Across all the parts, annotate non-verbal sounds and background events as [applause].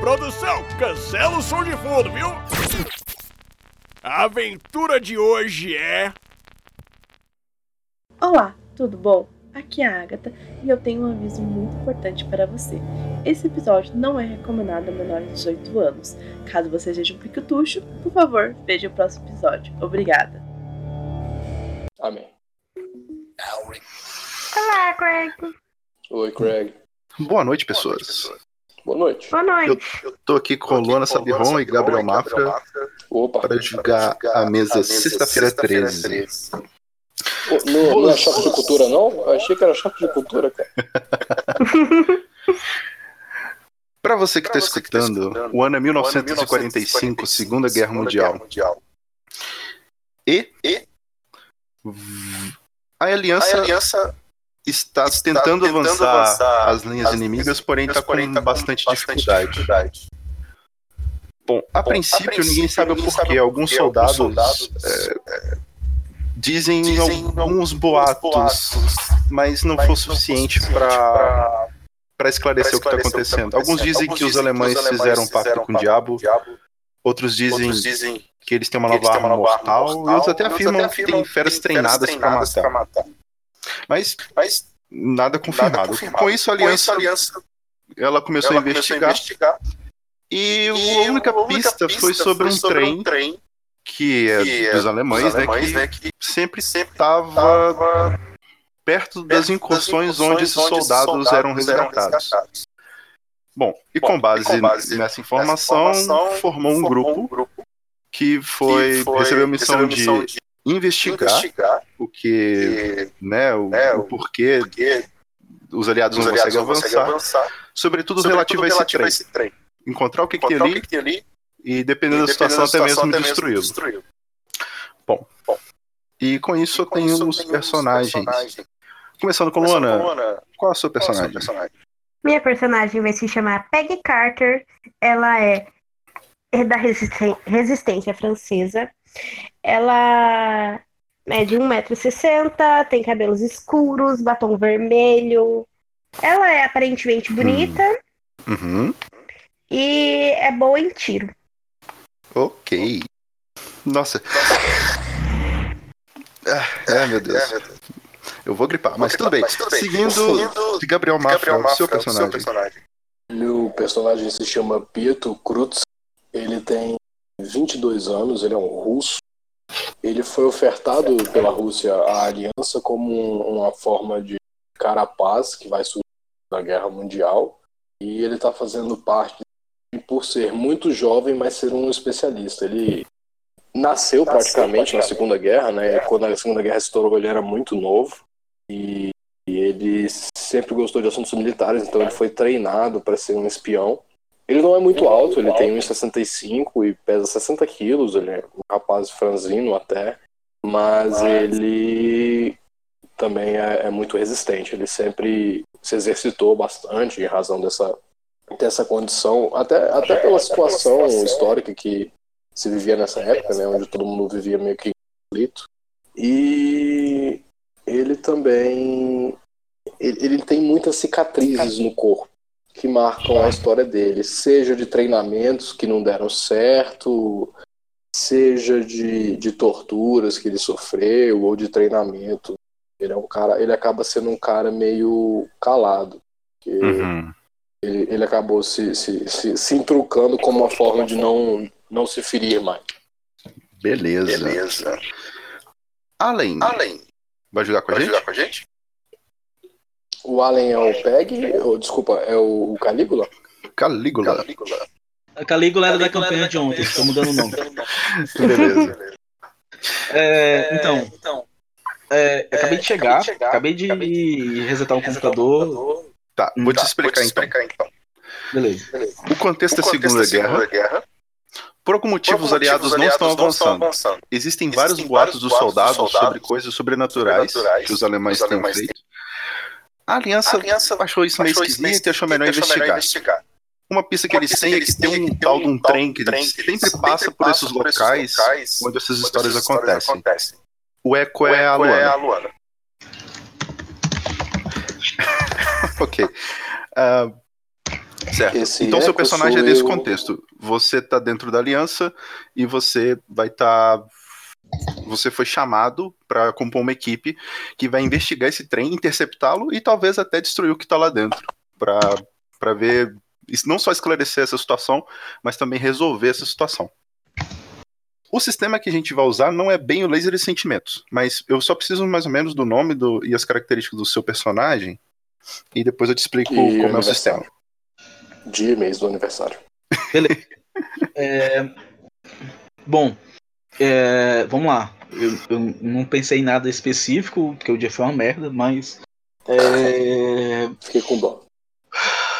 produção, cancela o som de fundo, viu? A aventura de hoje é. Olá, tudo bom? Aqui é a Agatha e eu tenho um aviso muito importante para você. Esse episódio não é recomendado a menores de 18 anos. Caso você seja um piquetucho, por favor, veja o próximo episódio. Obrigada. Amém. Olá, Craig. Oi, Craig. Boa noite, pessoas. Boa noite. Boa Eu, noite. eu tô aqui com Luana Sabiron e Gabriel Mafra Opa. para jogar a mesa Sexta-feira 13. Ô, Não, não é choque de cultura, não? Eu achei que era choque de cultura, cara. [laughs] Para você que está escutando, o ano é 1945, Segunda Guerra Mundial. E a aliança está tentando avançar as linhas inimigas, porém está com bastante dificuldade. Bom, a princípio ninguém sabe o porquê. Alguns soldados é, dizem alguns boatos, mas não foi suficiente para para esclarecer o que está acontecendo. Alguns dizem que os alemães fizeram um pacto com o diabo, outros dizem que eles têm uma nova arma mortal, e outros até afirmam que tem feras treinadas para matar. Mas nada confirmado. Com isso, a aliança ela começou a investigar e a única pista foi sobre um trem que é dos alemães, né, que sempre estava perto das incursões onde esses soldados eram resgatados. Bom, e com base nessa informação, formou um grupo que foi recebeu a missão de investigar o que, né, o, o porquê os aliados não conseguem avançar, sobretudo relativo a esse trem. Encontrar o que, que tem ali e, dependendo da situação, até mesmo destruí-lo. Bom, e com isso eu tenho os personagens. Começando com Luana, qual é a sua personagem? Minha personagem vai se chamar Peggy Carter. Ela é é da resistência francesa. Ela é de 1,60m, tem cabelos escuros, batom vermelho. Ela é aparentemente bonita Uhum. e é boa em tiro. Ok. Nossa. Ah, ai, meu Deus. Eu vou gripar, mas tudo bem. Seguindo de Gabriel Mafra, o seu personagem. Meu personagem se chama Pietro Krutz. Ele tem 22 anos, ele é um russo. Ele foi ofertado pela Rússia à aliança como um- uma forma de carapaz que vai surgir na Guerra Mundial. E ele está fazendo parte, por ser muito jovem, mas ser um especialista. Ele nasceu praticamente na Segunda Guerra, né? Quando a Segunda Guerra estourou, ele era muito novo. E e ele sempre gostou de assuntos militares, então ele foi treinado para ser um espião. Ele não é muito alto, ele tem 1,65 e pesa 60 quilos, ele é um rapaz franzino até, mas ele também é, é muito resistente. Ele sempre se exercitou bastante em razão dessa, dessa condição, até, até pela situação histórica que se vivia nessa época, né, onde todo mundo vivia meio que em conflito. E ele também ele, ele tem muitas cicatrizes no corpo que marcam a história dele, seja de treinamentos que não deram certo, seja de, de torturas que ele sofreu ou de treinamento. Ele é um cara, ele acaba sendo um cara meio calado. porque Uhum. ele, ele acabou se, se, se, se intrucando como uma forma de não, não se ferir mais. Beleza. Beleza. Além. Além. Vai jogar com a Vai gente? jogar com a gente? O Allen é o Peg, ou desculpa, é o Calígula? Calígula. Calígula. A Calígula era da campanha de ontem, estou mudando o nome. [laughs] Beleza. É, então, é, acabei de chegar, acabei de resetar o computador. Tá, vou te Tá, explicar vou te então. explicar então. Beleza. O contexto da O contexto Segunda da Guerra, Segunda Guerra, por algum motivo, por os aliados motivo, não os estão aliados não estão avançando. avançando. Existem vários Existem boatos vários dos boatos dos soldados soldados sobre coisas sobrenaturais sobrenaturais que os alemães os têm alemães feito. A aliança, A aliança achou isso meio achou esquisito e achou melhor investigar. investigar. Uma pista que Uma eles pista têm é que eles tem têm é um tal de um trem que trem sempre passa por esses locais onde essas histórias acontecem. O eco é a Luana. Luana. [laughs] Ok. Ah, certo. Esse então seu eco personagem é desse contexto. Você tá dentro da aliança e você vai estar. Você foi chamado para compor uma equipe que vai investigar esse trem, interceptá-lo e talvez até destruir o que tá lá dentro. Pra ver. Não só esclarecer essa situação, mas também resolver essa situação. O sistema que a gente vai usar não é bem o laser de sentimentos, mas eu só preciso mais ou menos do nome do, e as características do seu personagem, e depois eu te explico E como é o sistema. Dia e mês do aniversário. [laughs] É, bom, é, vamos lá. Eu, eu não pensei em nada específico, porque o dia foi uma merda, mas. é, Fiquei com dó.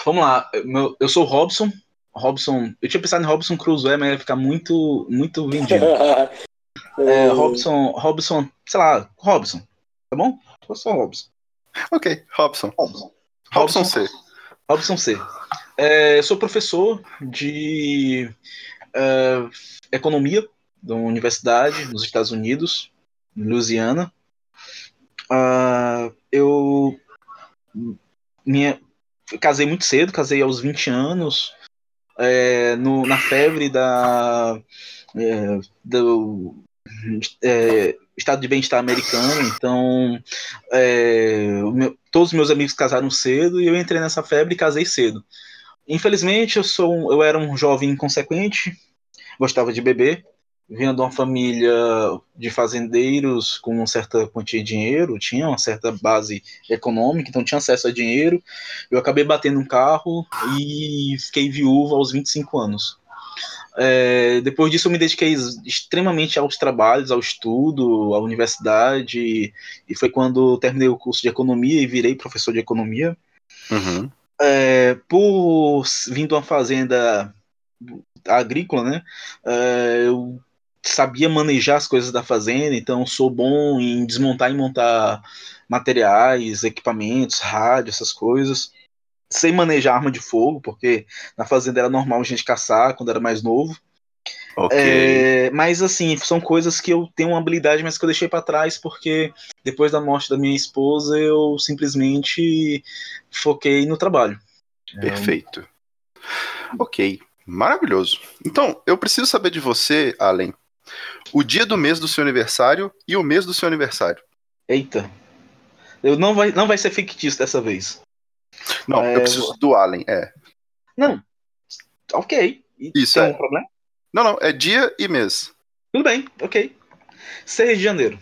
vamos lá. Meu- eu sou o Robson. Robson. Eu tinha pensado em Robson Crusoe, mas ia ficar muito, muito vendido. [laughs] É, Robson, Robson, sei lá, Robson. Tá bom? Eu sou Robson. Ok, Robson. Robson. Robson C. Robson C. É, eu sou professor de é, economia da universidade nos Estados Unidos, em Louisiana. Ah, eu minha, casei muito cedo, casei aos 20 anos, é, no- na febre da, é, do é, estado de bem-estar americano, então é, meu- todos os meus amigos casaram cedo e eu entrei nessa febre e casei cedo. Infelizmente, eu sou eu era um jovem inconsequente, gostava de beber, vinha de uma família de fazendeiros com uma certa quantia de dinheiro, tinha uma certa base econômica, então tinha acesso a dinheiro. Eu acabei batendo um carro e fiquei viúva aos 25 anos. É, depois disso, eu me dediquei extremamente aos trabalhos, ao estudo, à universidade, e foi quando terminei o curso de economia e virei professor de economia. Uhum. É, por vir de uma fazenda agrícola, né? é, eu sabia manejar as coisas da fazenda, então sou bom em desmontar e montar materiais, equipamentos, rádio, essas coisas. Sem manejar arma de fogo, porque na fazenda era normal a gente caçar quando era mais novo. Ok. É, mas assim, são coisas que eu tenho uma habilidade, mas que eu deixei pra trás porque depois da morte da minha esposa eu simplesmente foquei no trabalho. Perfeito. Ok, maravilhoso. Então, eu preciso saber de você, Allen, o dia do mês do seu aniversário e o mês do seu aniversário. Eita. Eu não vai, não vai ser fictício dessa vez. Não, É, eu preciso do Allen, é. Não. Ok. E Isso, tem é. algum problema? Não, não, é dia e mês. Tudo bem, ok. 6 de janeiro.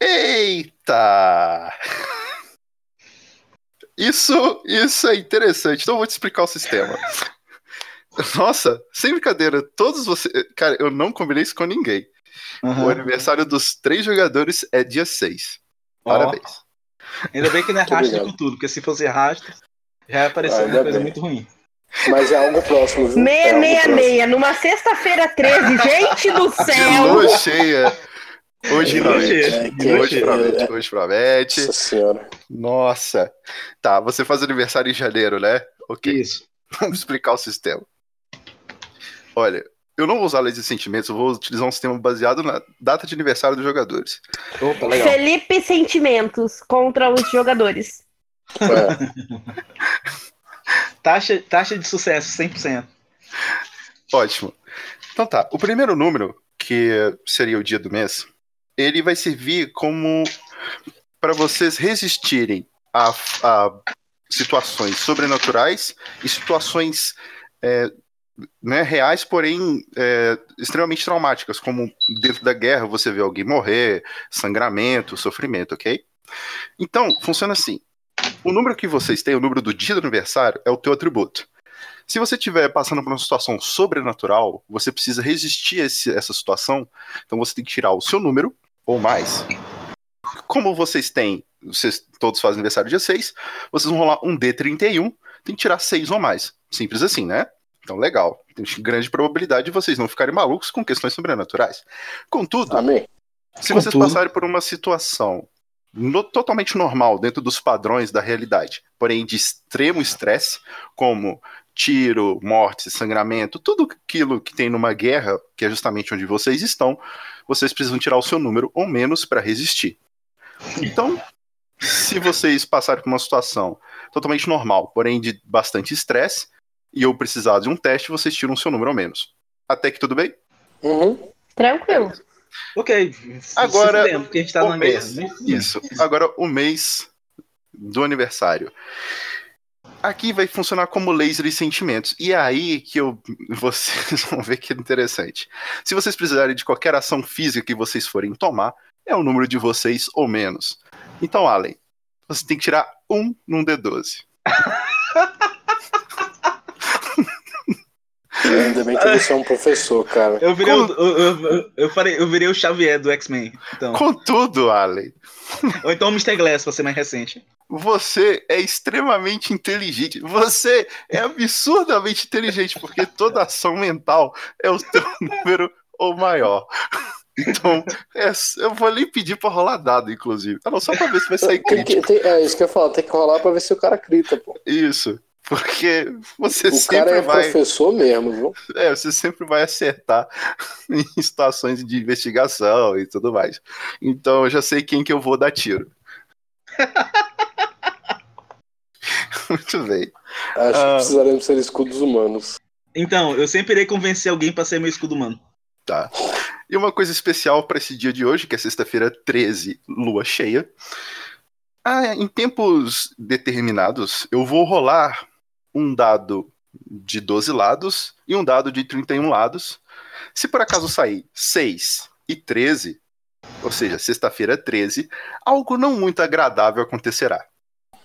Eita! [laughs] Isso, isso é interessante. Então eu vou te explicar o sistema. Nossa, sem brincadeira, todos vocês. Cara, eu não combinei isso com ninguém. O Aham. aniversário dos três jogadores é dia 6. Ó, Parabéns. Ainda bem que não é [laughs] rastro de obrigado. cultura, porque se fosse rastro, já ia aparecer Ah, uma coisa bem. muito ruim. Mas é algo próximo, viu? É algo próximo. 666, numa sexta-feira 13, gente do [laughs] De céu! lua cheia. Hoje De promete. É, De Hoje promete, hoje promete. Nossa senhora. Nossa. Tá, você faz aniversário em janeiro, né? Ok. Isso. Vamos explicar o sistema. Olha, eu não vou usar leis de sentimentos, eu vou utilizar um sistema baseado na data de aniversário dos jogadores. Opa, legal. Felipe Sentimentos contra os jogadores. É, [laughs] Taxa, taxa de sucesso, 100%. Ótimo. Então tá, o primeiro número, que seria o dia do mês, ele vai servir como para vocês resistirem a, a situações sobrenaturais e situações é, né, reais, porém é, extremamente traumáticas, como dentro da guerra você vê alguém morrer, sangramento, sofrimento, ok? Então, funciona assim. O número que vocês têm, o número do dia do aniversário, é o teu atributo. Se você estiver passando por uma situação sobrenatural, você precisa resistir a esse, essa situação, então você tem que tirar o seu número ou mais. Como vocês têm, vocês todos fazem aniversário dia 6, vocês vão rolar um D31, tem que tirar 6 ou mais. Simples assim, né? Então, legal. Tem grande probabilidade de vocês não ficarem malucos com questões sobrenaturais. Contudo, Amém. se vocês passarem por uma situação no- totalmente normal, dentro dos padrões da realidade, porém de extremo estresse, como tiro, morte, sangramento, tudo aquilo que tem numa guerra, que é justamente onde vocês estão, vocês precisam tirar o seu número ou menos para resistir. Então, se vocês passarem por uma situação totalmente normal, porém de bastante estresse, e eu precisar de um teste, vocês tiram o seu número ou menos. Até que tudo bem? Uhum. Tranquilo. Ok. Agora, porque a gente tá o na mês. guerra. Isso. Agora, o mês do aniversário. Aqui vai funcionar como laser e sentimentos. E é aí que eu, [laughs] vocês vão ver que é interessante. Se vocês precisarem de qualquer ação física que vocês forem tomar, é o número de vocês ou menos. Então, Allen, você tem que tirar um num D12. [laughs] Ainda bem que você é um professor, cara. Eu virei, o, eu, eu, eu, farei- eu virei o Xavier do X-Men. Então. Contudo, Allen, Ou então o Mr. Glass, pra ser mais recente. você é extremamente inteligente. Você é absurdamente inteligente, porque toda ação mental é o teu [laughs] número ou maior. Então, é- eu vou nem pedir pra rolar dado, inclusive. Ah, não, só pra ver se vai sair Tem que- crítico. tem- é isso que eu ia falar, tem que rolar pra ver se o cara crita, pô. Isso. Porque você O sempre cara é vai. professor mesmo, viu? É, você sempre vai acertar [laughs] em situações de investigação e tudo mais. Então eu já sei quem que eu vou dar tiro. [laughs] Muito bem. Acho Ah. que precisaremos ser escudos humanos. Então, eu sempre irei convencer alguém pra ser meu escudo humano. Tá. E uma coisa especial para esse dia de hoje, que é sexta-feira 13, lua cheia. Ah, em tempos determinados, eu vou rolar um dado de 12 lados e um dado de 31 lados. Se por acaso sair 6 e 13, ou seja, sexta-feira 13, algo não muito agradável acontecerá.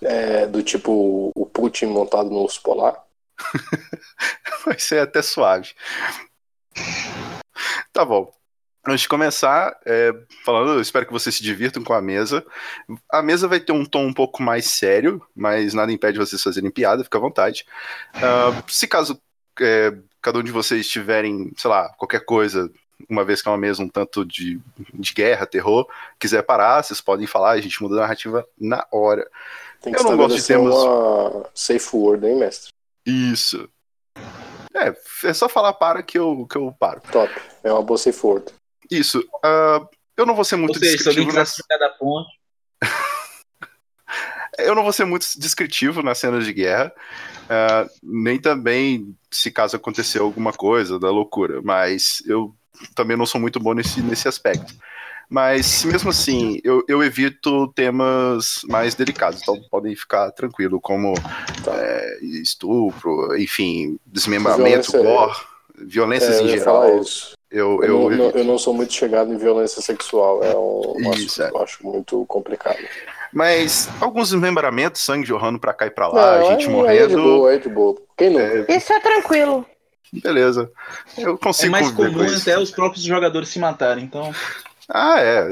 É, do tipo o Putin montado no urso polar. [laughs] Vai ser até suave. Tá bom. Antes de começar, é, falando, eu espero que vocês se divirtam com a mesa. A mesa vai ter um tom um pouco mais sério, mas nada impede vocês fazerem piada, fica à vontade. Ah, se caso é, cada um de vocês tiverem, sei lá, qualquer coisa, uma vez que é uma mesa um tanto de, de guerra, terror, quiser parar, vocês podem falar, a gente muda a narrativa na hora. Tem que Eu não gosto de temas- uma safe word, hein, mestre? Isso. É, é só falar para que eu, que eu paro. Top. É uma boa safe word. Isso. ah, eu não vou ser muito Ou seja, descritivo. se pegar da ponte. [laughs] Eu não vou ser muito descritivo nas cenas de guerra. ah, nem também se caso acontecer alguma coisa da loucura. Mas eu também não sou muito bom nesse, nesse aspecto. Mas mesmo assim, eu, eu evito temas mais delicados, então podem ficar tranquilo, como Tá. é, estupro, enfim, desmembramento, Violência, gore, violências É, em geral. Eu, Eu, eu, não, não- eu não sou muito chegado em violência sexual. É um, um Isso, assunto é. que eu acho muito complicado. Mas alguns desmembramentos, sangue jorrando pra cá e pra lá, Não, gente aí- morrendo. Aí é de boa, é de boa. Quem nunca? Isso é tranquilo. Beleza. Eu É consigo mais conviver comum com isso. até os próprios jogadores se matarem. Então, Ah, é.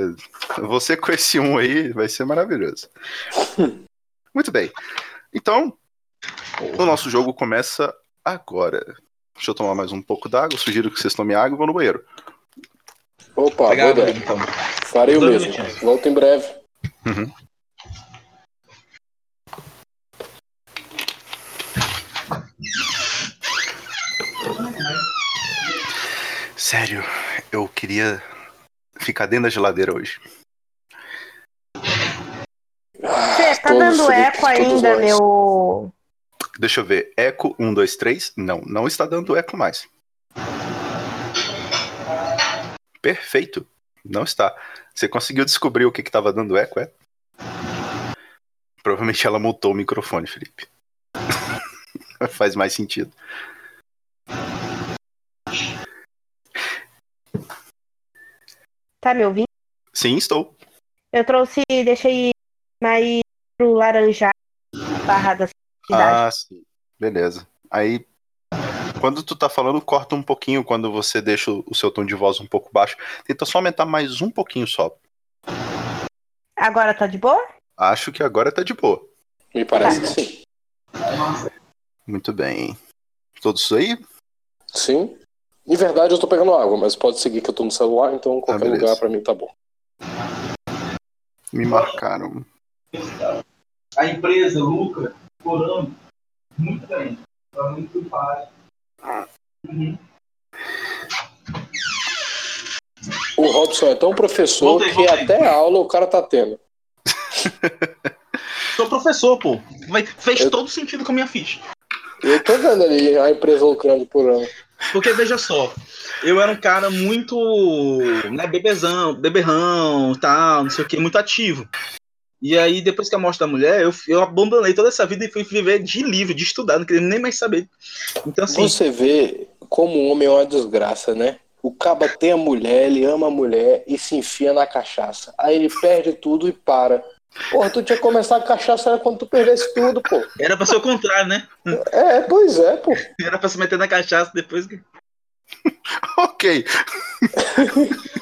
Você com esse um aí vai ser maravilhoso. [laughs] Muito bem. Então, o nosso jogo começa agora. Deixa eu tomar mais um pouco d'água. Sugiro que vocês tomem água e vão no banheiro. Opa, pegar boa ideia. então. Farei o mesmo. minutinhos. Volto em breve. Sério, eu queria ficar dentro da geladeira hoje. Você tá Todos, dando eco ainda, nós. meu. Deixa eu ver. Eco 1, 2, 3. Não, não está dando eco mais. Perfeito. Não está. Você conseguiu descobrir o que estava dando eco, é? Provavelmente ela mutou o microfone, Felipe. [laughs] Faz mais sentido. Tá me ouvindo? Sim, estou. Eu trouxe, deixei mais pro laranjado barra das ah, sim. Beleza. Aí, quando tu tá falando, corta um pouquinho quando você deixa o seu tom de voz um pouco baixo. Tenta só aumentar mais um pouquinho só. Agora tá de boa? Acho que agora tá de boa. Me parece Tá. que sim. Muito bem. Todos aí? Sim. Em verdade, eu tô pegando água, mas pode seguir que eu tô no celular, então qualquer beleza. lugar pra mim tá bom. Me marcaram. A empresa lucra por ano muito bem. Tá muito baixo. O Robson é tão professor Voltei, que voltei. até aula o cara tá tendo. [laughs] Sou professor, pô. Vai, fez Eu- todo sentido com a minha ficha. Eu tô vendo ali a empresa lucrando por ano. Porque veja só, eu era um cara muito, né, bebezão, beberrão, tal, não sei o que, muito ativo. E aí, depois que a morte da mulher, eu, eu abandonei toda essa vida e fui viver de livro, de estudar, não queria nem mais saber. Então, assim, Você vê como o homem é uma desgraça, né? O caba tem a mulher, ele ama a mulher e se enfia na cachaça. Aí ele perde tudo e para. Porra, tu tinha começado a cachaça era quando tu perdesse tudo, pô. era pra ser o contrário, né? É, pois é, pô. Era pra se meter na cachaça depois que. [laughs] Ok.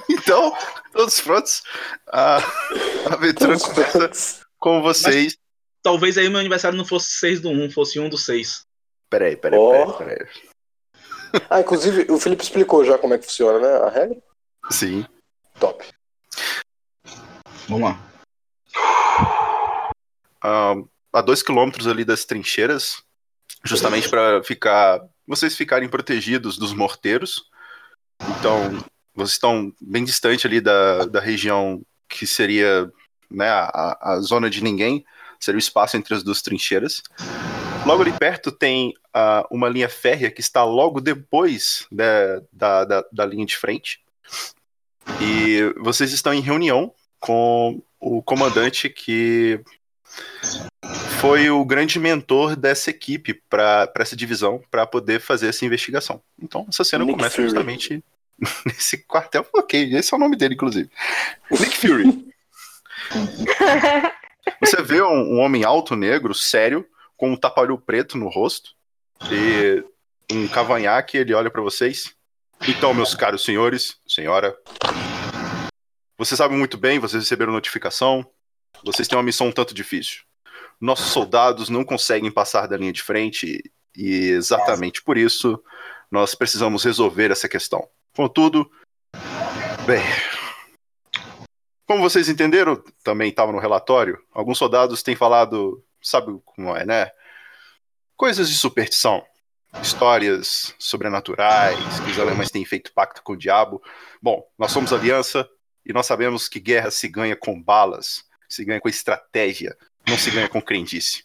então, todos prontos? A aventura começa com vocês. Talvez aí meu aniversário não fosse 6 do 1, fosse 1 do 6. Peraí, peraí, Ó. peraí, peraí. Ah, inclusive, o Felipe explicou já como é que funciona, né? A regra? Sim. Top. Vamos lá. Ah, a dois quilômetros ali das trincheiras, justamente para ficar, vocês ficarem protegidos dos morteiros. Então, vocês estão bem distante ali da, da região que seria né, a, a zona de ninguém, seria o espaço entre as duas trincheiras. Logo ali perto tem ah, uma linha férrea que está logo depois da, da, da, da linha de frente. E vocês estão em reunião com o comandante que foi o grande mentor dessa equipe para essa divisão, para poder fazer essa investigação. Então, essa cena Nick começa Fury. justamente [laughs] nesse quartel. Ok, esse é o nome dele, inclusive. Nick Fury. [laughs] Você vê um, um homem alto, negro, sério, com um tapalho preto no rosto e um cavanhaque. Ele olha para vocês. Então, meus caros senhores, senhora, vocês sabem muito bem, vocês receberam notificação. Vocês têm uma missão um tanto difícil. Nossos soldados não conseguem passar da linha de frente e exatamente por isso nós precisamos resolver essa questão. Contudo, bem, como vocês entenderam, também estava no relatório, alguns soldados têm falado, sabe como é, né? Coisas de superstição, histórias sobrenaturais, que os alemães têm feito pacto com o diabo. Bom, nós somos aliança e nós sabemos que guerra se ganha com balas, se ganha com estratégia, não se ganha com crendice.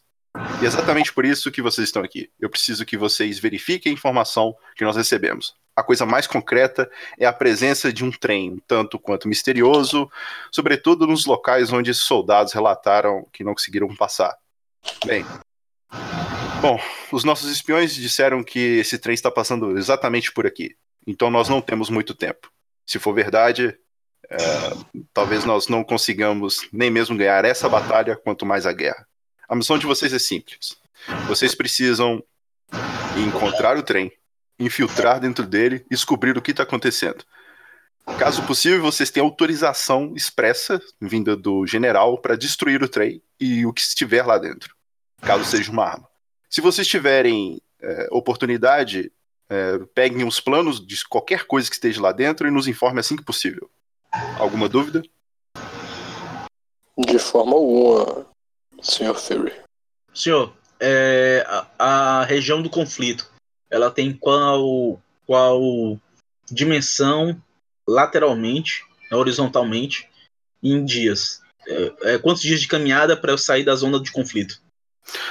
E é exatamente por isso que vocês estão aqui. Eu preciso que vocês verifiquem a informação que nós recebemos. A coisa mais concreta é a presença de um trem, tanto quanto misterioso, sobretudo nos locais onde soldados relataram que não conseguiram passar. Bem. Bom, os nossos espiões disseram que esse trem está passando exatamente por aqui. Então nós não temos muito tempo. Se for verdade, talvez nós não consigamos nem mesmo ganhar essa batalha, quanto mais a guerra. A missão de vocês é simples. Vocês precisam encontrar o trem, infiltrar dentro dele e descobrir o que está acontecendo. Caso possível, vocês têm autorização expressa vinda do general para destruir o trem e o que estiver lá dentro, caso seja uma arma. Se vocês tiverem é, oportunidade, é, peguem os planos de qualquer coisa que esteja lá dentro e nos informe assim que possível. Alguma dúvida? De forma alguma, Sr. Fury. Senhor, é, a, a região do conflito, ela tem qual, qual dimensão lateralmente, horizontalmente, em dias? É, é, quantos dias de caminhada para eu sair da zona de conflito?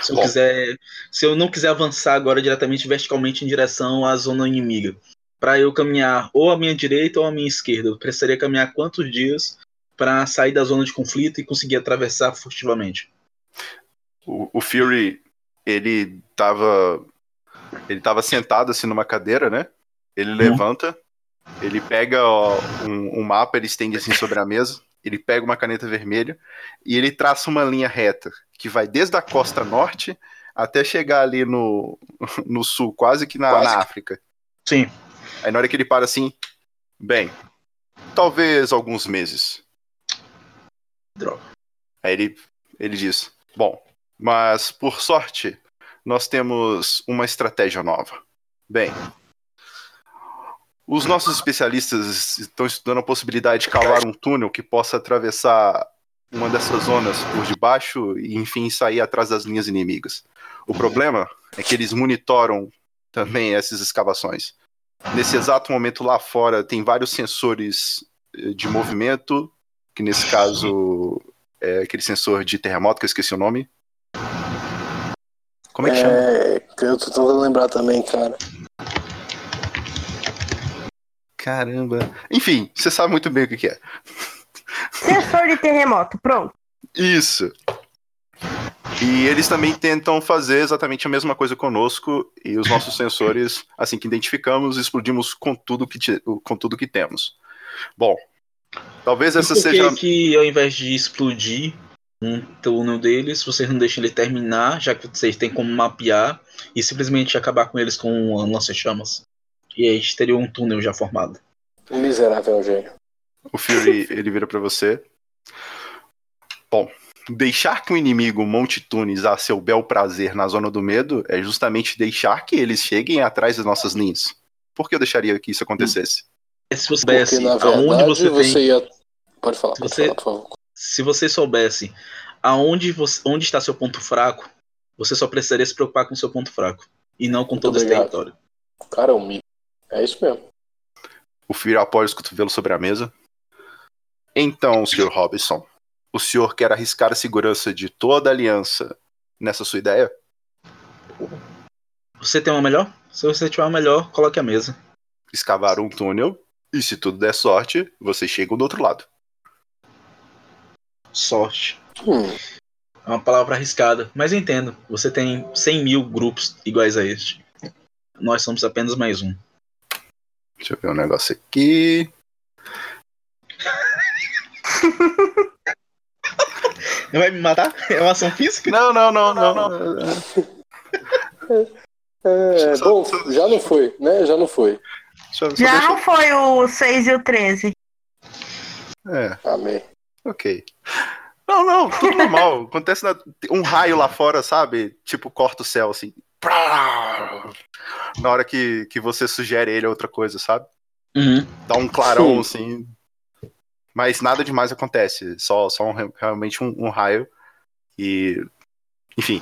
Se eu, Bom. quiser, se eu não quiser avançar agora diretamente verticalmente em direção à zona inimiga, para eu caminhar ou à minha direita ou à minha esquerda, eu precisaria caminhar quantos dias para sair da zona de conflito e conseguir atravessar furtivamente? O, o Fury, ele tava. Ele tava sentado assim numa cadeira, né? Ele levanta Ele pega ó, um, um mapa, ele estende assim sobre a mesa, ele pega uma caneta vermelha e ele traça uma linha reta que vai desde a costa norte até chegar ali no, [laughs] no sul, quase que na, quase. na África. Sim. Aí na hora que ele para assim, bem, talvez alguns meses. Droga. Aí ele, ele diz, bom, mas por sorte, nós temos uma estratégia nova. Bem, os nossos especialistas estão estudando a possibilidade de cavar um túnel que possa atravessar uma dessas zonas por debaixo e, enfim, sair atrás das linhas inimigas. O problema é que eles monitoram também essas escavações. Nesse exato momento lá fora tem vários sensores eh, de movimento, que nesse caso é aquele sensor de terremoto que eu esqueci o nome. Como é que é, chama? Eu tô tentando lembrar também, cara. Caramba. Enfim, você sabe muito bem o que, que é. Sensor de terremoto, pronto. Isso. E eles também tentam fazer exatamente a mesma coisa conosco e os nossos [laughs] sensores, assim que identificamos, explodimos com tudo que, com tudo que temos. Bom, talvez essa e por seja. que ao invés de explodir um túnel deles, vocês não deixam ele terminar, já que vocês têm como mapear e simplesmente acabar com eles com lança-chamas? E aí a gente teria um túnel já formado. Um miserável gênio. O Fury, ele vira para você. Bom, deixar que o inimigo monte túneis a seu bel prazer na zona do medo é justamente deixar que eles cheguem atrás das nossas linhas. Por que eu deixaria que isso acontecesse? Se você soubesse Porque, verdade, aonde você, você tem... ia... Pode falar, pode você... falar, por favor. Se você soubesse aonde você... onde está seu ponto fraco, você só precisaria se preocupar com seu ponto fraco. E não com Muito todo obrigado. esse território. Cara, é um mito. É isso mesmo. O Fear apoia os cotovelos sobre a mesa. Então, Sr. Robinson, o senhor quer arriscar a segurança de toda a aliança nessa sua ideia? Você tem uma melhor? Se você tiver uma melhor, coloque a mesa. Escavar um túnel e, se tudo der sorte, você chega do outro lado. Sorte. Hum. É uma palavra arriscada, mas entendo. Você tem 100 mil grupos iguais a este. Nós somos apenas mais um. Deixa eu ver um negócio aqui. [laughs] Vai me matar? [laughs] É uma ação física? Não, não, não, não, não. É, bom, já não foi, né? Já não foi. Só, só já deixa... não foi o 6 e o 13. É. Amém. Ok. Não, não, tudo normal. [laughs] Acontece na... um raio lá fora, sabe? Tipo, corta o céu assim na hora que, que você sugere ele outra coisa, sabe? Uhum. Dá um clarão, Sim. assim. Mas nada demais acontece. Só, só um, realmente um, um raio. E. Enfim.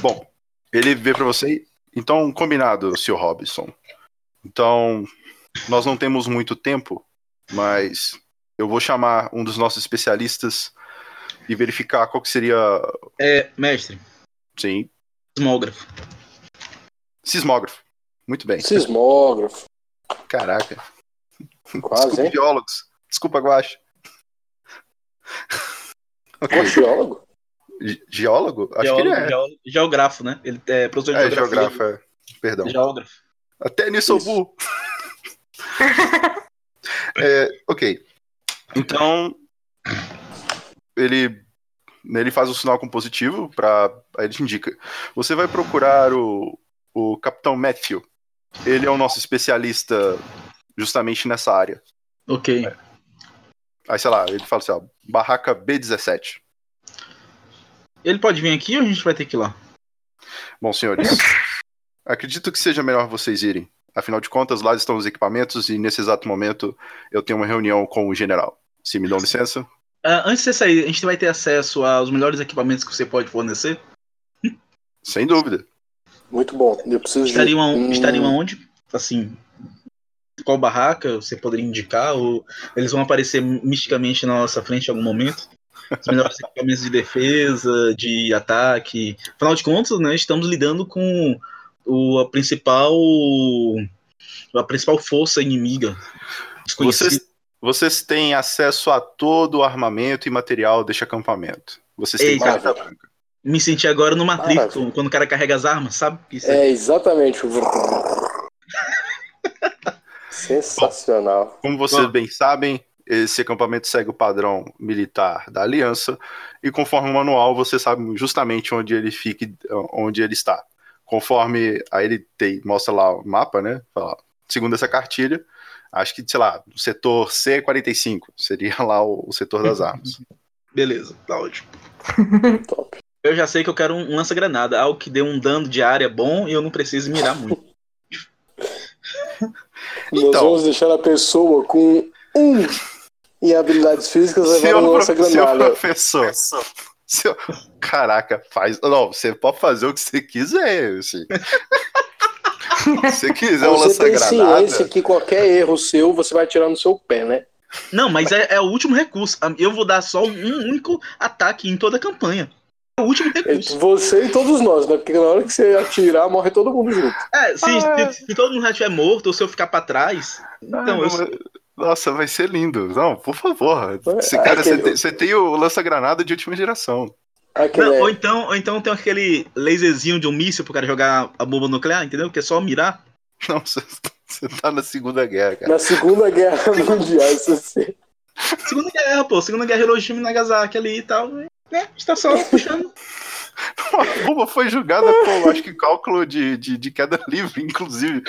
Bom, ele vê para você. Então, combinado, Sr. Robinson. Então, nós não temos muito tempo, mas eu vou chamar um dos nossos especialistas e verificar qual que seria. É, mestre. Sim. Sismógrafo. Sismógrafo. Muito bem. Sismógrafo. Caraca. Quase, Desculpa, hein? geólogos. Desculpa, Guache. okay. geólogo? Geólogo? Acho geólogo, que ele é. Geólogo, geógrafo, né? Ele é professor de é, geografia. Geógrafo, é. Perdão. Geógrafo. Até nisso eu [laughs] é, ok. Então, ele ele faz o sinal compositivo para aí ele te indica. Você vai procurar o, o Capitão Matthew. Ele é o nosso especialista justamente nessa área. Ok. É. Aí, sei lá, ele fala assim, ó, barraca B17. Ele pode vir aqui ou a gente vai ter que ir lá? Bom, senhores, acredito que seja melhor vocês irem. Afinal de contas, lá estão os equipamentos e nesse exato momento eu tenho uma reunião com o general. Se me dão licença, Uh, antes de você sair, a gente vai ter acesso aos melhores equipamentos que você pode fornecer? Sem dúvida. Muito bom. Eu preciso estariam, de... Estariam aonde? Assim, qual barraca você poderia indicar? Ou eles vão aparecer misticamente na nossa frente em algum momento? Os melhores equipamentos de defesa, de ataque. Afinal de contas, né, estamos lidando com o, a principal a principal força inimiga. Vocês, vocês têm acesso a todo o armamento e material deste acampamento. Vocês têm carta branca. Me senti agora no Matrix, quando o cara carrega as armas, sabe? Isso é... é, exatamente. Sensacional. Como vocês bem sabem, esse acampamento segue o padrão militar da aliança e conforme o manual você sabe justamente onde ele fica, onde ele está. Conforme aí ele tem, mostra lá o mapa, né? Fala, segundo essa cartilha, acho que, sei lá, o setor C45 seria lá o, o setor das [laughs] armas. Beleza, tá ótimo. [laughs] Top. Eu já sei que eu quero um lança-granada, algo que dê um dano de área bom e eu não preciso mirar muito. [laughs] Nós Então. vamos deixar a pessoa com um em habilidades físicas levando um prof- senhor lança-granada. professor, seu- caraca, faz. Não, você pode fazer o que você quiser, assim. [laughs] Se você quiser um Você tem ciência lança-granada. que qualquer erro seu, você vai tirar no seu pé, né? Não, mas é, é o último recurso. Eu vou dar só um único ataque em toda a campanha. É o último recurso. Você e todos nós, né? Porque na hora que você atirar, morre todo mundo junto. É, se, Ah. se- se todo mundo já estiver morto ou se eu ficar pra trás. Ah, Então, eu, Nossa, vai ser lindo. Não, por favor. Você, É, cara, você aquele- tem, você tem o lança-granada de última geração. Aquele Não, é- ou, então, ou então tem aquele laserzinho de um míssil pro cara jogar a bomba nuclear, entendeu? Que é só mirar. [laughs] Não, você, você tá na Segunda Guerra, cara. Na Segunda Guerra Mundial, isso assim. Segunda guerra, pô. Segunda guerra Hiroshima e Nagasaki ali e tal. Né? A gente tá só puxando. [laughs] A bomba foi julgada com, acho que, cálculo de, de, de queda livre, inclusive.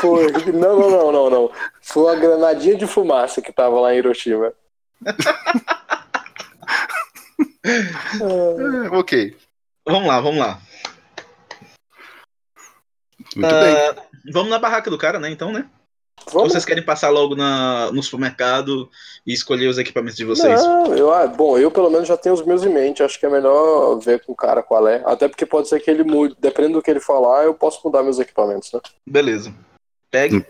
Foi. Não, não, não, não, não. Foi uma granadinha de fumaça que tava lá em Hiroshima. Ah, [laughs] É, ok. Vamos lá, vamos lá. Muito bem. Ah, vamos na barraca do cara, né? Então, né? Ou Vamos. vocês querem passar logo na, no supermercado e escolher os equipamentos de vocês? Não, eu, ah, bom, eu pelo menos já tenho os meus em mente. Acho que é melhor ver com o cara qual é. Até porque pode ser que ele mude. Dependendo do que ele falar, eu posso mudar meus equipamentos, né? Beleza. Pegue.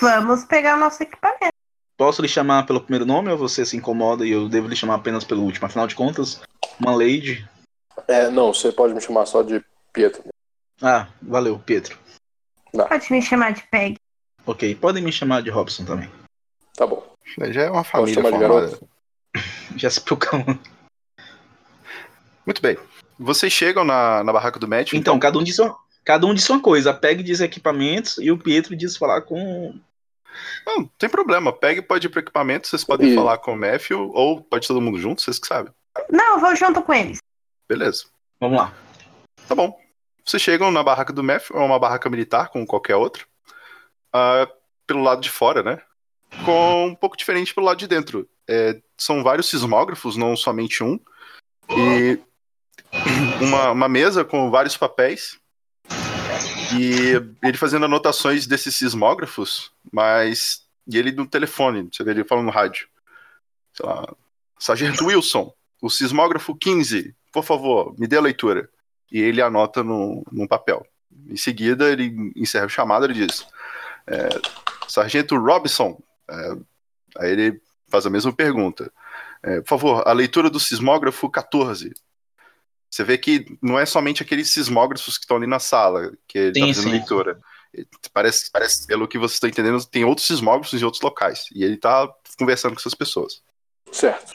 Vamos pegar o nosso equipamento. Posso lhe chamar pelo primeiro nome ou você se incomoda e eu devo lhe chamar apenas pelo último? Afinal de contas, uma lady. É, não, você pode me chamar só de Pietro. Ah, valeu, Pietro. Pode me chamar de Peg. Ok, podem me chamar de Robson também. Tá bom. Já é uma família formada. [laughs] Já se proclamou. Muito bem. Vocês chegam na, na barraca do médico. Então, cada um disse uma, cada um disse uma coisa. A Peg diz equipamentos e o Pietro diz falar com. Não, não tem problema. Pegue pode ir pro equipamento, vocês podem E- falar com o Matthew, ou pode todo mundo junto, vocês que sabem. Não, eu vou junto com eles. Beleza. Vamos lá. Tá bom. Vocês chegam na barraca do Matthew, é uma barraca militar, como qualquer outra. Ah, pelo lado de fora, né? Com um pouco diferente pelo lado de dentro. É, são vários sismógrafos, não somente um. E [clears throat] uma, uma mesa com vários papéis. E ele fazendo anotações desses sismógrafos, mas. E ele no telefone, você vê ele falando no rádio. Sei lá. Sargento Wilson, o sismógrafo 15, por favor, me dê a leitura. E ele anota no, num papel. Em seguida, ele encerra o chamado e diz: é, Sargento Robson. É, aí ele faz a mesma pergunta. É, por favor, a leitura do sismógrafo 14. Você vê que não é somente aqueles sismógrafos que estão ali na sala que ele está fazendo sim. leitura. Parece, parece, pelo que você está entendendo, tem outros sismógrafos em outros locais. E ele está conversando com essas pessoas. Certo.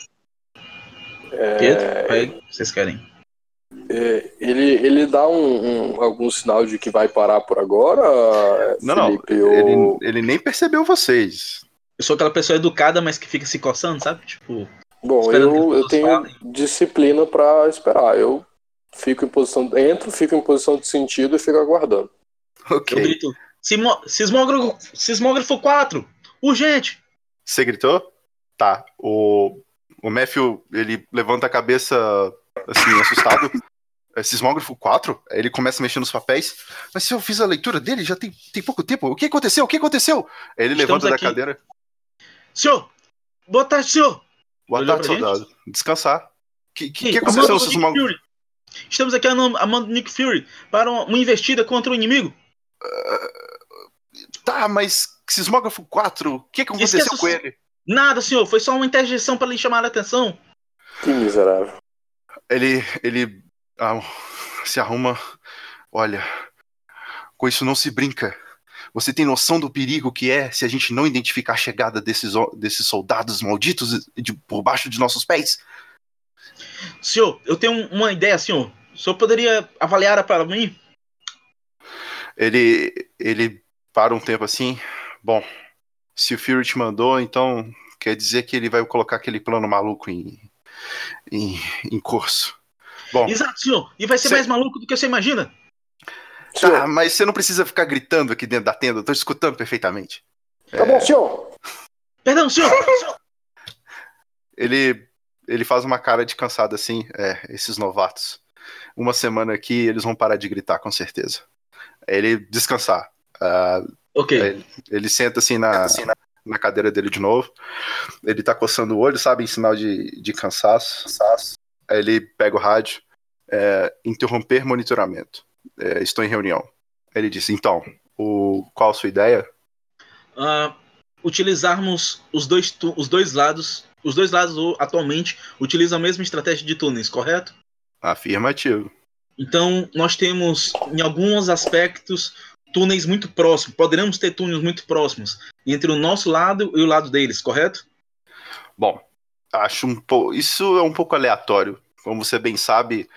É, Peg, vocês querem? É, ele, ele dá um, um- algum sinal de que vai parar por agora? Não, não. Felipe, Ele, ou- ele nem percebeu vocês. Eu sou aquela pessoa educada, mas que fica se coçando, sabe? Tipo, Bom, eu, eu tenho falem. disciplina pra esperar. Eu fico em posição, entro, fico em posição de sentido e fico aguardando. eu Ok. grito: "Sismo- Sismógrafo, sismógrafo 4! Urgente! Você gritou? Tá. O, o Matthew, ele levanta a cabeça, assim, assustado. É sismógrafo 4? Aí ele começa a mexer nos papéis. Mas se eu fiz a leitura dele, já tem, tem pouco tempo. O que aconteceu? O que aconteceu? Aí ele Estamos levanta da aqui. cadeira. Senhor! Boa tarde, senhor! Boa Olhou tarde, pra gente? soldado. Descansar. O que, que, Ei, que aconteceu sismógrafo? Fury. Estamos aqui amando amando Nick Fury para uma, uma investida contra o inimigo. Tá, mas sismógrafo 4, o que, que aconteceu Esqueça com ele? Nada, senhor, foi só uma interjeição para lhe chamar a atenção. Que miserável. Ele, ele ah, se arruma. Olha, com isso não se brinca. Você tem noção do perigo que é se a gente não identificar a chegada desses, desses soldados malditos de- por baixo de nossos pés? Senhor, eu tenho um- uma ideia, senhor. O senhor poderia avaliar para mim? Ele, ele para um tempo assim, Bom, se o Fury te mandou, então quer dizer que ele vai colocar aquele plano maluco em, em, em curso. Bom, Exato, senhor. E vai ser Cê- mais maluco do que você imagina. tá, mas você não precisa ficar gritando aqui dentro da tenda, eu tô escutando perfeitamente. Tá bom, senhor. Perdão, [laughs] senhor. Ele, ele faz uma cara de cansado assim, é, esses novatos. Uma semana aqui, eles vão parar de gritar, com certeza. Aí ele descansar. Ah, ok. Ele, ele senta assim na, na cadeira dele de novo. Ele tá coçando o olho, sabe? Em sinal de, de cansaço. Aí ele pega o rádio. é, interromper monitoramento. É, estou em reunião. Ele disse, então, o, qual a sua ideia? Ah, utilizarmos os dois, os dois lados. Os dois lados atualmente utilizam a mesma estratégia de túneis, correto? Afirmativo. Então, nós temos, em alguns aspectos, túneis muito próximos. Poderemos ter túneis muito próximos entre o nosso lado e o lado deles, correto? Bom, acho um pouco. Isso é um pouco aleatório. Como você bem sabe,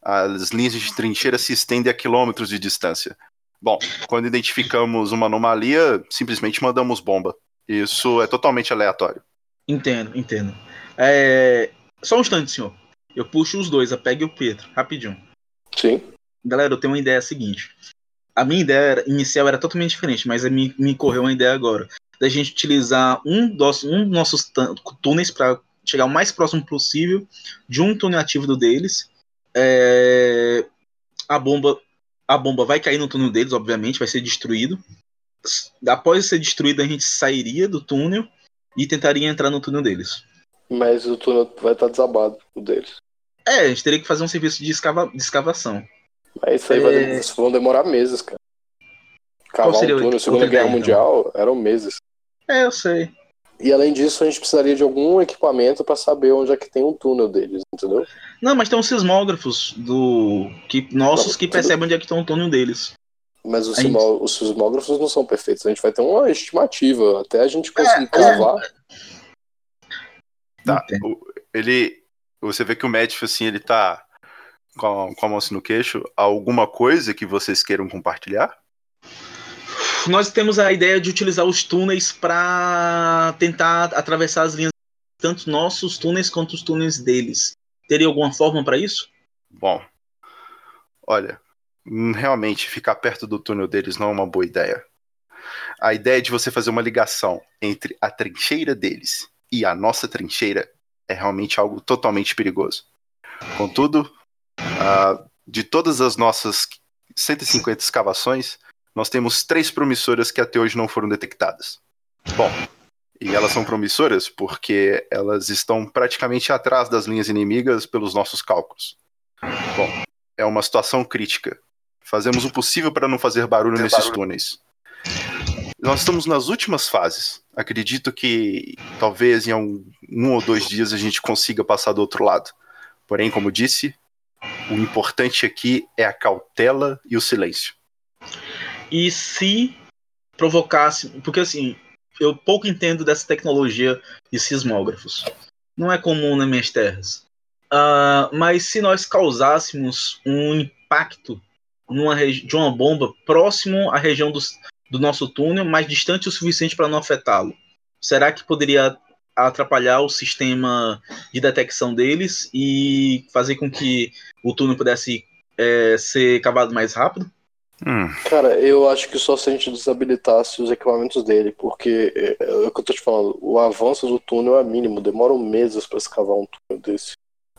as linhas de trincheira se estendem a quilômetros de distância. Bom, quando identificamos uma anomalia, simplesmente mandamos bomba. Isso é totalmente aleatório. Entendo, entendo. É... Só um instante, senhor. Eu puxo os dois, a Peg e o Pedro, rapidinho. Sim. Galera, eu tenho uma ideia seguinte. A minha ideia inicial era totalmente diferente, mas me, me correu uma ideia agora. Da gente utilizar um dos, um dos nossos túneis para chegar o mais próximo possível de um túnel ativo do deles. É, A bomba a bomba vai cair no túnel deles, obviamente, vai ser destruído. Após ser destruído, a gente sairia do túnel e tentaria entrar no túnel deles. Mas o túnel vai estar desabado, o deles. É, a gente teria que fazer um serviço de, escava- de escavação. Mas isso aí É. vai, isso vão demorar meses, cara. Cavar um túnel, Segunda Guerra ideia, Mundial, eram meses. É, eu sei. E além disso, a gente precisaria de algum equipamento pra saber onde é que tem um túnel deles, entendeu? Não, mas tem uns sismógrafos do que nossos que Tudo- percebem onde é que estão o túnel deles. Mas os, gente- os sismógrafos não são perfeitos. A gente vai ter uma estimativa até a gente conseguir É, cavar. Tá. Entendo. o- ele. Você vê que o médico, assim, ele tá com, a mão no queixo. Alguma coisa que vocês queiram compartilhar? Nós temos a ideia de utilizar os túneis para tentar atravessar as linhas, tanto nossos túneis quanto os túneis deles. Teria alguma forma para isso? Bom, olha, hum, realmente ficar perto do túnel deles não é uma boa ideia. A ideia de você fazer uma ligação entre a trincheira deles e a nossa trincheira é realmente algo totalmente perigoso. Contudo, ah, de todas as nossas 150 escavações, nós temos três promissoras que até hoje não foram detectadas. Bom, e elas são promissoras porque elas estão praticamente atrás das linhas inimigas pelos nossos cálculos. Bom, é uma situação crítica. Fazemos o possível para não fazer barulho nesses túneis. Nós estamos nas últimas fases. Acredito que talvez em um, um ou dois dias a gente consiga passar do outro lado. Porém, como disse, o importante aqui é a cautela e o silêncio. E se provocasse. Porque assim, eu pouco entendo dessa tecnologia de sismógrafos. Não é comum nas minhas terras. Ah, mas se nós causássemos um impacto de uma bomba próximo à região dos- do nosso túnel, mas distante o suficiente para não afetá-lo, será que poderia atrapalhar o sistema de detecção deles e fazer com que o túnel pudesse eh, ser cavado mais rápido? Hum, Cara, eu acho que só se a gente desabilitasse os equipamentos dele, porque é, é o que eu tô te falando, o avanço do túnel é mínimo, demoram meses pra se cavar um túnel desse.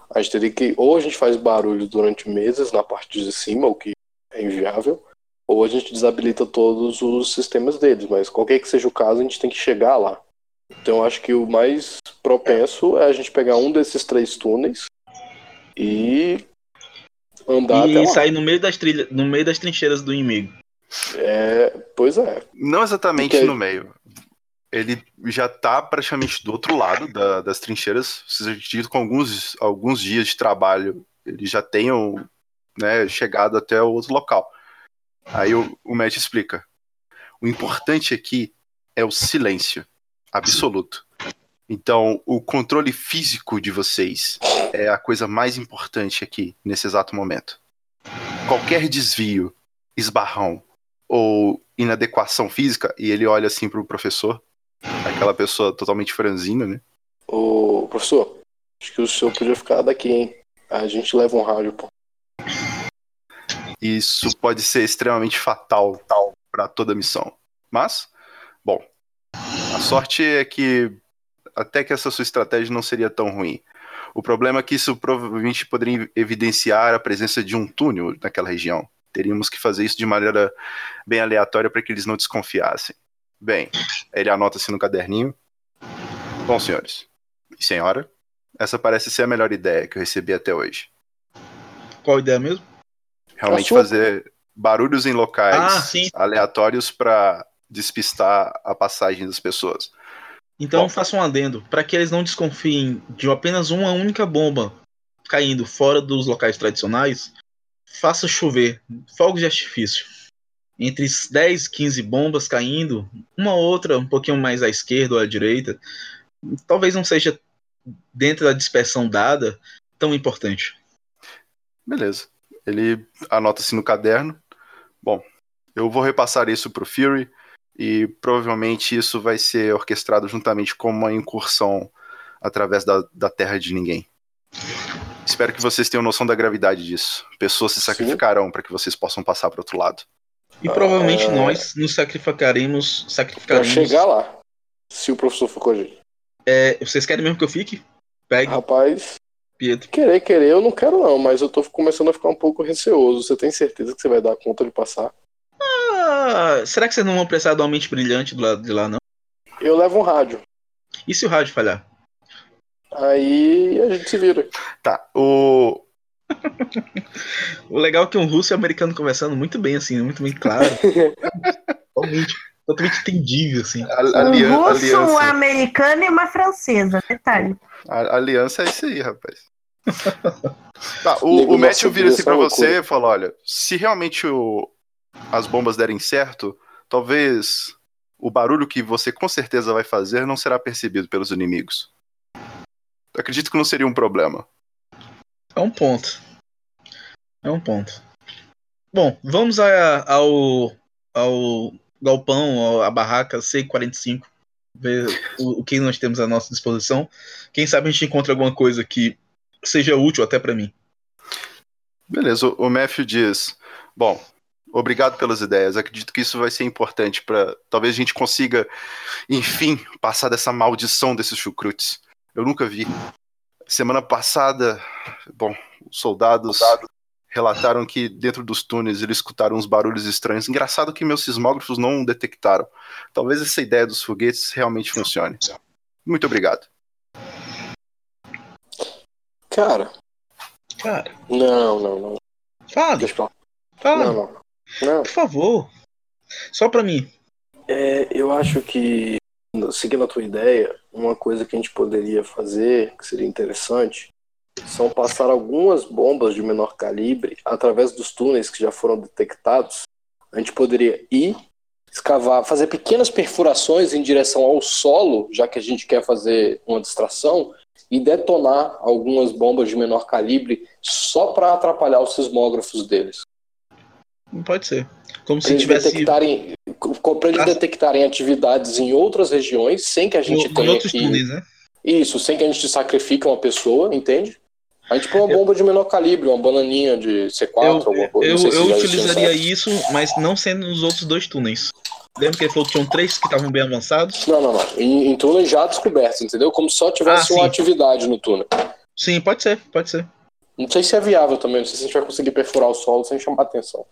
A gente teria que, ou a gente faz barulho durante meses na parte de cima, o que é inviável, ou a gente desabilita todos os sistemas deles, mas qualquer que seja o caso, a gente tem que chegar lá. Então eu acho que o mais propenso é a gente pegar um desses três túneis e andar até e lá. sair no meio das trilhas, no meio das trincheiras do inimigo. É, pois é. não exatamente no meio. Ele já está praticamente do outro lado da- das trincheiras. Vocês acreditam que com alguns, alguns dias de trabalho eles já tenham né, chegado até o outro local. Aí o, o Matt explica. O importante aqui é o silêncio absoluto. Então, o controle físico de vocês é a coisa mais importante aqui nesse exato momento. Qualquer desvio, esbarrão ou inadequação física e ele olha assim pro professor, aquela pessoa totalmente franzina, né? Ô, professor, acho que o senhor podia ficar daqui, hein? A gente leva um rádio, pô. Isso pode ser extremamente fatal para toda a missão. Mas, bom, a sorte é que até que essa sua estratégia não seria tão ruim. O problema é que isso provavelmente poderia evidenciar a presença de um túnel naquela região. Teríamos que fazer isso de maneira bem aleatória para que eles não desconfiassem. Bem, ele anota-se no caderninho. Bom, senhores e senhora, essa parece ser a melhor ideia que eu recebi até hoje. Qual ideia mesmo? Realmente sua- fazer barulhos em locais Ah, aleatórios para despistar a passagem das pessoas. Então Bom. faça um adendo. Para que eles não desconfiem de apenas uma única bomba caindo fora dos locais tradicionais, faça chover fogos de artifício. Entre 10 e 15 bombas caindo, uma outra um pouquinho mais à esquerda ou à direita, talvez não seja dentro da dispersão dada tão importante. Beleza. Ele anota-se no caderno. Bom, eu vou repassar isso pro Fury e provavelmente isso vai ser orquestrado juntamente com uma incursão através da, da Terra de Ninguém. Espero que vocês tenham noção da gravidade disso. Pessoas se sacrificarão para que vocês possam passar para outro lado. E provavelmente Ah. nós nos sacrificaremos. Pra sacrificaremos. chegar lá, se o professor for com a gente. É, vocês querem mesmo que eu fique? Pegue, Rapaz, Pietro. querer, querer, eu não quero não, mas eu tô começando a ficar um pouco receoso. Você tem certeza que você vai dar conta de passar? Será que vocês não vão precisar de uma mente brilhante do lado de lá, não? Eu levo um rádio. E se o rádio falhar? Aí a gente se vira. Tá, o. [laughs] O legal é que um russo e um americano conversando muito bem, assim, muito bem claro. [laughs] totalmente, totalmente entendível, assim. A, Um russo, um aliança, americano e uma francesa. Detalhe. a- aliança é isso aí, rapaz. [laughs] Tá, o, o Matthew vira assim pra é você e fala: olha, se realmente o- as bombas derem certo, talvez o barulho que você com certeza vai fazer não será percebido pelos inimigos. Acredito que não seria um problema. É um ponto. É um ponto. Bom, vamos a- ao, ao galpão, à barraca C45, ver o, o que nós temos à nossa disposição. Quem sabe a gente encontra alguma coisa que seja útil até pra mim. Beleza, o, o Matthew diz: bom, obrigado pelas ideias. Acredito que isso vai ser importante para talvez a gente consiga, enfim, passar dessa maldição desses chucrutes. Eu nunca vi. Semana passada, bom, os soldados relataram que dentro dos túneis eles escutaram uns barulhos estranhos. Engraçado que meus sismógrafos não detectaram. Talvez essa ideia dos foguetes realmente funcione. Muito obrigado. Cara, Cara, não, não, não. fale, lá. fale, Não, não. Não. por favor. Só pra mim. É, eu acho que, seguindo a tua ideia, uma coisa que a gente poderia fazer, que seria interessante, são passar algumas bombas de menor calibre através dos túneis que já foram detectados. A gente poderia ir, escavar, fazer pequenas perfurações em direção ao solo, já que a gente quer fazer uma distração, e detonar algumas bombas de menor calibre só para atrapalhar os sismógrafos deles. Não pode ser. Como Pra se eles tivesse detectarem, para eles detectarem atividades em outras regiões sem que a em, gente em tenha outros que... túneis, né? Isso, sem que a gente sacrifique uma pessoa, entende? A gente põe uma bomba de menor calibre, uma bananinha de C4, Eu, alguma coisa. eu, se eu utilizaria isso, mas não sendo nos outros dois túneis. Lembra que ele falou que tinham três que estavam bem avançados? Não, não, não. Em, em túneis já descobertos, entendeu? Como se só tivesse Ah, uma atividade no túnel. Sim, pode ser, pode ser. Não sei se é viável também, não sei se a gente vai conseguir perfurar o solo sem chamar atenção.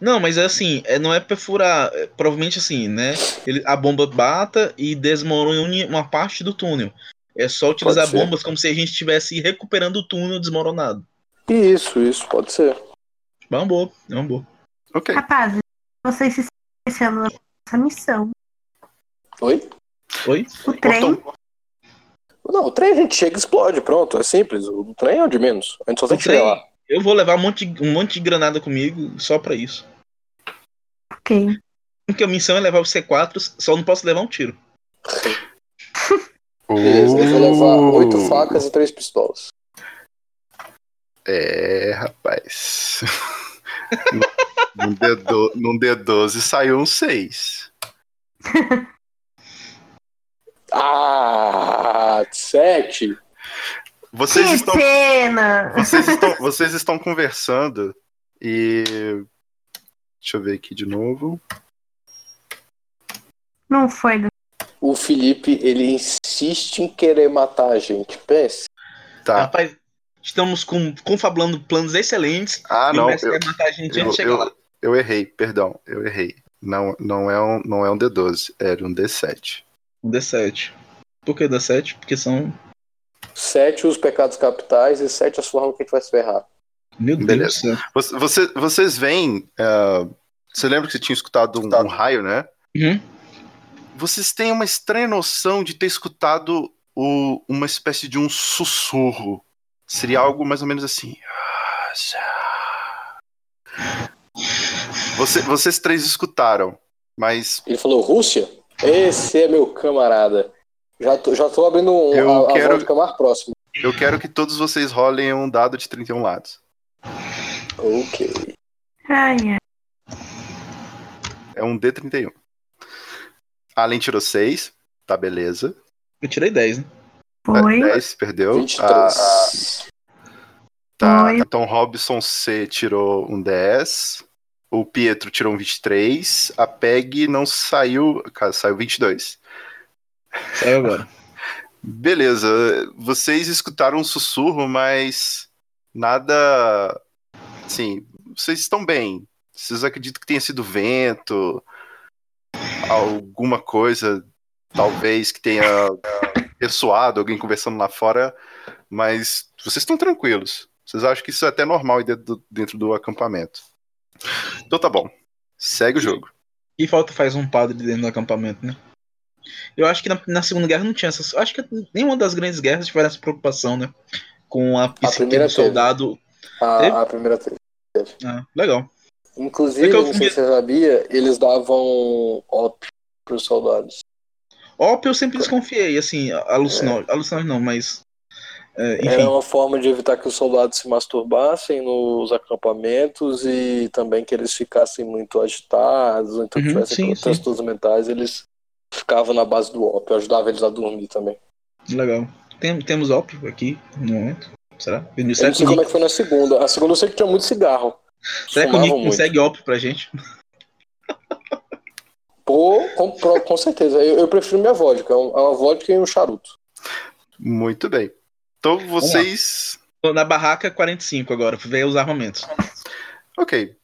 Não, mas é assim, é, não é perfurar, é, provavelmente assim, né? Ele, a bomba bata e desmorone uma parte do túnel. É só utilizar bombas como se a gente estivesse recuperando o túnel desmoronado. Isso, isso, pode ser. É é uma boa. Ok. Rapazes, vocês se esquecendo da nossa missão. Oi? Oi? O trem, Cortou- Não, o trem a gente chega e explode, pronto, é simples. O trem é o de menos. A gente só tem O que chegar lá. Eu vou levar um monte, de- um monte de granada comigo só pra isso. ok. Porque a missão é levar os C4, só não posso levar um tiro. [laughs] Beleza, eu vou levar oito Uh. facas e três pistolas. É, rapaz. [laughs] Num, D12, num D12 saiu um 6. Ah, sete. Vocês que estão, pena! vocês, estão, [laughs] vocês estão conversando e. Deixa eu ver aqui de novo. Não foi. do- O Felipe, ele insiste em querer matar a gente. Pense. Tá. Rapaz, estamos com, confabulando planos excelentes. Ah, não. Eu, quer matar a gente eu, antes chegar lá. eu, eu errei, perdão. Eu errei. Não, não, é um, não é um D12, era um D7. Um D7. Por que D7? Porque são. Sete os pecados capitais e sete as formas que a gente vai se ferrar. Meu Deus Beleza. do céu. Você, você- vocês veem. ah, você lembra que você tinha escutado um, um raio, né? Uhum. Vocês têm uma estranha noção de ter escutado o- uma espécie de um sussurro. Seria algo mais ou menos assim. Você- vocês três escutaram, mas Ele falou, Rússia? Esse é meu camarada. Já tô, já tô abrindo um, Eu a, quero- a mais próximo. eu quero que todos vocês rolem um dado de 31 lados. Ok. Ai, ai. É um D31. Além tirou 6, tá beleza. Eu tirei 10, né? Foi. 10, perdeu. 23. Ah, tá, Foi. então Robson C tirou um 10. O Pietro tirou um 23. A Peg não saiu. Cara, saiu 22. Saiu agora. [laughs] Beleza. Vocês escutaram um sussurro, mas nada. Sim, vocês estão bem. Vocês acreditam que tenha sido vento? Alguma coisa, talvez, que tenha ressoado, alguém conversando lá fora, mas vocês estão tranquilos. Vocês acham que isso é até normal aí dentro do, dentro do acampamento. Então tá bom. Segue o jogo. E falta faz um padre dentro do acampamento, né? Eu acho que na, na Segunda Guerra não tinha essas. Acho que nenhuma das grandes guerras tiveram essa preocupação, né? Com a psique primeira do soldado. A, a primeira teve. Ah, legal. Inclusive, É eu não sei se você sabia, eles davam ópio pros soldados. Ópio eu sempre desconfiei, assim, alucinógeno. Alucinógeno não, mas. é. Era uma forma de evitar que os soldados se masturbassem nos acampamentos e também que eles ficassem muito agitados, ou então Uhum, tivessem sim. transtornos mentais, eles ficavam na base do ópio, ajudava eles a dormir também. Legal. Tem, temos ópio aqui no momento. Será? Eu não sei como é que foi na segunda. A segunda eu sei que tinha muito cigarro. Será que o Nick muito. consegue ópio pra gente? [laughs] Pô, com, com certeza. Eu, eu prefiro minha vodka. É uma vodka e um charuto. Muito bem. Então vocês. Tô na barraca 45 agora, ver os armamentos. Ok.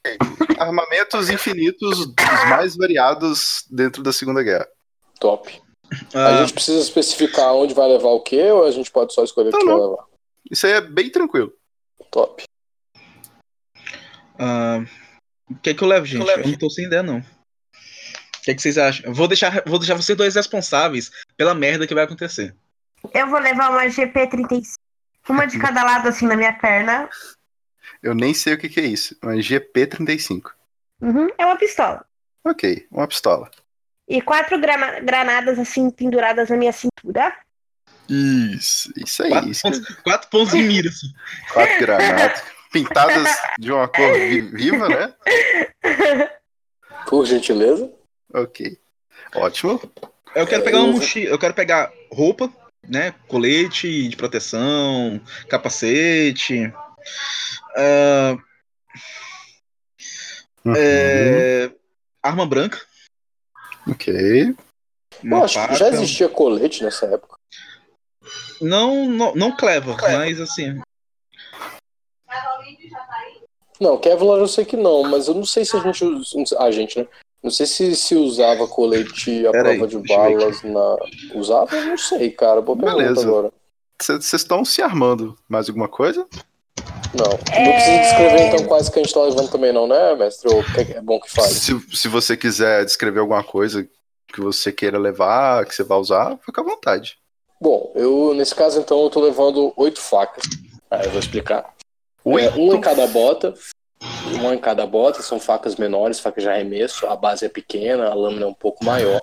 Armamentos infinitos, os mais variados dentro da Segunda Guerra. Top. Ah, A gente precisa especificar onde vai levar o quê ou a gente pode só escolher o Não, que não. vai levar? Isso aí é bem tranquilo. Top. ah, o que é que eu levo, gente? Eu não tô sem ideia, não. O que, é que vocês acham? Eu Vou deixar, vou deixar vocês dois responsáveis pela merda que vai acontecer. Eu vou levar uma GP35. Uma de cada lado, assim, na minha perna. Eu nem sei o que, que é isso. Uma GP35. Uhum, é uma pistola. Ok, uma pistola. E quatro granadas, assim, penduradas na minha cintura. Isso, isso aí. Quatro, Isso. pontos, quatro pontos de mira, assim. Quatro granadas. [laughs] Pintadas de uma cor vi- viva, né? Por gentileza. Ok. Ótimo. Eu quero pegar uma Eu- mochila, eu quero pegar roupa, né? Colete de proteção, capacete. ah, Uhum. é, arma branca. Ok. Uma Eu acho que já existia colete nessa época. Não, não, não clever, mas assim. Não, Kevlar eu sei que não, mas eu não sei se a gente. A gente, né? Não sei se se usava colete à Pera aí, prova de eu ver balas na. Usava? Eu não sei, cara. Boa pergunta Beleza. agora. Vocês estão se armando. Mais alguma coisa? Não. Não precisa descrever então quais que a gente tá levando também, não, né, mestre? Ou que é bom que fale. Se, se você quiser descrever alguma coisa que você queira levar, que você vai usar, fica à vontade. Bom, eu, nesse caso, então, eu tô levando oito facas. Ah, eu vou explicar. É, uma em cada bota. Uma em cada bota, são facas menores, facas de arremesso. A base é pequena, a lâmina é um pouco maior.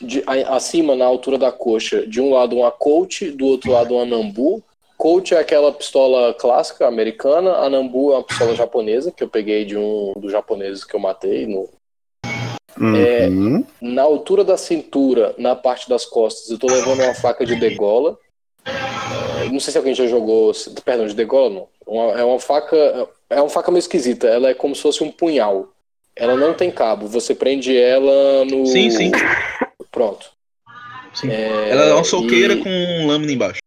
De, acima, na altura da coxa, de um lado uma coach, do outro lado uma nambu. Colt é aquela pistola clássica americana, a Nambu é uma pistola japonesa que eu peguei de um dos japoneses que eu matei no, Uhum. na altura da cintura, na parte das costas, eu tô levando uma faca de degola. É, Não sei se alguém já jogou. Perdão, de degola não. Uma- é uma faca. É uma faca meio esquisita. Ela é como se fosse um punhal. Ela não tem cabo. Você prende ela no. Sim, sim. Pronto. Sim. É, Ela é uma soqueira e- com lâmina embaixo.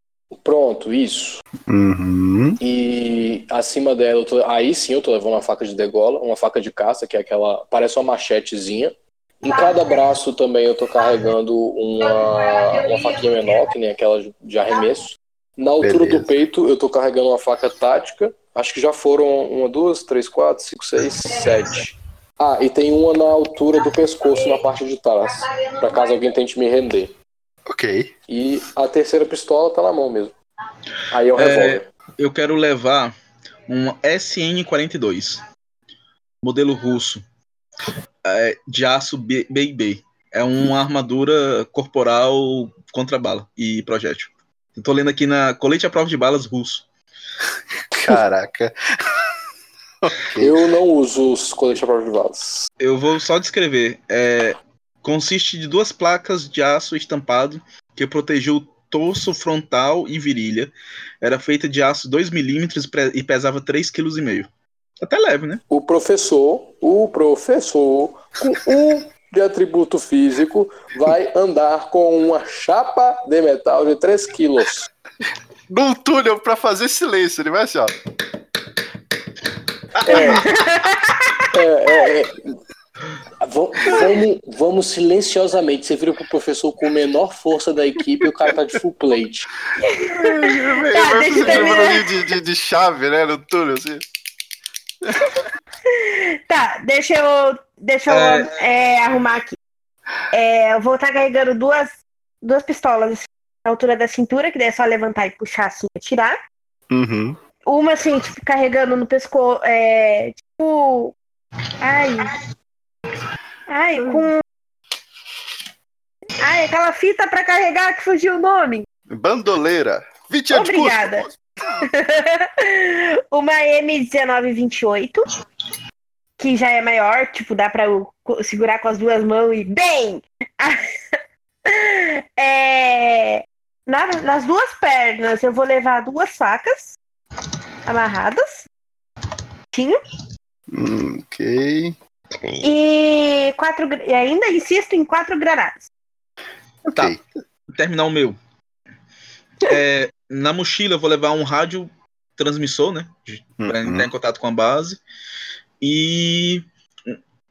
Pronto, isso. Uhum. E acima dela, eu tô- aí sim eu tô levando uma faca de degola, uma faca de caça, que é aquela. Parece uma machetezinha. Em cada braço também eu tô carregando uma, uma faquinha menor, que nem aquela de arremesso. Na altura Beleza. do peito eu tô carregando uma faca tática. Acho que já foram uma, duas, três, quatro, cinco, seis, sete. Ah, e tem uma na altura do pescoço, na parte de trás. Pra caso alguém tente me render. Ok. E a terceira pistola tá na mão mesmo. Aí é o É, revólver. Eu quero levar um SN-42, modelo russo, é, de aço B- BB. É uma armadura corporal contra bala e projétil. Eu tô lendo aqui na colete à prova de balas russo. [laughs] Caraca. Eu não uso os coletes à prova de balas. Eu vou só descrever. É, consiste de duas placas de aço estampado que protegeu o torso frontal e virilha. Era feita de aço 2mm e pesava 3,5 kg. Até leve, né? O professor, o professor, com um de atributo físico, vai andar com uma chapa de metal de 3 quilos. Num túnel pra fazer silêncio, ele vai assim, ó. É, [laughs] é, é. Va- Vamos, vamos silenciosamente. Você vira pro professor com a menor força da equipe e o cara tá de full plate. Vai deixa eu terminar. de, de, de chave, né? No túnel, assim. Tá, deixa eu, deixa eu é, arrumar aqui. É, eu vou estar carregando duas, duas pistolas na altura da cintura, que daí é só levantar e puxar assim e atirar. Uhum. Uma assim, tipo, carregando no pescoço. É, tipo. Ai. Ai, com. Ai, aquela fita pra carregar que fugiu o nome. Bandoleira. 20 anos de curso. Obrigada. [laughs] Uma M1928, que já é maior, tipo, dá pra segurar com as duas mãos e bem! [laughs] É, na- nas duas pernas eu vou levar duas facas amarradas. Tinho. Hum, ok. E quatro. E ainda insisto em quatro granadas. Ok. terminar o meu. É, na mochila eu vou levar um rádio transmissor, né? Para Uhum. entrar em contato com a base. E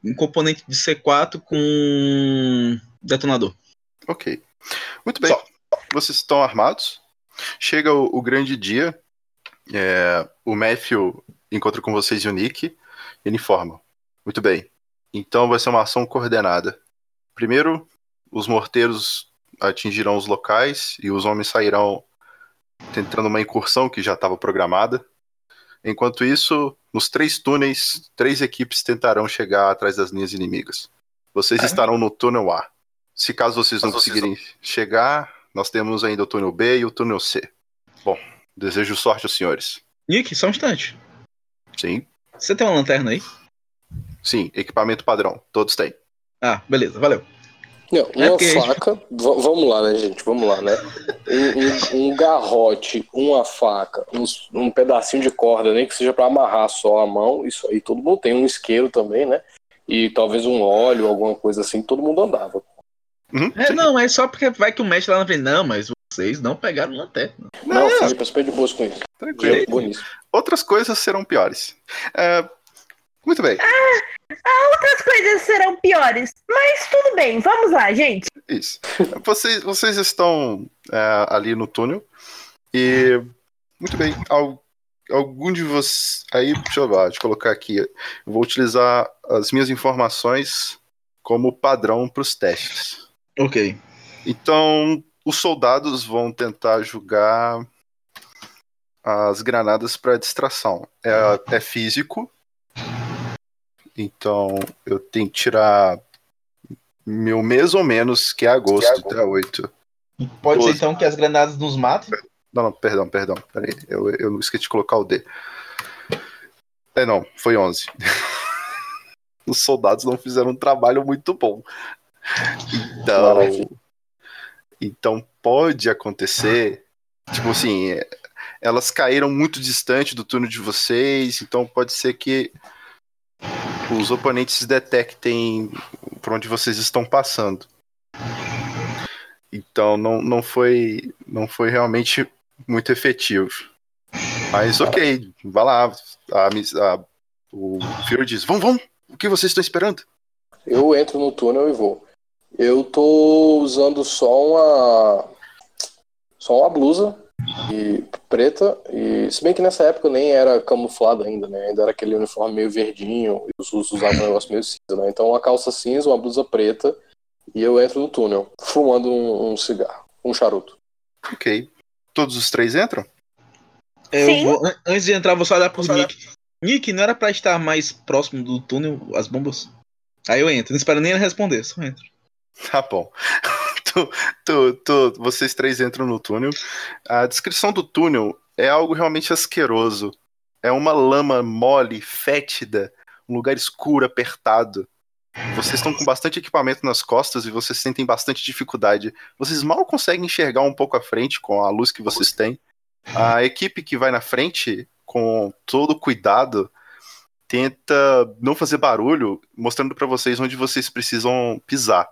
um componente de C4 com detonador. Ok. Muito bem. Só. Vocês estão armados. Chega o, o grande dia. É, o Matthew encontra com vocês e o Nick. Ele informa. Muito bem. Então vai ser uma ação coordenada. Primeiro, os morteiros atingirão os locais e os homens sairão tentando uma incursão que já estava programada. Enquanto isso, nos três túneis, três equipes tentarão chegar atrás das linhas inimigas. Vocês estarão no túnel A. Se caso vocês não Caso vocês conseguirem chegar, nós temos ainda o túnel B e o túnel C. Bom, desejo sorte aos senhores. Nick, só um instante. Sim, Você tem uma lanterna aí? Sim, equipamento padrão, todos têm. Ah, beleza, valeu. Não, É uma porque gente- faca. vamos lá, né, gente? Vamos lá, né? Um, um- um garrote, uma faca, uns- um, pedacinho de corda, nem que seja pra amarrar só a mão. Isso aí todo mundo tem. Um isqueiro também, né? E talvez um óleo, alguma coisa assim. Todo mundo andava. Uhum, É, sim. não, é só porque vai que o mestre lá na frente. Não, mas vocês não pegaram lanterna. Não, Felipe, eu de boas com isso. Tranquilo. Outras coisas serão piores. É, muito bem, Outras coisas serão piores. Mas tudo bem, vamos lá, gente. isso. Vocês, vocês estão é, ali no túnel e. Muito bem, al- algum de vocês. Aí, deixa eu, deixa eu colocar aqui. Eu vou utilizar as minhas informações como padrão para os testes. Ok. Então, os soldados vão tentar jogar as granadas para distração. É, é físico. Então, eu tenho que tirar meu mês ou menos, que é agosto, Que é agosto. até 8. Pode Doze. ser então que as granadas nos matem? Não, não, perdão, perdão. Peraí, eu, eu esqueci de colocar o D. É, não, foi 11. [laughs] Os soldados não fizeram um trabalho muito bom. Então, então pode acontecer, tipo assim, elas caíram muito distante do turno de vocês, então pode ser que os oponentes detectem por onde vocês estão passando. Então não, não foi não foi realmente muito efetivo. Mas ok, vai lá. A, a, o Fury diz: Vamos, vamos. O que vocês estão esperando? Eu entro no túnel e vou. Eu tô usando só uma. Só uma blusa e preta. E se bem que nessa época nem era camuflado ainda, né? Ainda era aquele uniforme meio verdinho. E os russos usavam um negócio meio cinza, né? Então uma calça cinza, uma blusa preta. E eu entro no túnel, fumando um, um cigarro, um charuto. Ok. Todos os três entram? É, eu vou, antes de entrar, vou só olhar pro Nick. Nick, não era pra estar mais próximo do túnel, as bombas? Aí eu entro, não espero nem ele responder, só entro. Tá bom. Tu, tu, tu, vocês três entram no túnel. A descrição do túnel é algo realmente asqueroso. É uma lama mole, fétida, um lugar escuro, apertado. Vocês estão com bastante equipamento nas costas e vocês sentem bastante dificuldade. Vocês mal conseguem enxergar um pouco à frente com a luz que vocês têm. A equipe que vai na frente, com todo cuidado, tenta não fazer barulho, mostrando para vocês onde vocês precisam pisar.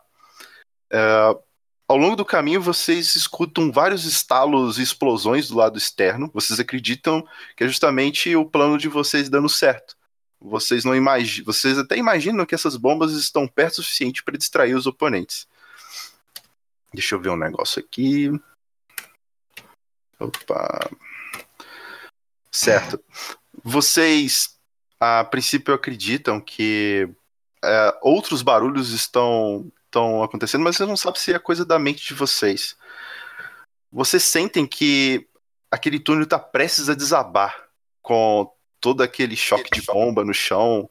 É, ao longo do caminho, vocês escutam vários estalos e explosões do lado externo. Vocês acreditam que é justamente o plano de vocês dando certo. Vocês não imaginam, vocês até imaginam que essas bombas estão perto o suficiente para distrair os oponentes. Deixa eu ver um negócio aqui. Opa. Certo. Vocês, a princípio, acreditam que é, outros barulhos estão, estão acontecendo, mas você não sabe se é coisa da mente de vocês. Vocês sentem que aquele túnel está prestes a desabar com todo aquele choque de bomba no chão,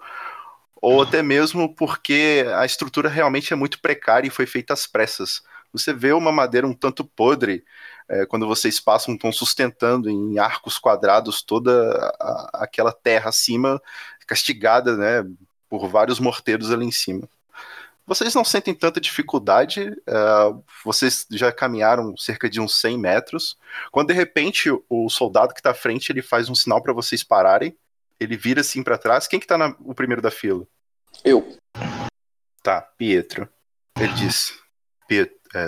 ou até mesmo porque a estrutura realmente é muito precária e foi feita às pressas. Você vê uma madeira um tanto podre é, quando vocês passam, estão sustentando em arcos quadrados toda a, aquela terra acima, castigada né, por vários morteiros ali em cima. Vocês não sentem tanta dificuldade, uh, vocês já caminharam cerca de uns 100 metros, quando de repente o soldado que está à frente ele faz um sinal para vocês pararem, ele vira assim para trás. Quem que tá na, o primeiro da fila? Eu. Tá, Pietro. Ele diz: Pietro, é,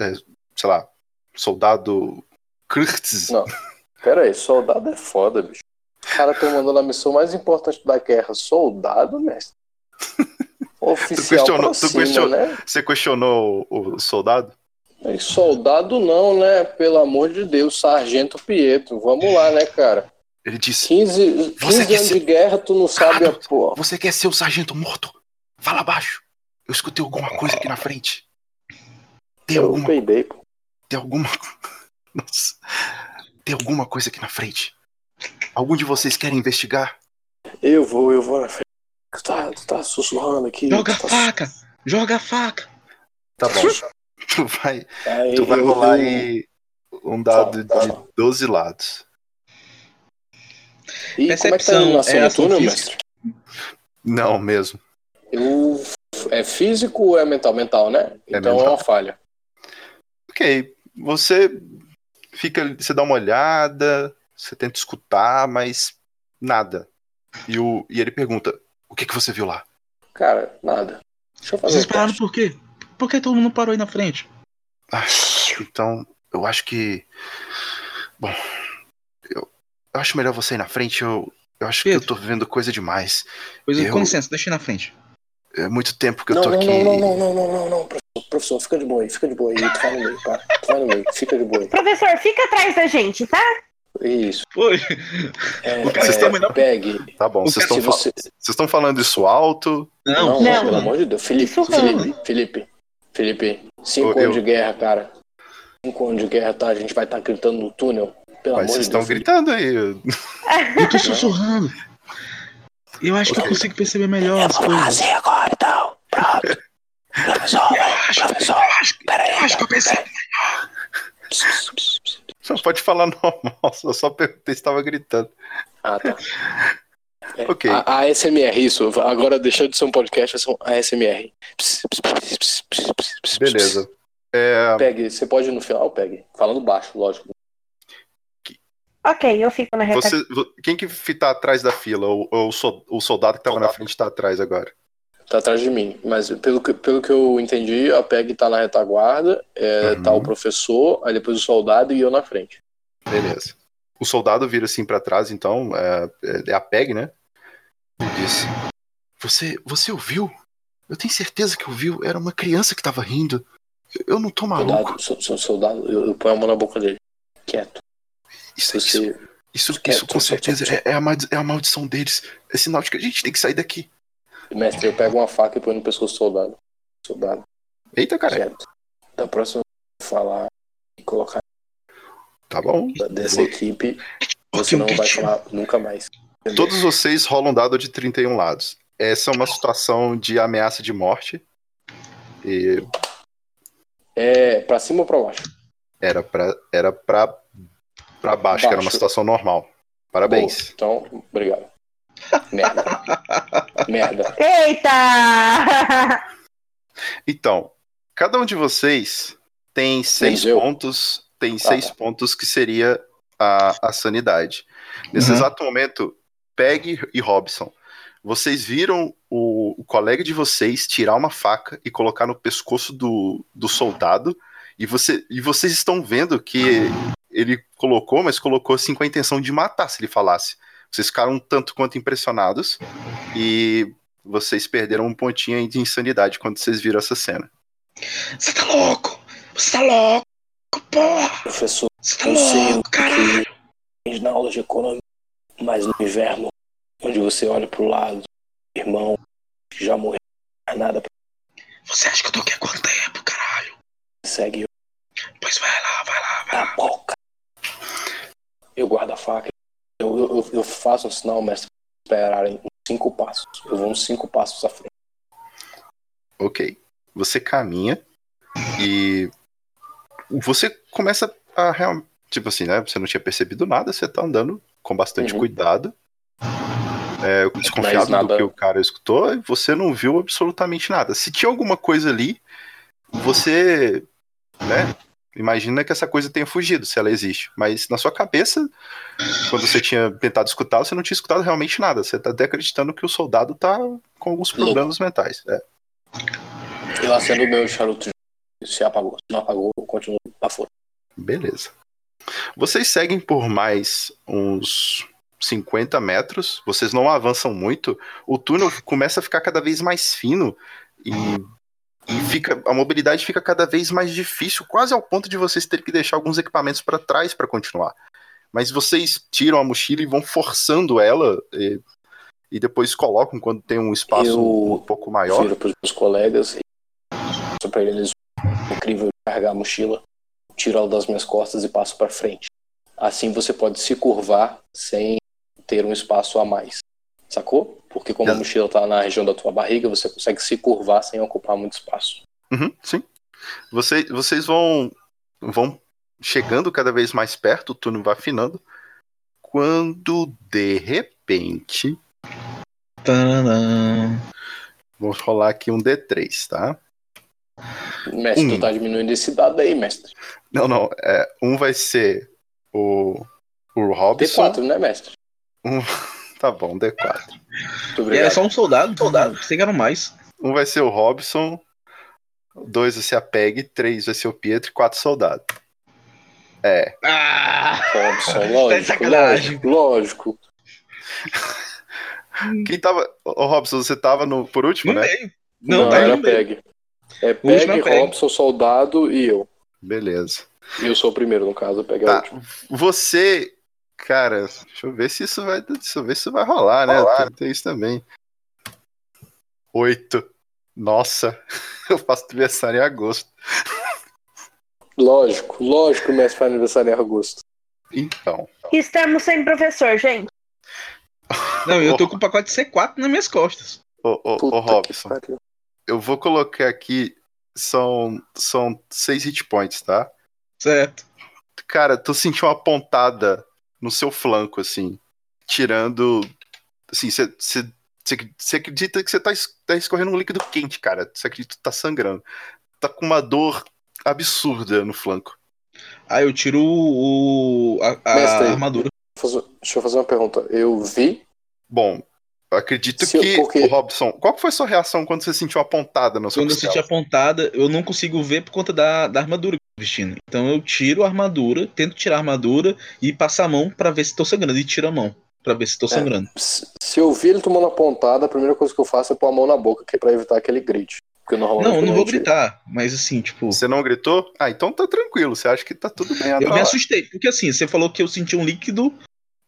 é, sei lá, soldado Kurtz. Não, pera aí, soldado é foda, bicho. O cara tomando a missão mais importante da guerra, soldado, mestre. [laughs] Oficial tu questionou, cima, tu questionou, né? Você questionou o, o soldado? E soldado não, né? Pelo amor de Deus, Sargento Pietro. Vamos lá, né, cara? Ele disse: 15, 15 Você quer anos ser- de guerra, tu não sabe a porra. Você quer ser o sargento morto? Fala abaixo. Eu escutei alguma coisa aqui na frente. Tem Eu alguma, peidei, pô. tem alguma, [laughs] Nossa. tem alguma coisa aqui na frente. Algum de vocês querem investigar? Eu vou, eu vou na frente. Tu tá, tu tá sussurrando aqui. Joga a tá... faca! Joga a faca! Tá bom. [laughs] Tu vai, Aí, tu vai eu- rolar aí um dado Tá, tá. de 12 lados. E como é que tá a Percepção é ação túnel, mestre? Não, mesmo. Eu... É físico ou é mental? Mental, né? É então é mental. uma falha. Ok. Você fica. Você dá uma olhada, você tenta escutar, mas nada. E, o, e ele pergunta: O que, que você viu lá? Cara, nada. Deixa eu fazer Vocês um pararam teste. por quê? Por que todo mundo parou aí na frente? Ah, então, eu acho que. Bom, eu, eu acho melhor você ir na frente. Eu, eu acho que Pedro. eu tô vendo coisa demais. Pois Eu- com licença, deixa eu ir na frente. É muito tempo que eu Não, tô não, aqui. não, não, não, não, não, não, não, professor, professor, fica de boa aí, fica de boa aí, tu vai no meio, cara. Tu vai no meio, fica de boa aí. Professor, fica atrás da gente, tá? Isso. Foi. É, O cara é, pegue. Tá bom, vocês estão você... estão falando isso alto. Não, Não, Não. pelo amor de Deus. Felipe. Felipe, Felipe, Felipe. Cinco Eu- anos de guerra, cara. Cinco anos de guerra, tá? A gente vai estar gritando no túnel. Pelo Mas amor vocês de Deus. estão gritando aí. [laughs] eu tô sussurrando. Eu acho que eu consigo perceber melhor as coisas. Assim agora, então. Pronto. Professor, Eu acho, professor, eu acho, peraí. eu acho que eu percebo. Você pode falar [laughs] normal, eu só perguntei se estava gritando. Ah, tá. [laughs] É, Ok. A, a ASMR, isso. Agora deixando de ser um podcast, ser um ASMR. Beleza. É, Pegue, você pode ir no final, pegue. Falando baixo, lógico. Ok, eu fico na retaguarda. você, vo- quem que tá atrás da fila? O, o, o soldado que tava na frente tá atrás agora. Tá atrás de mim. Mas pelo que, pelo que eu entendi, a PEG tá na retaguarda, é, Uhum. tá o professor, aí depois o soldado e eu na frente. Beleza. O soldado vira assim pra trás, então, é, é a PEG, né? E diz: Você, você ouviu? Eu tenho certeza que ouviu. Era uma criança que tava rindo. Eu não tô maluco. Soldado, so- so- soldado eu, eu ponho a mão na boca dele. Quieto. Isso, isso, Você, isso, quieto, isso com certeza é, é a, é a maldição deles. É sinal de que a gente tem que sair daqui. Mestre, eu pego uma faca e ponho no pescoço do soldado. Soldado, Eita, cara. Da próxima vez que falar e colocar Tá bom. dessa equipe, você não vai falar nunca mais. Entendeu? Todos vocês rolam um dado de 31 lados. Essa é uma situação de ameaça de morte. E É pra cima ou pra baixo? era pra, era pra, pra baixo, que era uma Baixo. situação normal. Parabéns. Boa, Então, obrigado. Merda. Merda. Eita! Então, cada um de vocês tem seis eu? pontos. Tem seis tá. pontos que seria a, a sanidade. Nesse Uhum. exato momento, Peg e Robson, vocês viram o, o colega de vocês tirar uma faca e colocar no pescoço do, do soldado. E, você, e vocês estão vendo que ele colocou, mas colocou assim com a intenção de matar se ele falasse. Vocês ficaram um tanto quanto impressionados e vocês perderam um pontinho aí de insanidade quando vocês viram essa cena. Você tá louco? Você tá louco, porra! Professor, Você tá louco, caralho! na aula de economia, mas no inverno, onde você olha pro lado, irmão, que já morreu, não nada pra Você acha que eu tô aqui há quanto tempo, caralho? segue eu Pois vai lá, vai lá, vai na lá. boca. Eu guardo a faca. Eu, eu, eu faço um sinal, mestre, esperarem cinco passos. Eu vou uns cinco passos à frente. Ok. Você caminha e você começa a realmente. Tipo assim, né? Você não tinha percebido nada, você tá andando com bastante Uhum. cuidado. É, desconfiado nada- do que o cara escutou, e você não viu absolutamente nada. Se tinha alguma coisa ali, você, né? Imagina que essa coisa tenha fugido, se ela existe. Mas na sua cabeça, quando você tinha tentado escutar, você não tinha escutado realmente nada. Você tá até acreditando que o soldado tá com alguns problemas mentais. É. Eu acendo o meu charuto. Se apagou. Se não apagou, eu continuo lá fora. Beleza. Vocês seguem por mais uns 50 metros, vocês não avançam muito, o túnel começa a ficar cada vez mais fino e, e fica, a mobilidade fica cada vez mais difícil, quase ao ponto de vocês terem que deixar alguns equipamentos para trás para continuar. Mas vocês tiram a mochila e vão forçando ela e, e depois colocam quando tem um espaço Eu um pouco maior. Viro pros meus colegas e passo pra eles incrível carregar a mochila, tiro ela das minhas costas e passo pra frente. Assim você pode se curvar sem ter um espaço a mais. Sacou? Porque como a mochila tá na região da tua barriga, você consegue se curvar sem ocupar muito espaço. Uhum, sim. Vocês, vocês vão, vão chegando cada vez mais perto, o túnel vai afinando. Quando de repente. Taranã. Vou rolar aqui um D3, tá? Mestre, Hum. tu tá diminuindo esse dado aí, mestre. Não, não. É, um vai ser o, o Robson. T4, né, mestre? Um, tá bom, D4. Muito E era só um soldado? Soldado. Pensei que eram mais. Um vai ser o Robson. Dois vai ser a Peg. Três vai ser o Pietro. E quatro soldados. É. Ah! Robson, Tá lógico, lógico, lógico. [laughs] Quem tava. Ô, Robson, você tava no, por último, No né? meio. Não, tá era. Peg. É Peg, é Peg. Robson, Soldado e eu. Beleza. E eu sou o primeiro, no caso, Peg é o Tá. último. Você, cara, deixa eu ver se isso vai, deixa eu ver se isso vai rolar, né? Tem, tem isso também. Oito. Nossa, [laughs] eu faço aniversário em agosto. Lógico, lógico que o mestre faz aniversário em agosto. Então, Estamos sem professor, gente. Não, eu tô com o pacote C4 nas minhas costas. ô, ô, ô Robson, eu vou colocar aqui, são, são seis hit points, tá? Certo. Cara, tu sentiu uma pontada no seu flanco, assim, tirando. Assim, você acredita que você tá, tá escorrendo um líquido quente, cara. Você acredita que tá sangrando. Tá com uma dor absurda no flanco. Aí eu tiro o, a, a Mestre, armadura. Deixa eu fazer uma pergunta. Eu vi. Bom, eu acredito Se eu- que porque- o Robson. Qual foi a sua reação quando você sentiu a pontada na sua Quando eu costela? senti a pontada, eu não consigo ver por conta da, da armadura eu vestindo. Então eu tiro a armadura, tento tirar a armadura e passar a mão pra ver se tô sangrando. E tiro a mão pra ver se tô sangrando. Se se eu vi ele tomando a pontada, a primeira coisa que eu faço é pôr a mão na boca, que é pra evitar aquele grite. Porque normalmente. Não, eu não vou gritar, mas assim, tipo. Você não gritou? Ah, então tá tranquilo. Você acha que tá tudo bem Eu até me assustei, porque assim, você falou que eu senti um líquido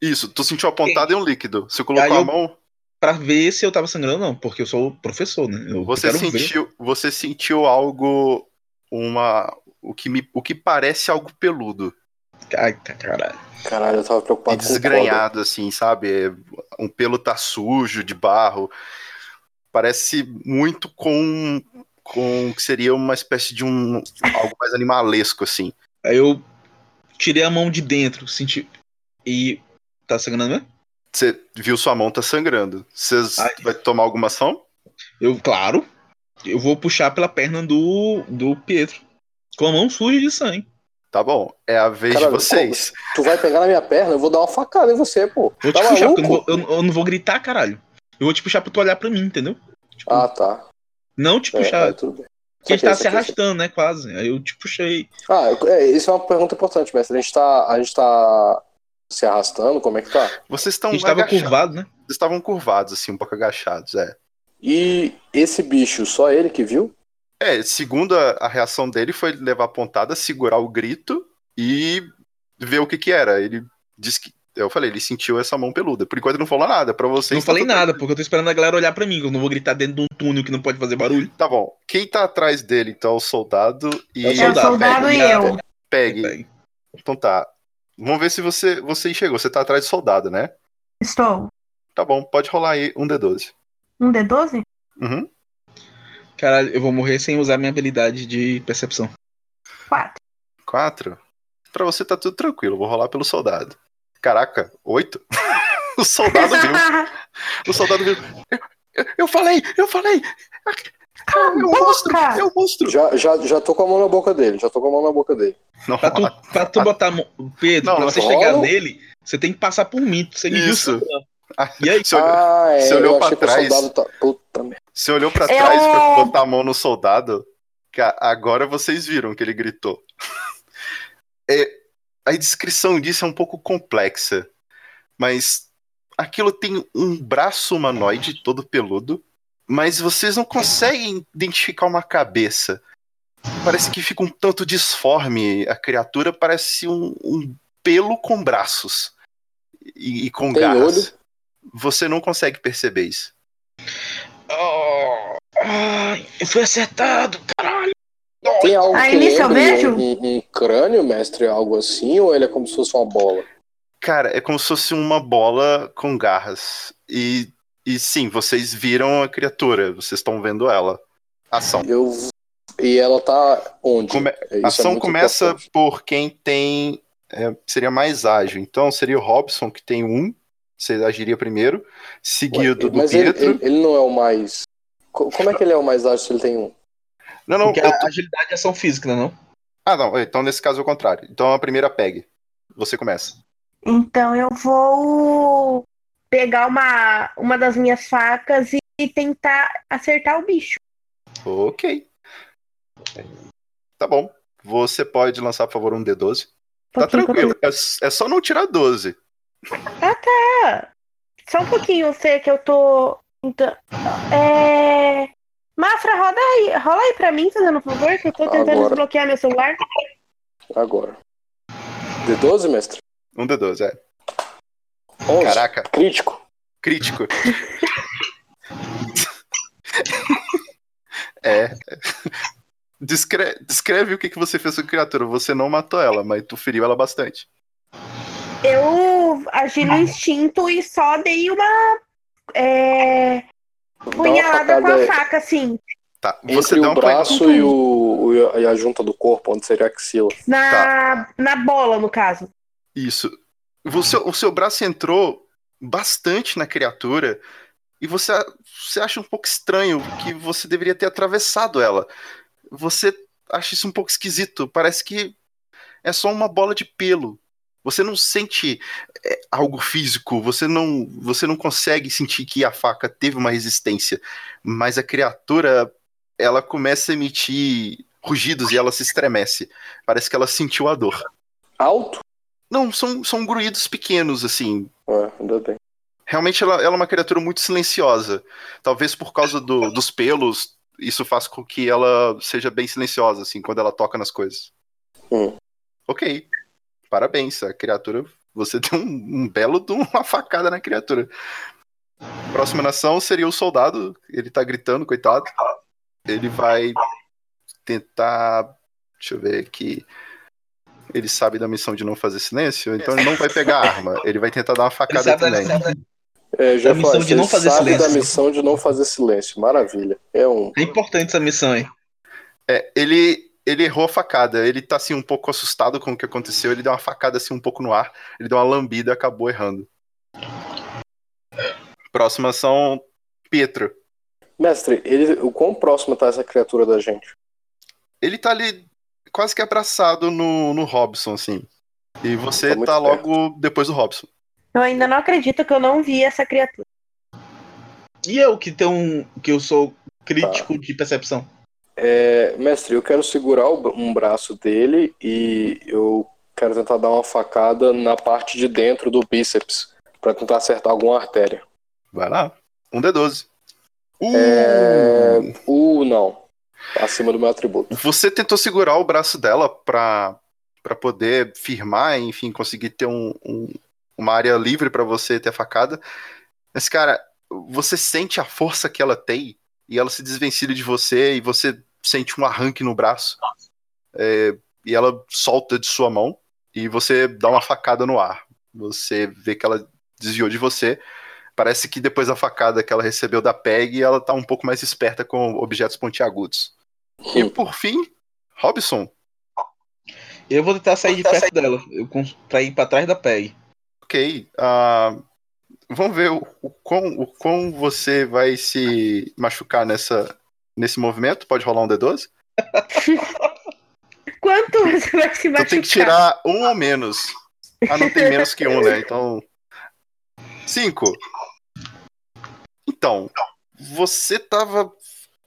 Isso, tu sentiu a pontada em um líquido. Você colocou Aí a eu- mão. pra ver se eu tava sangrando ou não, porque eu sou professor, né? Eu Você ver. sentiu, você sentiu algo. Uma. O que, me, o que parece algo peludo. Ai, caralho. Caralho, eu tava E preocupado com o desgranhado, assim, sabe? Um pelo tá sujo, de barro. Parece muito com. com o que seria uma espécie de um. algo mais animalesco, assim. Aí eu tirei a mão de dentro, senti. E. Tá sangrando mesmo? Você viu sua mão tá sangrando. Você Ai. vai tomar alguma ação? Eu, claro, eu vou puxar pela perna do, do Pietro. Com a mão suja de sangue. Tá bom, é a vez Caralho, de vocês. Tu vai pegar na minha perna, eu vou dar uma facada em você, pô. Vou Tá te puxar, porque eu não, vou, eu, eu não vou gritar, caralho. Eu vou te puxar pra tu olhar pra mim, entendeu? Tipo, Ah, tá. não te É, puxar. é, tudo bem. porque a gente tá se arrastando, né? Quase. Aí eu te puxei. Ah, é, isso é uma pergunta importante, mestre. A gente tá, a gente tá se arrastando, como é que tá? Vocês A estão gente tava curvado, né? Vocês estavam curvados, assim, um pouco agachados, é. E esse bicho, só ele que viu? É, segundo a, a reação dele, foi levar a pontada, segurar o grito e ver o que que era. Ele disse que. Eu falei, ele sentiu essa mão peluda. Por enquanto ele não falou nada. Pra vocês. não tá falei nada, porque eu tô esperando a galera olhar pra mim. Eu não vou gritar dentro de um túnel que não pode fazer barulho. Tá bom. Quem tá atrás dele, então, é o soldado e. É o É o soldado, soldado e eu. Pegue. Então tá. Vamos ver se você, você chegou. Você tá atrás do soldado, né? Estou. Tá bom, pode rolar aí um D12. Um D12? Uhum. Caralho, eu vou morrer sem usar minha habilidade de percepção. Quatro. Quatro. Pra você tá tudo tranquilo. Vou rolar pelo soldado. Caraca, oito? [laughs] o soldado viu. [laughs] O soldado viu. Eu, eu- eu falei, eu falei. Cala a É boca! monstro, é um monstro. Já, já, já tô com a mão na boca dele, já tô com a mão na boca dele. Não, Pra tu, pra tu botar a mão. Pedro, Não, pra você chegar nele, você tem que passar por mim. Você me viu Isso. Ah, E aí? Você olhou, Ah, é, você olhou eu pra achei que o trás. soldado tá... Puta merda. Você olhou pra Eu- trás pra botar a mão no soldado. agora vocês viram que ele gritou. [laughs] É, a descrição disso é um pouco complexa, mas aquilo tem um braço humanoide todo peludo, mas vocês não conseguem identificar uma cabeça. Parece que fica um tanto disforme. A criatura parece um, um pelo com braços e, e com Tem garras. olho? Você não consegue perceber isso. Oh, ai, eu fui acertado, caralho. Tem algo Aí que nisso eu vejo? um, um- crânio, mestre, algo assim, ou ele é como se fosse uma bola? Cara, é como se fosse uma bola com garras. E, e sim, vocês viram a criatura, vocês estão vendo ela. Ação. Eu... E ela tá onde? Come- É, isso A é ação muito começa importante. por quem tem. é, seria mais ágil. Então seria o Robson, que tem um. Você agiria primeiro. Seguido Ué, do Mas ele, Pietro. ele, ele não é o mais... Co- Como é que ele é o mais ágil se ele tem um? Não, não. Porque eu a agilidade é ação física, não? Ah, não. Então nesse caso é o contrário. Então a primeira pegue. Você começa. Então eu vou pegar uma, uma das minhas facas e, e tentar acertar o bicho. Ok. Tá bom. Você pode lançar, por favor, um D12. Tá tranquilo. É, é só não tirar 12. Ah, Só um pouquinho, sei que eu tô. Então, é. Mafra, roda aí, rola aí pra mim, fazendo um favor, que eu tô tentando Agora. desbloquear meu celular. Agora. D12, mestre? Um D12, é. 11. Caraca, Crítico. crítico. [laughs] é. Descre- descreve o que, que você fez com a criatura. Você não matou ela, mas tu feriu ela bastante. Eu agi no instinto e só dei uma. É. Punhalada com a faca, assim. Tá, Entre o braço e, o, e a junta do corpo, onde seria a axila. Na, tá. na bola, no caso. Isso. Você, o seu braço entrou bastante na criatura e você, você acha um pouco estranho que você deveria ter atravessado ela. Você acha isso um pouco esquisito. Parece que é só uma bola de pelo. Você não sente é, algo físico, você não, você não consegue sentir que a faca teve uma resistência, mas a criatura ela começa a emitir rugidos e ela se estremece. Parece que ela sentiu a dor. Alto? Não, são, são gruídos pequenos, assim. É, ainda bem. Realmente ela, ela, é uma criatura muito silenciosa. Talvez por causa do, dos pelos, isso faz com que ela seja bem silenciosa, assim, quando ela toca nas coisas. Hum. Ok. Parabéns, a criatura. Você [laughs] deu um, um belo de uma facada na criatura. Próxima nação seria o soldado. Ele tá gritando, coitado. Ele vai tentar. Deixa eu ver aqui. Ele sabe da missão de não fazer silêncio, então ele não vai pegar a arma. Ele vai tentar dar uma facada também. É, já missão de não fazer sabe silêncio. da missão de não fazer silêncio. Maravilha. É um. É importante essa missão aí. É, ele ele errou a facada. Ele tá assim um pouco assustado com o que aconteceu. Ele deu uma facada assim um pouco no ar. Ele deu uma lambida e acabou errando. Próxima ação, Pietro. Mestre, ele, o quão próximo tá essa criatura da gente? Ele tá ali quase que abraçado no, no Robson, assim. E você tá, tá logo depois do Robson. Eu ainda não acredito que eu não vi essa criatura. E eu que tenho um, que eu sou crítico tá. de percepção. É, mestre, eu quero segurar um braço dele e eu quero tentar dar uma facada na parte de dentro do bíceps para tentar acertar alguma artéria. Vai lá. Um D12. Uh! É... Uh, não. Acima do meu atributo. Você tentou segurar o braço dela pra, pra poder firmar, enfim, conseguir ter um, um uma área livre para você ter a facada. Mas, cara, você sente a força que ela tem e ela se desvencilha de você e você sente um arranque no braço é, e ela solta de sua mão e você dá uma facada no ar. Você vê que ela desviou de você. Parece que depois da facada que ela recebeu da PEG, ela tá um pouco mais esperta com objetos pontiagudos. E por fim, Robson. Eu vou tentar sair de perto sair... dela, eu, pra ir pra trás da PEG. Ok. Uh, vamos ver o, o, quão, o quão você vai se machucar nessa, nesse movimento? Pode rolar um D12? [laughs] Quanto você vai se machucar? Tu tem que tirar um ou menos. Ah, não tem menos que um, né? Então. Cinco. Então, você tava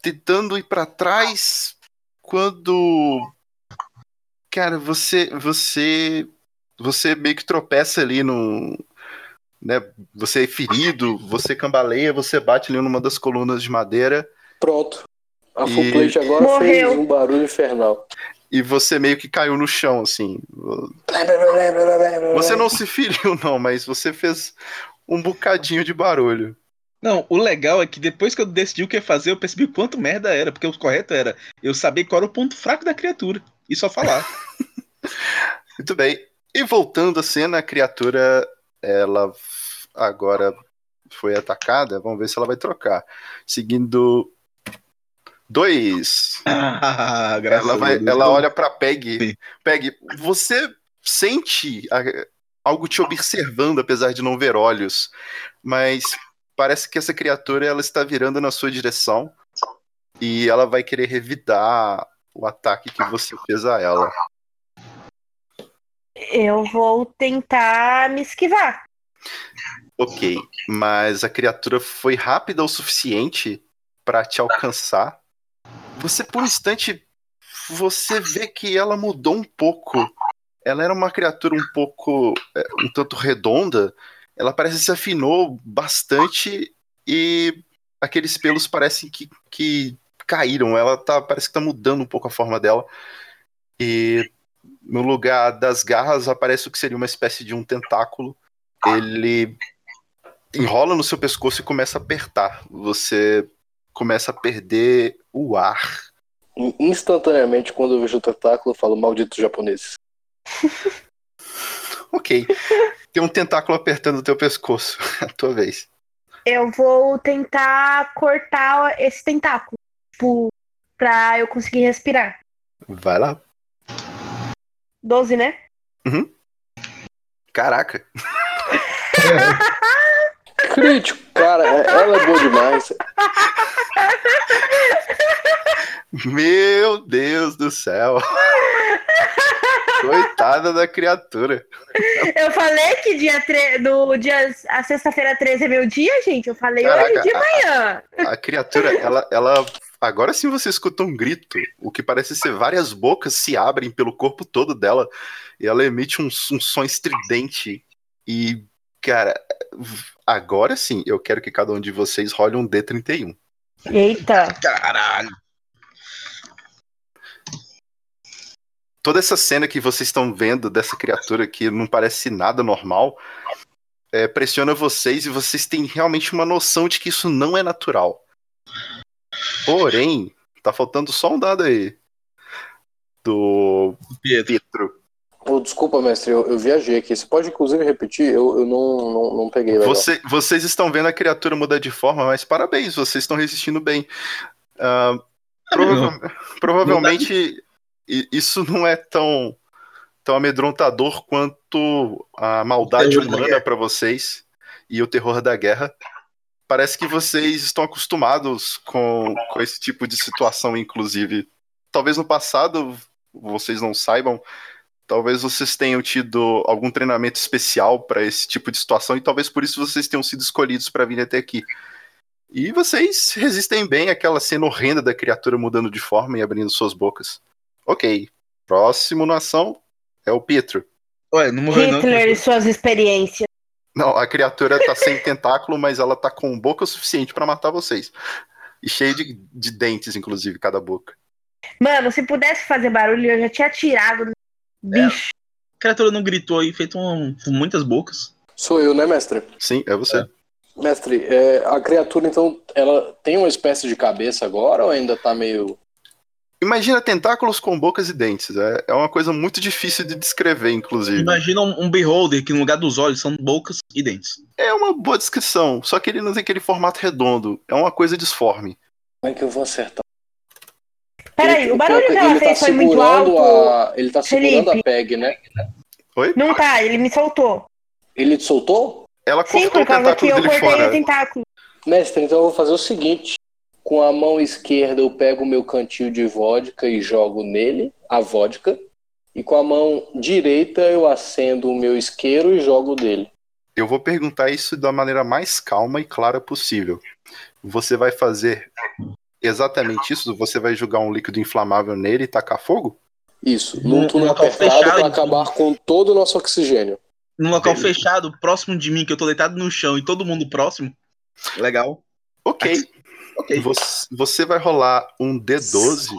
tentando ir para trás quando. Cara, você. Você. Você meio que tropeça ali no. Né, você é ferido, você cambaleia, você bate ali numa das colunas de madeira. Pronto. A full e... plate agora Morreu. fez um barulho infernal. E você meio que caiu no chão, assim. Você não se feriu, não, mas você fez um bocadinho de barulho. Não, o legal é que depois que eu decidi o que fazer, eu percebi quanto merda era, porque o correto era eu saber qual era o ponto fraco da criatura e só falar. [laughs] Muito bem. E voltando à cena, a criatura, ela agora foi atacada. Vamos ver se ela vai trocar. Seguindo Dois. Ah, [laughs] ela, vai, ela olha pra Peg. Sim. Peg, você sente algo te observando, apesar de não ver olhos, mas parece que essa criatura ela está virando na sua direção e ela vai querer revidar o ataque que você fez a ela. Eu vou tentar me esquivar. Ok, mas a criatura foi rápida o suficiente para te alcançar você por um instante você vê que ela mudou um pouco. Ela era uma criatura um pouco é, um tanto redonda. Ela parece se afinou bastante e aqueles pelos parecem que, que caíram. Ela tá parece que tá mudando um pouco a forma dela. E no lugar das garras aparece o que seria uma espécie de um tentáculo. Ele enrola no seu pescoço e começa a apertar. Você começa a perder o ar. Instantaneamente, quando eu vejo o tentáculo, eu falo maldito japoneses. [laughs] ok. Tem um tentáculo apertando o teu pescoço. [laughs] a tua vez. Eu vou tentar cortar esse tentáculo. Tipo, pra eu conseguir respirar. Vai lá. 12, né? Caraca. [laughs] Crítico, cara, ela é boa demais. Meu Deus do céu. Coitada da criatura. Eu falei que dia tre... no dia a sexta-feira 13 é meu dia, gente. Eu falei Caraca, hoje de a- manhã. A criatura, ela, ela. Agora sim você escuta um grito. O que parece ser várias bocas se abrem pelo corpo todo dela. E ela emite um, um som estridente. E, cara, agora sim eu quero que cada um de vocês role um D31. Eita. Caralho. Toda essa cena que vocês estão vendo dessa criatura que não parece nada normal. é, pressiona vocês e vocês têm realmente uma noção de que isso não é natural. Porém, tá faltando só um dado aí. Do Pedro. Pietro. Pô, desculpa, mestre, eu, eu viajei aqui. Você pode, inclusive, repetir? Eu, eu não, não, não peguei legal. Você- vocês estão vendo a criatura mudar de forma, mas parabéns, vocês estão resistindo bem. Ah, [laughs] prova- provavelmente i- isso não é tão, tão amedrontador quanto a maldade humana para vocês e o terror da guerra. Parece que vocês estão acostumados com, com esse tipo de situação, inclusive. Talvez no passado vocês não saibam, talvez vocês tenham tido algum treinamento especial para esse tipo de situação e talvez por isso vocês tenham sido escolhidos para vir até aqui. E vocês resistem bem àquela cena horrenda da criatura mudando de forma e abrindo suas bocas. Ok. Próximo na ação é o Pietro. Ué, não morreu não. Hitler e suas experiências. Não, a criatura tá sem [laughs] tentáculo, mas ela tá com boca o suficiente para matar vocês. E cheia de, de dentes, inclusive, cada boca. Mano, se pudesse fazer barulho, eu já tinha tirado. No Bicho. A criatura não gritou aí, feito um, com muitas bocas. Sou eu, né, mestre? Sim, é você. Mestre, é, a criatura, então, ela tem uma espécie de cabeça agora ou ainda tá meio. Imagina tentáculos com bocas e dentes. É, é uma coisa muito difícil de descrever, inclusive. Imagina um, um beholder que no lugar dos olhos são bocas e dentes. É uma boa descrição, só que ele não tem aquele formato redondo. É uma coisa disforme. Como é que eu vou acertar? Peraí, Ele- o barulho que ela ele tá fez foi muito alto. a- Ele tá segurando Felipe. a PEG, né? Oi? Não tá, ele me soltou. Ele te soltou? Ela Sim, cortou o por causa que eu cortei o fora. tentáculo. Mestre, então eu vou fazer o seguinte: com a mão esquerda eu pego o meu cantil de vodka e jogo nele a vodka, e com a mão direita eu acendo o meu isqueiro e jogo dele. Eu vou perguntar isso da maneira mais calma e clara possível. Você vai fazer exatamente isso? Você vai jogar um líquido inflamável nele e tacar fogo? Isso, Num- túnel apertado para então. acabar com todo o nosso oxigênio. Num local Beleza. fechado, próximo de mim, que eu tô deitado no chão e todo mundo próximo. Legal. Ok. Ok. Você, você vai rolar um D12.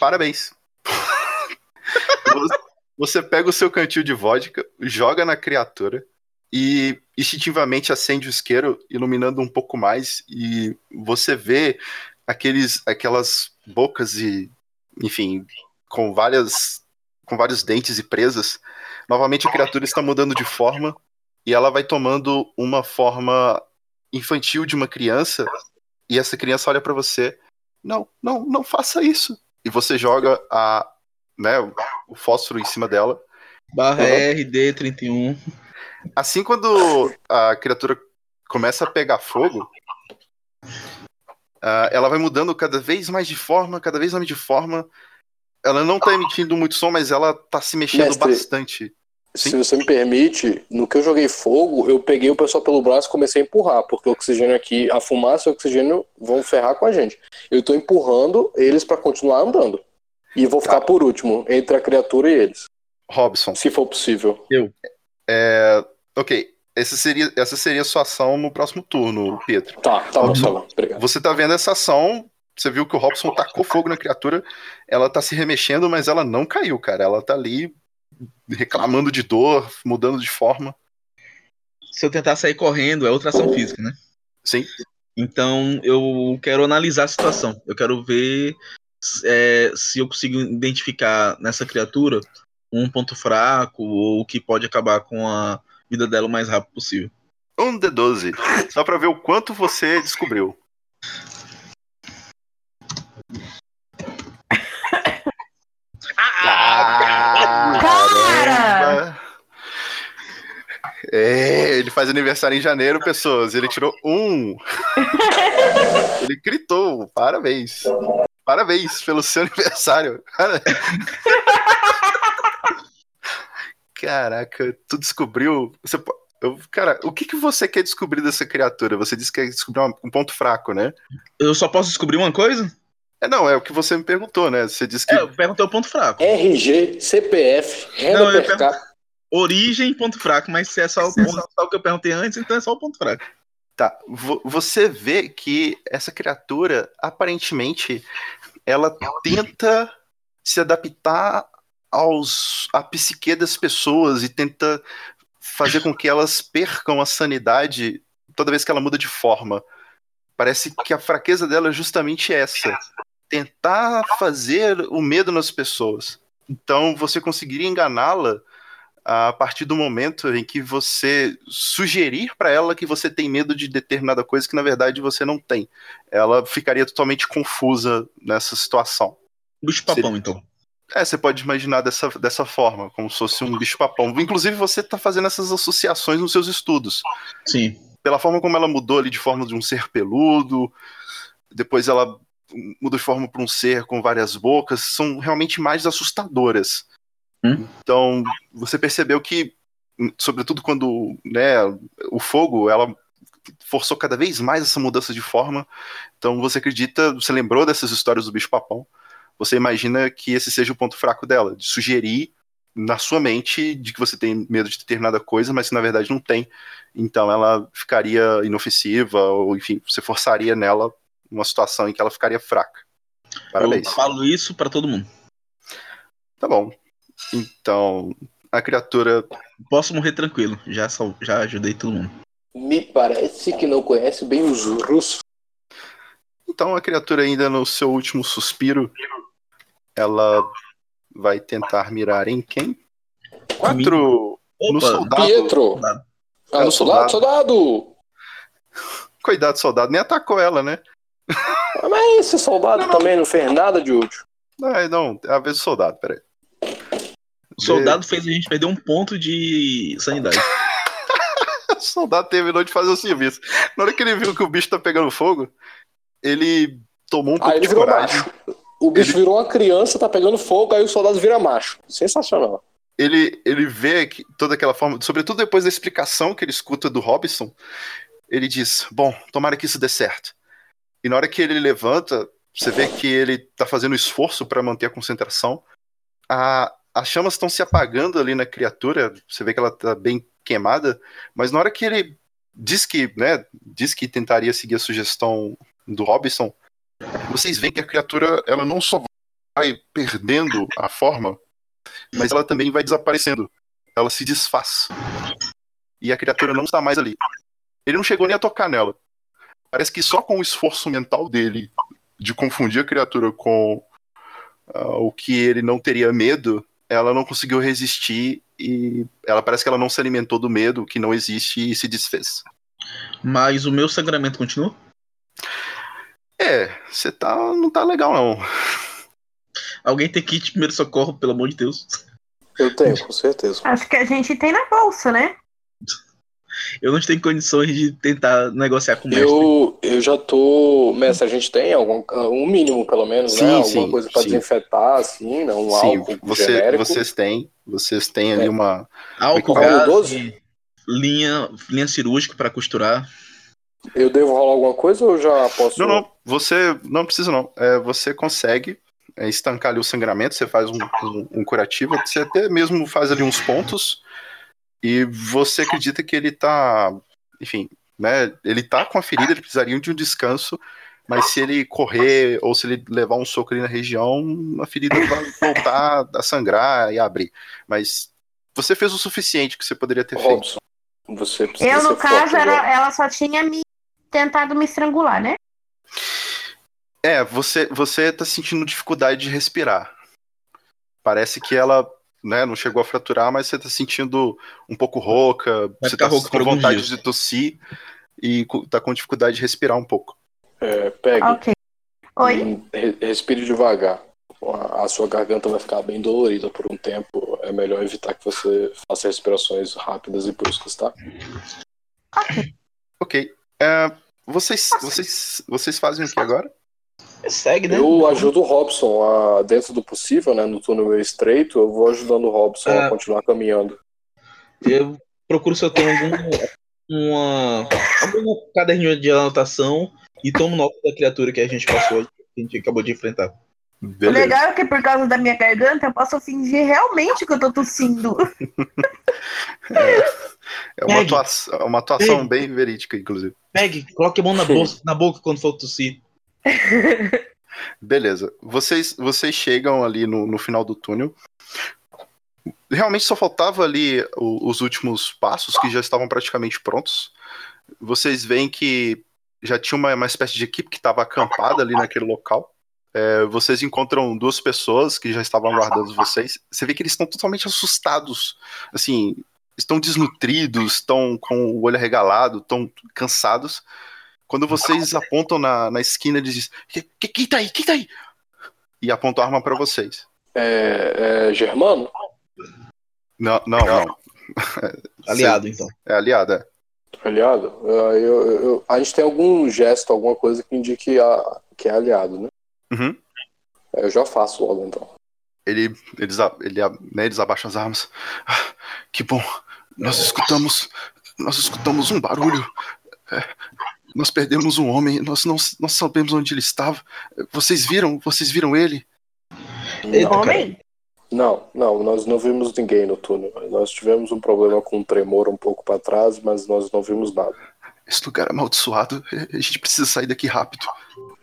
Parabéns. [laughs] Você- Você pega o seu cantil de vodka, joga na criatura e instintivamente acende o isqueiro, iluminando um pouco mais, e você vê aqueles, aquelas bocas e, enfim, com várias, com vários dentes e presas. Novamente a criatura está mudando de forma e ela vai tomando uma forma infantil de uma criança e essa criança olha pra você. Não, não, não faça isso. E você joga a, né, o fósforo em cima dela. Barra Uhum. RD31. Assim quando a criatura começa a pegar fogo, ah, ela vai mudando cada vez mais de forma, cada vez mais de forma. Ela não tá emitindo muito som, mas ela tá se mexendo Mestre. bastante. Se Sim. você me permite, no que eu joguei fogo, eu peguei o pessoal pelo braço e comecei a empurrar, porque o oxigênio aqui, a fumaça e o oxigênio vão ferrar com a gente. Eu tô empurrando eles para continuar andando. E vou ficar Tá. por último, entre a criatura e eles, Robson, se for possível. É, ok. Essa seria, essa seria a sua ação no próximo turno, Pedro. Tá, tá bom, Robson. tá bom. Obrigado. Você tá vendo essa ação, você viu que o Robson tacou fogo na criatura, ela tá se remexendo, mas ela não caiu, cara. Ela tá ali reclamando de dor, mudando de forma. Se eu tentar sair correndo, é outra ação física, né? Sim. Então eu quero analisar a situação. Eu quero ver é, se eu consigo identificar nessa criatura um ponto fraco ou que pode acabar com a vida dela o mais rápido possível. Um D12, Só pra ver o quanto você descobriu. ah, cara! É, ele faz aniversário em janeiro, pessoas. Ele tirou um. [laughs] ele gritou. Parabéns. Parabéns pelo seu aniversário. [laughs] Caraca, tu descobriu. Você, eu, cara, o que, que você quer descobrir dessa criatura? Você disse que quer descobrir um ponto fraco, né? Eu só posso descobrir uma coisa? É, não, é o que você me perguntou, né? Você disse que. É, eu perguntei o ponto fraco. RG, CPF, renda não, per capita. Origem, ponto fraco, mas se é só o, ponto, só o que eu perguntei antes, então é só o ponto fraco. Tá, você vê que essa criatura, aparentemente, ela tenta se adaptar aos à psique das pessoas e tenta fazer com que elas percam a sanidade toda vez que ela muda de forma. Parece que a fraqueza dela é justamente essa tentar fazer o medo nas pessoas. Então você conseguiria enganá-la a partir do momento em que você sugerir para ela que você tem medo de determinada coisa que na verdade você não tem. Ela ficaria totalmente confusa nessa situação. Bicho-papão, então. É, você pode imaginar dessa, dessa forma, como se fosse um bicho-papão. Inclusive, você está fazendo essas associações nos seus estudos. Sim. Pela forma como ela mudou ali de forma de um ser peludo, depois ela muda de forma para um ser com várias bocas, são realmente mais assustadoras. Hum? Então, você percebeu que, sobretudo quando né, o fogo, ela forçou cada vez mais essa mudança de forma. Então, você acredita, você lembrou dessas histórias do bicho-papão, você imagina que esse seja o ponto fraco dela, de sugerir na sua mente de que você tem medo de determinada coisa, mas que na verdade não tem. Então ela ficaria inofensiva, ou enfim, você forçaria nela uma situação em que ela ficaria fraca. Parabéns. Eu falo isso para todo mundo. Tá bom. Então, a criatura. Posso morrer tranquilo, já, já ajudei todo mundo. Me parece que não conhece bem os russos. Então, a criatura, ainda no seu último suspiro, ela vai tentar mirar em quem? Quatro. Opa, no soldado. Pietro! É no soldado, soldado! Cuidado, [laughs] soldado. Nem atacou ela, né? Mas esse soldado não, também não fez nada de útil. Não, não, é a vez do soldado, peraí. O soldado fez a gente perder um ponto de sanidade. [laughs] o soldado terminou de fazer o serviço. Na hora que ele viu que o bicho tá pegando fogo, ele tomou um pouco de coragem. Macho. O bicho ele... virou uma criança, tá pegando fogo, aí o soldado vira macho. Sensacional. Ele, ele vê que toda aquela forma, sobretudo depois da explicação que ele escuta do Robson, ele diz: Bom, tomara que isso dê certo. E na hora que ele levanta, você vê que ele tá fazendo esforço para manter a concentração. A, as chamas estão se apagando ali na criatura, você vê que ela tá bem queimada, mas na hora que ele diz que, né, diz que tentaria seguir a sugestão do Robson, vocês veem que a criatura, ela não só vai perdendo a forma, mas ela também vai desaparecendo. Ela se desfaz. E a criatura não está mais ali. Ele não chegou nem a tocar nela. Parece que só com o esforço mental dele de confundir a criatura com uh, o que ele não teria medo, ela não conseguiu resistir e ela parece que ela não se alimentou do medo que não existe e se desfez. Mas o meu sangramento continua? É, você tá não tá legal não. Alguém tem kit de primeiro socorro, pelo amor de Deus. Eu tenho, com certeza. Acho que a gente tem na bolsa, né? eu não tenho condições de tentar negociar com o mestre. Eu, eu já tô. Mestre, a gente tem algum um mínimo, pelo menos, sim, né? Alguma sim, coisa para desinfetar, assim, né? Um sim, álcool você, genérico. Vocês têm. Vocês têm ali é. uma. Álcool, gás, 12? linha, linha cirúrgica para costurar. Eu devo rolar alguma coisa ou já posso. Não, não. Você não precisa, não. É, você consegue é, estancar ali o sangramento, você faz um, um, um curativo, você até mesmo faz ali uns pontos e você acredita que ele tá, enfim, né? Ele tá com a ferida, ele precisaria de um descanso, mas se ele correr ou se ele levar um soco ali na região, a ferida vai voltar a sangrar e abrir. Mas você fez o suficiente que você poderia ter Robson, feito. Você Eu, no caso, era, ela só tinha me tentado me estrangular, né? É, você, você tá sentindo dificuldade de respirar. Parece que ela né, não chegou a fraturar, mas você tá sentindo um pouco rouca, Vai você tá rouca com vontade de tossir e tá com dificuldade de respirar um pouco. É, pegue. Ok. Oi? Hum, respire devagar. A sua garganta vai ficar bem dolorida por um tempo. É melhor evitar que você faça respirações rápidas e bruscas, tá? Ok. Ok. É, vocês, vocês, vocês fazem o que agora? Segue, né? Eu ajudo o Robson a, dentro do possível, né? No túnel estreito, eu vou ajudando o Robson a continuar caminhando. Eu procuro se eu tenho algum uma, algum caderninho de anotação e tomo nota da criatura que a gente passou, que a gente acabou de enfrentar. O Beleza. legal é que por causa da minha garganta eu posso fingir realmente que eu tô tossindo. É uma Pegue. atuação, é uma atuação Pegue. bem verídica, inclusive. Pegue, coloque a mão na, bolsa, na boca quando for tossir. Beleza. Vocês, vocês chegam ali no, no final do túnel. Realmente só faltava ali o- os últimos passos que já estavam praticamente prontos. Vocês veem que já tinha uma, uma espécie de equipe que estava acampada ali naquele local. É, vocês encontram duas pessoas que já estavam aguardando vocês. Você vê que eles estão totalmente assustados. Assim, estão desnutridos, estão com o olho arregalado, estão cansados. Quando vocês apontam na, na esquina, eles dizem: "Que- que- Quem tá aí? Quem tá aí? E apontam a arma pra vocês. É, é Germano? Não, não, não. [laughs] Aliado, então. É aliada. Aliado? Eu- eu- eu- a gente tem algum gesto, alguma coisa que indique a- que é aliado, né? Uhum. Eu já faço logo então. Ele, eles, ele, né, eles abaixam as armas. Ah, que bom. Nós escutamos. Nós escutamos um barulho. É, nós perdemos um homem. Nós não nós sabemos onde ele estava. Vocês viram? Vocês viram ele? Eita, cara. Homem? Não, não, nós não vimos ninguém no túnel. Nós tivemos um problema com um tremor um pouco para trás, mas nós não vimos nada. Esse lugar é amaldiçoado. A gente precisa sair daqui rápido.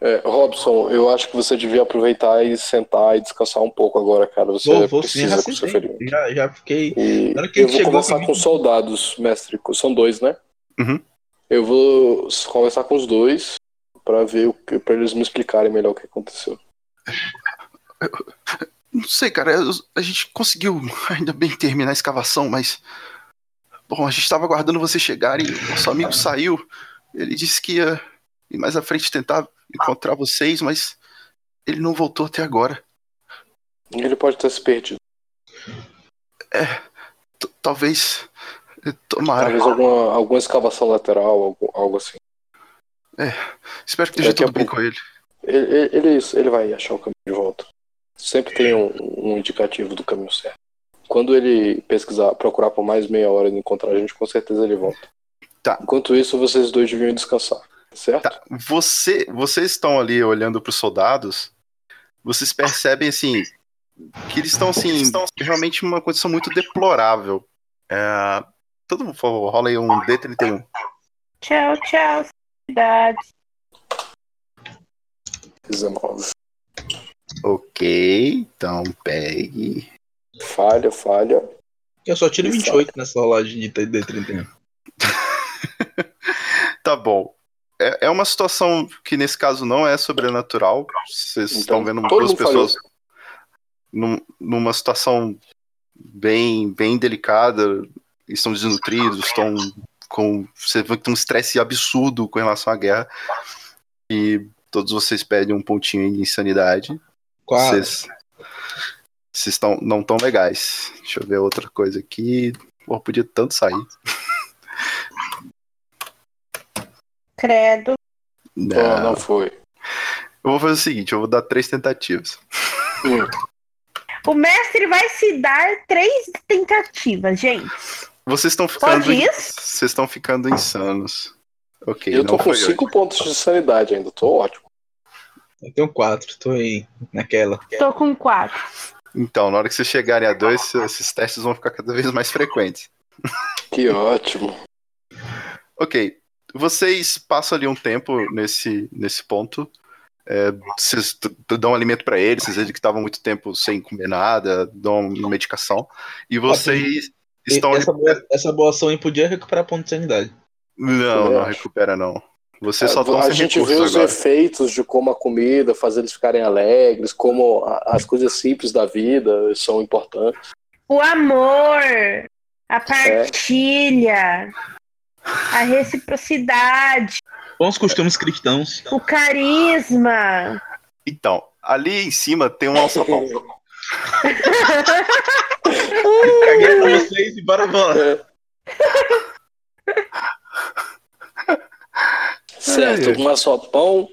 É, Robson, eu acho que você devia aproveitar e sentar e descansar um pouco agora, cara. Você Vou, vou sim, precisa já com seu ferimento. Já, já fiquei. E Na hora que eu vou chegou conversar comigo- com os soldados, mestre. São dois, né? Uhum. Eu vou conversar com os dois para ver o que, para eles me explicarem melhor o que aconteceu. [laughs] Não sei, cara. A gente conseguiu ainda bem terminar a escavação, mas. Bom, a gente estava aguardando você chegar e nosso amigo saiu. Ele disse que ia ir mais à frente tentar encontrar vocês, mas ele não voltou até agora. Ele pode ter se perdido. T- Talvez. Tomara. Talvez alguma, alguma escavação lateral, algo, algo assim. Espero que esteja tudo bem com ele. Ele, ele, ele- vai achar o caminho de volta. Sempre tem um, um indicativo do caminho certo. Quando ele pesquisar, procurar por mais meia hora e encontrar a gente, com certeza ele volta. Tá. Enquanto isso, vocês dois deviam descansar, certo? Tá. Você, vocês estão ali olhando para os soldados. Vocês percebem assim que eles estão assim realmente uma condição muito deplorável. É, todo mundo, por favor, rola aí um D31. Tchau, tchau, cidade. 19. Ok, então pegue. Falha, falha. Eu só tiro Isso. 28 nessa rolagem de D31. [laughs] Tá bom. É, é uma situação que nesse caso não é sobrenatural. Vocês Então, estão vendo duas pessoas num- numa situação bem, bem delicada. Estão desnutridos, estão com. Você vê que tem um estresse absurdo com relação à guerra. E todos vocês pedem um pontinho de insanidade. Quatro. Vocês, vocês estão, não tão legais. Deixa eu ver outra coisa aqui. Pô, podia tanto sair. Credo. Não, não foi. Eu vou fazer o seguinte, eu vou dar três tentativas. O mestre vai se dar três tentativas, gente. Vocês estão ficando. Vocês estão ficando insanos. Ok, Eu tô não com foi hoje. 5 pontos de sanidade ainda, tô ótimo. Eu tenho 4, tô aí naquela. Tô com quatro. Então, na hora que vocês chegarem a dois, esses testes vão ficar cada vez mais frequentes. Que ótimo. Ok. Vocês passam ali um tempo nesse, nesse ponto. É, vocês dão alimento pra eles, vocês veem que estavam muito tempo sem comer nada, dão medicação. E vocês estão ali. Essa boa, essa boa ação aí podia recuperar ponto de sanidade. Não, não acho. recupera, não. Vocês só a estão gente vê os agora. efeitos de como a comida faz eles ficarem alegres, como a- as coisas simples da vida são importantes. O amor, a partilha, a reciprocidade, Bons costumes cristãos. o carisma. Então, ali em cima tem um alçapão. Caguei pra vocês e bora embora. Certo, É, é. um açopão.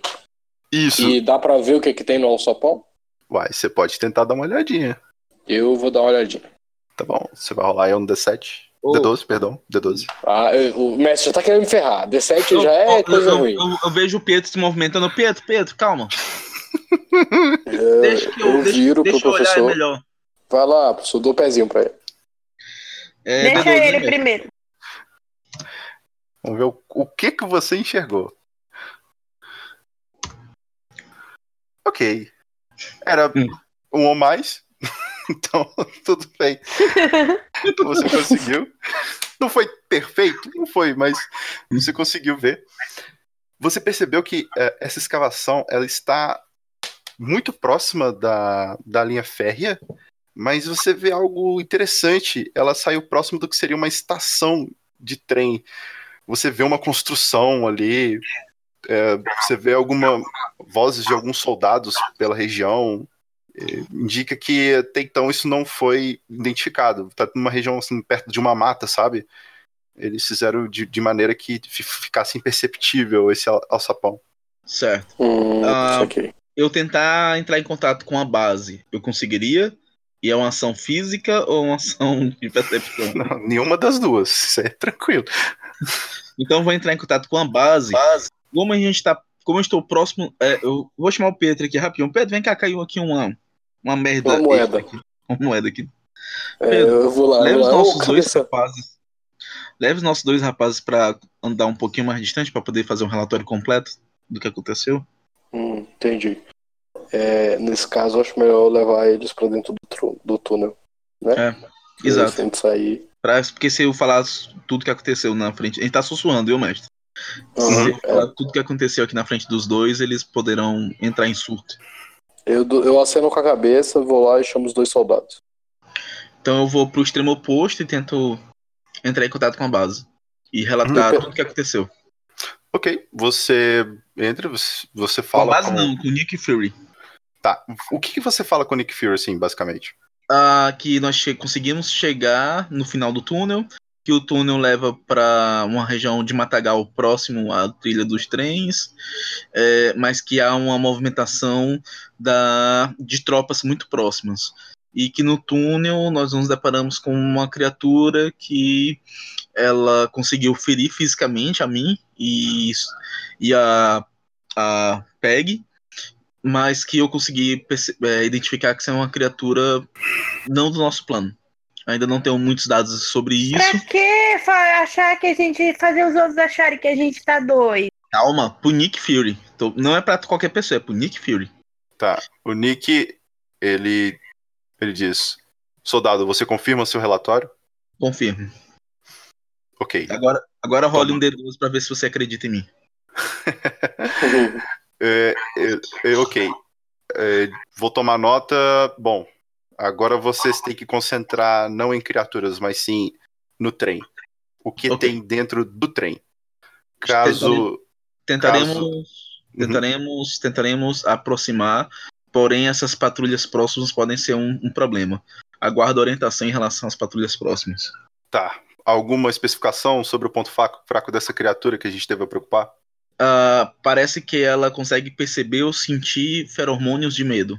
Isso. E dá pra ver o que, que tem no açopão? Uai, você pode tentar dar uma olhadinha. Eu vou dar uma olhadinha. Tá bom. Você vai rolar aí um D7. Ô. D12, perdão. D12. Ah, o mestre já tá querendo me ferrar. D7 Eu- já é eu- coisa eu, ruim. eu- eu vejo o Pietro se movimentando. Pietro, Pietro, calma. Eu, Deixa que eu, eu deixa, viro deixa pro eu olhar professor. melhor. Vai lá, professor, dou o pezinho pra ele. É, Deixa D12, ele né? primeiro. Vamos ver o, o que que você enxergou. Ok. Era Hum. um ou mais. [laughs] então, tudo bem. [laughs] Você conseguiu. Não foi perfeito? Não foi, mas você conseguiu ver. Você percebeu que eh, essa escavação ela está muito próxima da, da linha férrea, mas você vê algo interessante. Ela saiu próximo do que seria uma estação de trem. Você vê uma construção ali, é, você vê alguma vozes de alguns soldados pela região. Indica que até então isso não foi identificado. Tá numa região assim perto de uma mata, sabe? Eles fizeram de, de maneira que fi- ficasse imperceptível esse al- alçapão. Certo. Hum, Ah. aqui. Eu tentar entrar em contato com a base, eu conseguiria? E é uma ação física ou uma ação [laughs] de percepção? Não, nenhuma das duas. Isso é tranquilo. Então eu vou entrar em contato com a base. Como a gente tá. Como eu estou próximo. é, eu vou chamar o Pedro aqui rapidinho. Pedro, vem cá, caiu aqui uma, uma merda. Uma moeda. Aqui. [laughs] Uma moeda aqui. É, Pedro, eu vou lá, Leve os. Ô, nossos dois cabeça. rapazes. Leve os nossos dois rapazes pra andar um pouquinho mais distante pra poder fazer um relatório completo do que aconteceu. Hum, entendi. É, nesse caso, acho melhor levar eles pra dentro do, do túnel. Né? É, exato. Se gente sair. Pra, porque se eu falar tudo que aconteceu na frente. A gente tá sussurrando, viu, mestre? Se Uhum, eu falar tudo que aconteceu aqui na frente dos dois, eles poderão entrar em surto. Eu, eu aceno com a cabeça, vou lá e chamo os dois soldados. Então eu vou pro extremo oposto e tento entrar em contato com a base. E relatar Uhum. tudo que aconteceu. Ok, você entra, você, você Com a fala. base com- não, com o Nick Fury. Tá. O que, que você fala com o Nick Fury, assim, basicamente? Ah, que nós che- conseguimos chegar no final do túnel, que o túnel leva para uma região de matagal próximo à trilha dos trens, é, mas que há uma movimentação da, de tropas muito próximas. E que no túnel nós nos deparamos com uma criatura que ela conseguiu ferir fisicamente a mim e, e a, a Peg, mas que eu consegui é, identificar que é uma criatura não do nosso plano. Ainda não tenho muitos dados sobre isso. Pra que achar que a gente. fazer os outros acharem que a gente tá doido? Calma, pro Nick Fury. Tô- não é pra qualquer pessoa, é pro Nick Fury. Tá. O Nick, ele. Ele diz: Soldado, você confirma seu relatório? Confirmo. Ok. Agora, agora role um D12 pra ver se você acredita em mim. [laughs] É, é, é, ok. É, vou tomar nota. Bom, agora vocês têm que concentrar não em criaturas, mas sim no trem. O que Ok. tem dentro do trem. Caso. Tentaremos, Caso- Uhum. tentaremos, tentaremos aproximar, porém essas patrulhas próximas podem ser um, um problema. Aguardo orientação em relação às patrulhas próximas. Tá. Alguma especificação sobre o ponto fraco, fraco dessa criatura que a gente deve preocupar? Ah, parece que ela consegue perceber ou sentir feromônios de medo.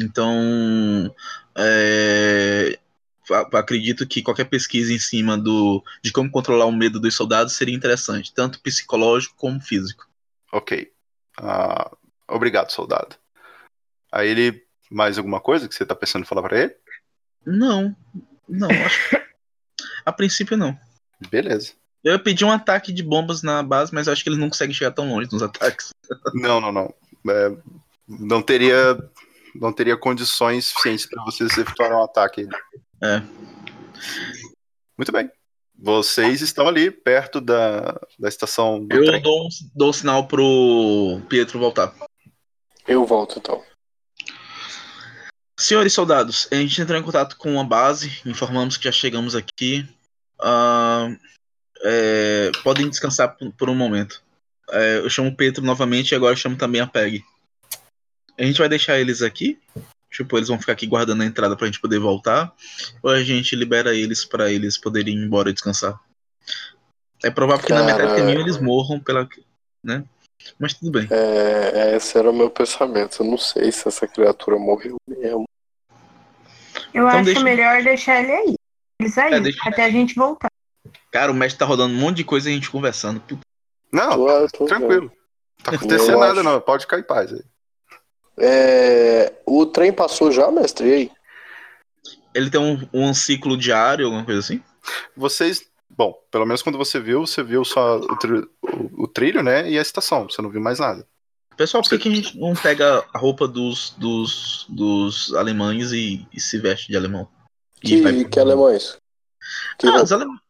Então, é, acredito que qualquer pesquisa em cima do, de como controlar o medo dos soldados seria interessante, tanto psicológico como físico. Ok. Ah, obrigado, soldado. Aí ele. Mais alguma coisa que você tá pensando em falar pra ele? Não, não, acho A princípio, não. Beleza. Eu ia pedir um ataque de bombas na base, mas acho que eles não conseguem chegar tão longe nos ataques. Não, não, não. É, não teria. Não teria condições suficientes para vocês efetuarem um ataque. É. Muito bem. Vocês estão ali perto da, da estação do Eu trem. dou, um, dou sinal pro Pietro voltar. Eu volto então. Senhores soldados, a gente entrou em contato com a base, informamos que já chegamos aqui. Ah, é, podem descansar por, por um momento. É, eu chamo o Pedro novamente e agora eu chamo também a Peg. A gente vai deixar eles aqui? Tipo, eles vão ficar aqui guardando a entrada pra gente poder voltar? Ou a gente libera eles pra eles poderem ir embora descansar? É provável que na metade do Cara. caminho eles morram pela. né? Mas tudo bem. É, esse era o meu pensamento. Eu não sei se essa criatura morreu mesmo. Eu Então acho deixa- melhor deixar ele aí. Eles aí, É, deixa- até a gente voltar. Cara, o mestre tá rodando um monte de coisa e a gente conversando. Puta, Não, Tô- tô tranquilo. Tá acontecendo Eu nada, acho- não. Pode ficar em paz aí. É, o trem passou já, mestre? E aí? Ele tem um, um ciclo diário, alguma coisa assim? Vocês. Bom, pelo menos quando você viu, você viu só o, tri- o- o trilho, né? E a estação. Você não viu mais nada. Pessoal, por que, que a gente não pega a roupa dos, dos, dos alemães e, e se veste de alemão? E Que, vai- que alemães? Que Ah, os alemães.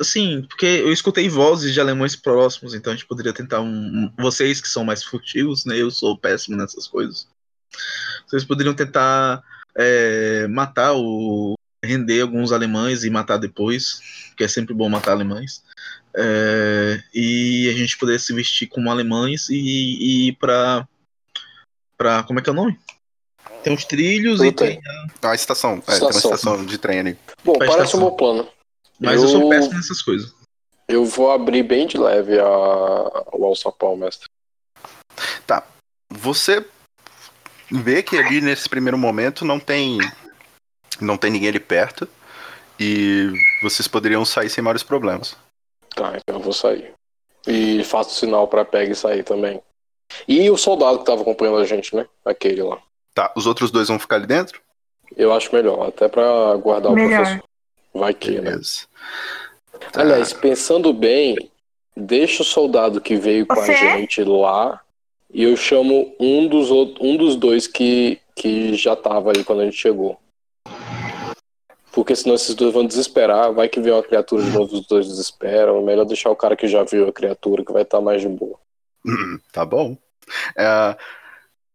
Assim, porque eu escutei vozes de alemães próximos, então a gente poderia tentar um. um- Vocês que são mais furtivos, né? Eu sou péssimo nessas coisas. Vocês poderiam tentar é, matar o. render alguns alemães e matar depois, que é sempre bom matar alemães. É, e a gente poderia se vestir como alemães e, e ir pra. pra. como é que é o nome? Tem os trilhos e tem. Ah, a estação. É, tem uma Estação. estação de trem ali. Bom, Presta parece um bom plano. Mas eu, sou Eu- péssimo nessas coisas. Eu vou abrir bem de leve a... o alçapão, mestre. Você vê que ali nesse primeiro momento não tem não tem ninguém ali perto e vocês poderiam sair sem maiores problemas. Tá, então eu vou sair. E faço sinal pra Peg sair também. E o soldado que tava acompanhando a gente, né? Aquele lá. Tá, os outros dois vão ficar ali dentro? Eu acho melhor, até pra guardar o Melhor. professor. Vai que, né? Beleza. Tá. Aliás, pensando bem, deixa o soldado que veio com Você? a gente lá e eu chamo um dos, outros, um dos dois que, que já tava ali quando a gente chegou. Porque senão esses dois vão desesperar, vai que vem uma criatura de novo, os dois desesperam. É melhor deixar o cara que já viu a criatura, que vai estar mais de boa. [clears throat] Tá bom. É,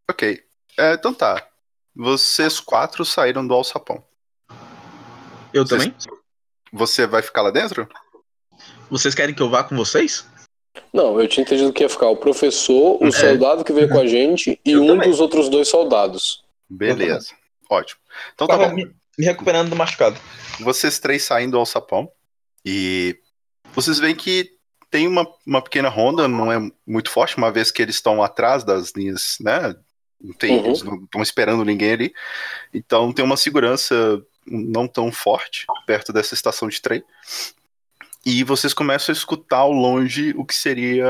ok. É, então tá. Vocês quatro saíram do alçapão. Eu Vocês- também? Você vai ficar lá dentro? Vocês querem que eu vá com vocês? Não, eu tinha entendido que ia ficar o professor, o É. soldado que veio com a gente e Eu um também. dos outros dois soldados. Beleza. Ótimo. Então tá bom. me, me recuperando do machucado. Vocês três saem do alçapão e vocês veem que tem uma, uma pequena ronda, não é muito forte, uma vez que eles estão atrás das linhas, né? Não tem, Uhum. Eles não estão esperando ninguém ali. Então tem uma segurança não tão forte perto dessa estação de trem. E vocês começam a escutar ao longe o que seria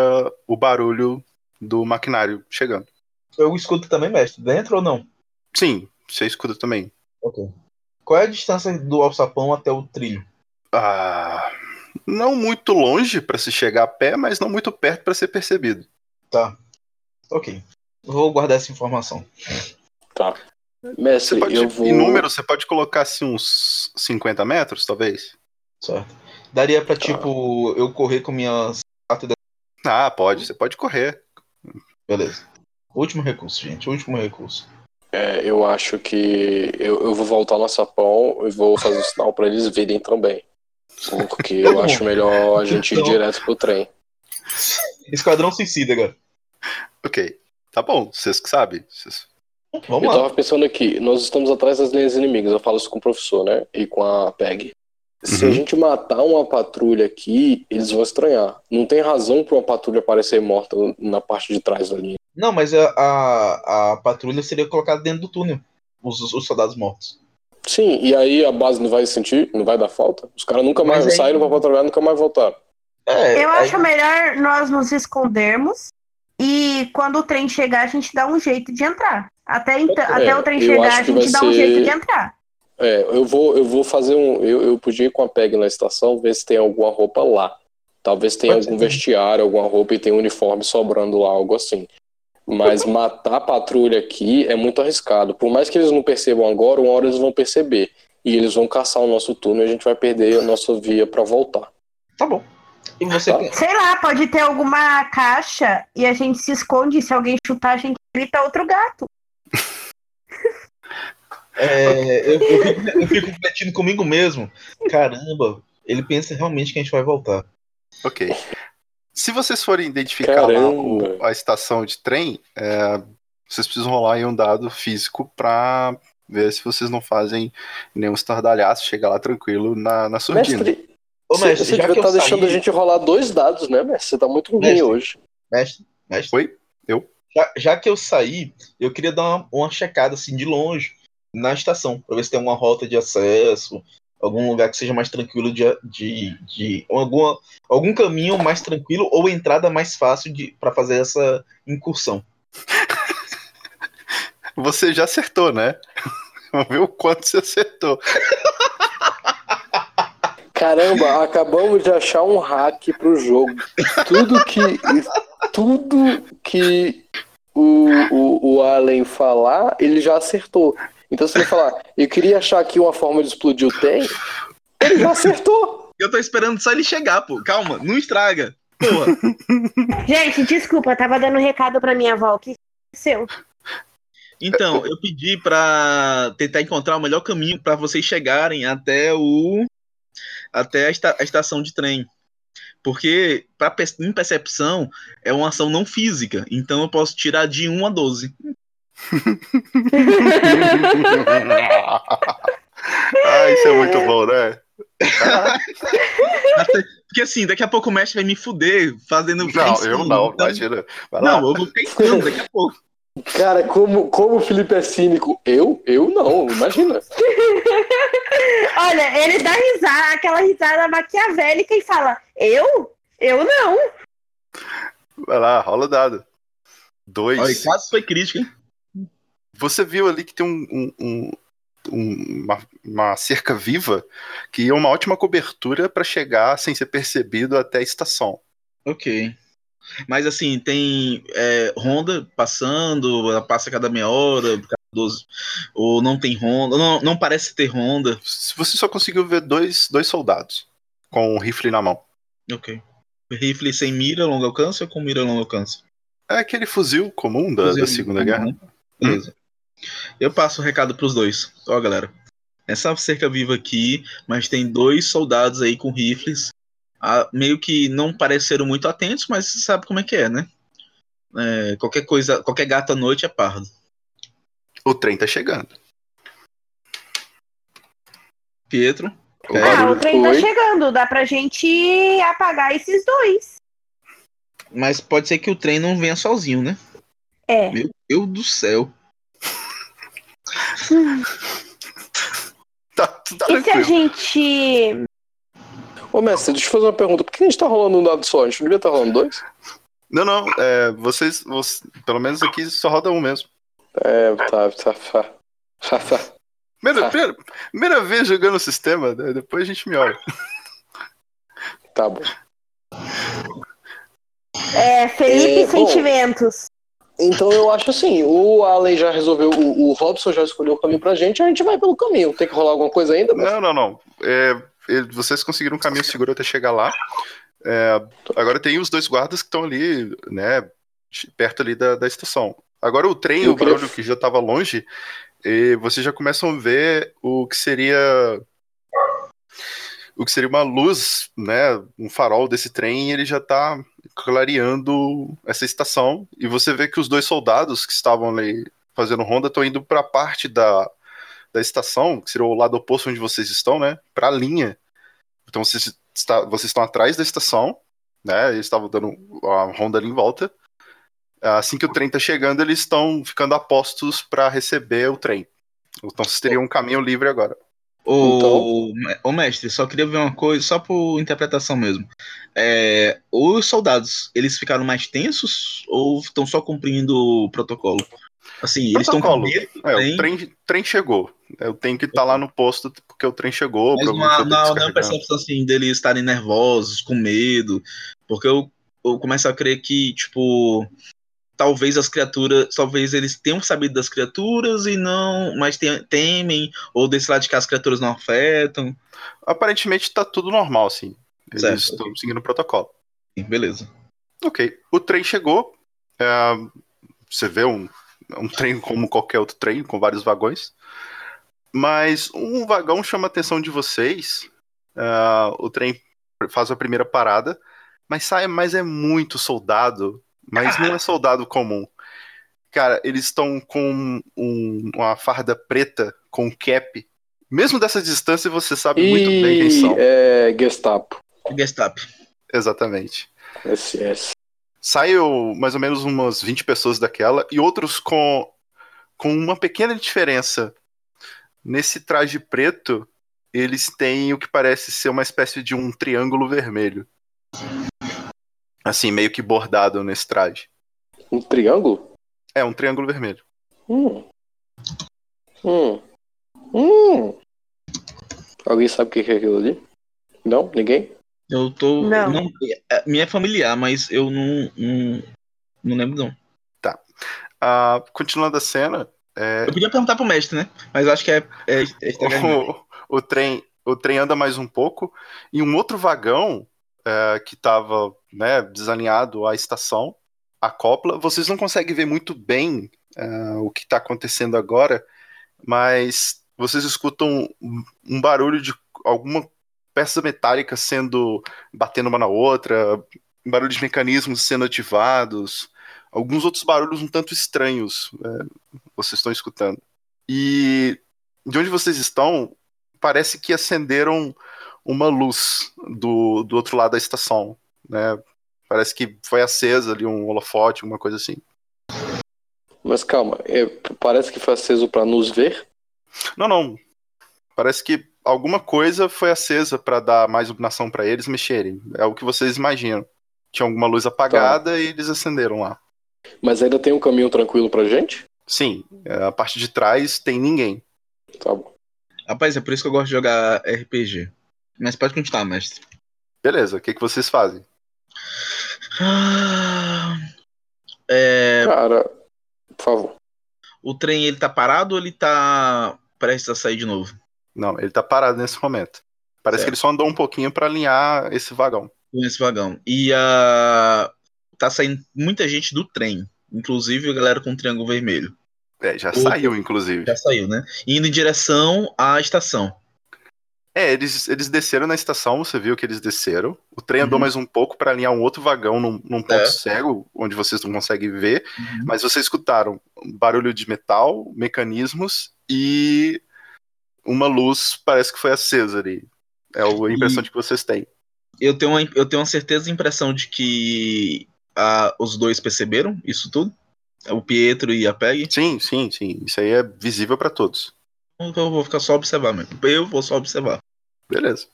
o barulho do maquinário chegando. Eu escuto também, mestre. Dentro ou não? Sim, você escuta também. Ok. Qual é a distância do alçapão até o trilho? Ah, não muito longe para se chegar a pé, mas não muito perto para ser percebido. Tá. Ok. Vou guardar essa informação. Tá. Você Mestre, pode, eu vou. Em número, você pode colocar assim uns 50 metros, talvez? Certo. Daria pra, tipo, eu correr com minhas. Ah, pode, você pode correr. Beleza. Último recurso, gente. Último recurso. É, eu acho que eu, eu vou voltar no sapão e vou fazer o sinal pra eles virem também. Porque eu [laughs] acho melhor a gente ir Então- direto pro trem. Esquadrão suicida, cara. Ok. Tá bom, vocês que sabem. Vocês- Vamos Eu lá. tava pensando aqui, nós estamos atrás das linhas inimigas, eu falo isso com o professor, né? E com a PEG. Se Uhum. a gente matar uma patrulha aqui, eles vão estranhar. Não tem razão pra uma patrulha aparecer morta na parte de trás da linha. Não, mas a, a, a patrulha seria colocada dentro do túnel. Os, os soldados mortos. Sim, e aí a base não vai sentir, não vai dar falta. Os caras nunca mais aí- saíram pra patrulhar, nunca mais voltaram. É, Eu aí- acho melhor nós nos escondermos e quando o trem chegar, a gente dá um jeito de entrar. Até, então, até o trem eu chegar, a gente dá um ser- jeito de entrar. É, eu vou, eu vou fazer um. Eu, eu podia ir com a PEG na estação, ver se tem alguma roupa lá. Talvez tenha Pode algum ser. vestiário, alguma roupa e tem um uniforme sobrando lá, algo assim. Mas matar a patrulha aqui é muito arriscado. Por mais que eles não percebam agora, uma hora eles vão perceber. E eles vão caçar o nosso turno e a gente vai perder a nossa via pra voltar. Tá bom. E você. Tá. Sei lá, pode ter alguma caixa e a gente se esconde. Se alguém chutar, a gente grita outro gato. [laughs] É, eu, eu fico, eu fico refletindo comigo mesmo. Caramba, ele pensa realmente que a gente vai voltar. Ok. Se vocês forem identificar o- a estação de trem, é, vocês precisam rolar aí um dado físico pra ver se vocês não fazem nenhum estardalhaço, chega lá tranquilo na, na surdina. Mestre, Ô, você, mestre, você já devia que eu estar deixando a saí- gente rolar dois dados, né, mestre? Você tá muito ruim Mestre. hoje. Mestre, mestre. Oi? Eu. Já, já que eu saí, eu queria dar uma, uma checada assim de longe na estação, para ver se tem alguma rota de acesso, algum lugar que seja mais tranquilo de, de, de alguma, algum caminho mais tranquilo ou entrada mais fácil para fazer essa incursão. [laughs] Você já acertou, né? Vamos ver o quanto você acertou. Caramba, acabamos de achar um hack pro jogo. Tudo que. Tudo que o, o, o Allen falar, ele já acertou. Então se ele falar, eu queria achar aqui uma forma de explodir o trem, ele já acertou. Eu tô esperando só ele chegar, pô. Calma, não estraga. Porra. [laughs] Gente, desculpa, tava dando um recado pra minha avó. O que aconteceu? Então, eu pedi pra tentar encontrar o melhor caminho para vocês chegarem até o. até a, esta, a estação de trem. Porque, pra, em percepção, é uma ação não física. Então eu posso tirar de 1 a 12. [laughs] ah, isso é muito bom, né? Porque assim, daqui a pouco o mestre vai me fuder fazendo. Não, eu não, então... imagina. Não, eu vou ficar daqui a pouco. Cara, como, como o Felipe é cínico, eu? Eu não, imagina. [laughs] Olha, ele dá risada, aquela risada maquiavélica e fala: Eu? Eu não. Vai lá, rola o dado. Dois. Olha, quase foi crítica, hein? Você viu ali que tem um, um, um, uma, uma, cerca viva que é uma ótima cobertura para chegar sem ser percebido até a estação. Ok. Mas assim, tem é, Honda passando, ela passa cada meia hora, cada 12, ou não tem Honda, não, não parece ter Honda. Você só conseguiu ver dois, dois soldados com um rifle na mão. Ok. Rifle sem mira, longo alcance ou com mira, longo alcance? É aquele fuzil comum da, fuzil da Segunda Guerra. Beleza. Eu passo o recado pros dois. Ó, galera. Essa cerca viva aqui, mas tem dois soldados aí com rifles. Ah, meio que não pareceram muito atentos, mas você sabe como é que é, né? É, qualquer coisa, qualquer gato à noite é pardo. O trem tá chegando. Pietro. O ah, o trem tá chegando. Dá pra gente apagar esses dois. Mas pode ser que o trem não venha sozinho, né? É. Meu Deus do céu. [laughs] tá tudo E se a gente. Ô, mestre, deixa eu fazer uma pergunta. Por que a gente tá rolando um dado só? A gente não devia estar tá rolando dois? Não, não. É, vocês, vocês, Pelo menos aqui só roda um mesmo. É, tá, tá. tá. tá. Primeira, primeira, primeira vez jogando o sistema, né? depois a gente me olha. Tá bom. É, Felipe é, Sentimentos. Então eu acho assim, o Allen já resolveu, o, o, Robson já escolheu o caminho pra gente, a gente vai pelo caminho. Tem que rolar alguma coisa ainda? Mas... Não, não, não. É, vocês conseguiram um caminho seguro até chegar lá. É, agora tem os dois guardas que estão ali, né, perto ali da, da estação. Agora o trem, eu o queria... barulho que já estava longe, e vocês já começam a ver o que seria o que seria uma luz, né, um farol desse trem, ele já está clareando essa estação e você vê que os dois soldados que estavam ali fazendo ronda estão indo para a parte da, da estação, que seria o lado oposto onde vocês estão, né, para a linha. Então vocês, está, vocês estão atrás da estação, né, eles estavam dando a ronda ali em volta. Assim que o trem está chegando, eles estão ficando a postos para receber o trem. Então vocês teriam um caminho livre agora. O, então... mestre, só queria ver uma coisa, só por interpretação mesmo. É, os soldados, eles ficaram mais tensos ou estão só cumprindo o protocolo? Assim, eles estão com medo. É, o trem, trem chegou. Eu tenho que estar tá lá no posto porque o trem chegou. Mas não, não, não é percepção assim deles estarem nervosos, com medo. Porque eu, eu começo a crer que, tipo, talvez as criaturas, talvez eles tenham sabido das criaturas e não, mas temem, ou desse lado de cá as criaturas não afetam. Aparentemente tá tudo normal, assim. Eles certo, estão seguindo o protocolo. Beleza. Ok. O trem chegou. É, você vê um, um trem como qualquer outro trem, com vários vagões. Mas um vagão chama a atenção de vocês. É, o trem faz a primeira parada, mas sai, mas é muito soldado mas não é soldado comum. Cara, eles estão com um, uma farda preta com cap. Mesmo dessa distância, você sabe e... muito bem quem são. É Gestapo. Gestapo. Exatamente. SS. Saiu mais ou menos umas 20 pessoas daquela e outros com, com uma pequena diferença. Nesse traje preto, eles têm o que parece ser uma espécie de um triângulo vermelho. Assim, meio que bordado nesse traje. Um triângulo? É, um triângulo vermelho. Hum. Hum. Hum. Alguém sabe o que é aquilo ali? Não? Ninguém? Eu tô. Não. não é, me é familiar, mas eu não. Não, não lembro, não. Ah, continuando a cena, é, Eu podia perguntar pro mestre, né? Mas eu acho que é. é, é [laughs] o, o trem o trem anda mais um pouco e um outro vagão é, que estava né, desalinhado à estação, a copla, vocês não conseguem ver muito bem é, o que está acontecendo agora, mas vocês escutam um, barulho de alguma peça metálica sendo batendo uma na outra, barulho de mecanismos sendo ativados, alguns outros barulhos um tanto estranhos é, vocês estão escutando. E de onde vocês estão, parece que acenderam uma luz do, do outro lado da estação, né? Parece que foi acesa ali um holofote, alguma coisa assim. Mas calma, é, parece que foi aceso pra nos ver? Não, não. Parece que alguma coisa foi acesa para dar mais iluminação para eles mexerem. É o que vocês imaginam. Tinha alguma luz apagada e eles acenderam lá. Mas ainda tem um caminho tranquilo pra gente? Sim, é, a parte de trás tem ninguém. Tá bom. Rapaz, é por isso que eu gosto de jogar RPG. Mas pode continuar, mestre. Beleza, o que, que vocês fazem? Ah, É, Cara, por favor. o trem ele tá parado ou ele tá prestes a sair de novo? Não, ele tá parado nesse momento. Parece Certo. que ele só andou um pouquinho para alinhar esse vagão. Nesse vagão. E a. Tá saindo muita gente do trem. Inclusive a galera com o triângulo vermelho. É, já O- saiu, inclusive. Já saiu, né? Indo em direção à estação. É, eles, eles desceram na estação, você viu que eles desceram. O trem andou Uhum. mais um pouco para alinhar um outro vagão num, num ponto É. cego, onde vocês não conseguem ver. Mas vocês escutaram barulho de metal, mecanismos e uma luz parece que foi acesa ali. É a impressão de que vocês têm. Eu tenho uma, eu tenho uma certeza e impressão de que ah, os dois perceberam isso tudo. O Pietro e a Peg. Sim, sim, sim. Isso aí é visível para todos. Então eu vou ficar só observar mesmo. Eu vou só observar. Beleza.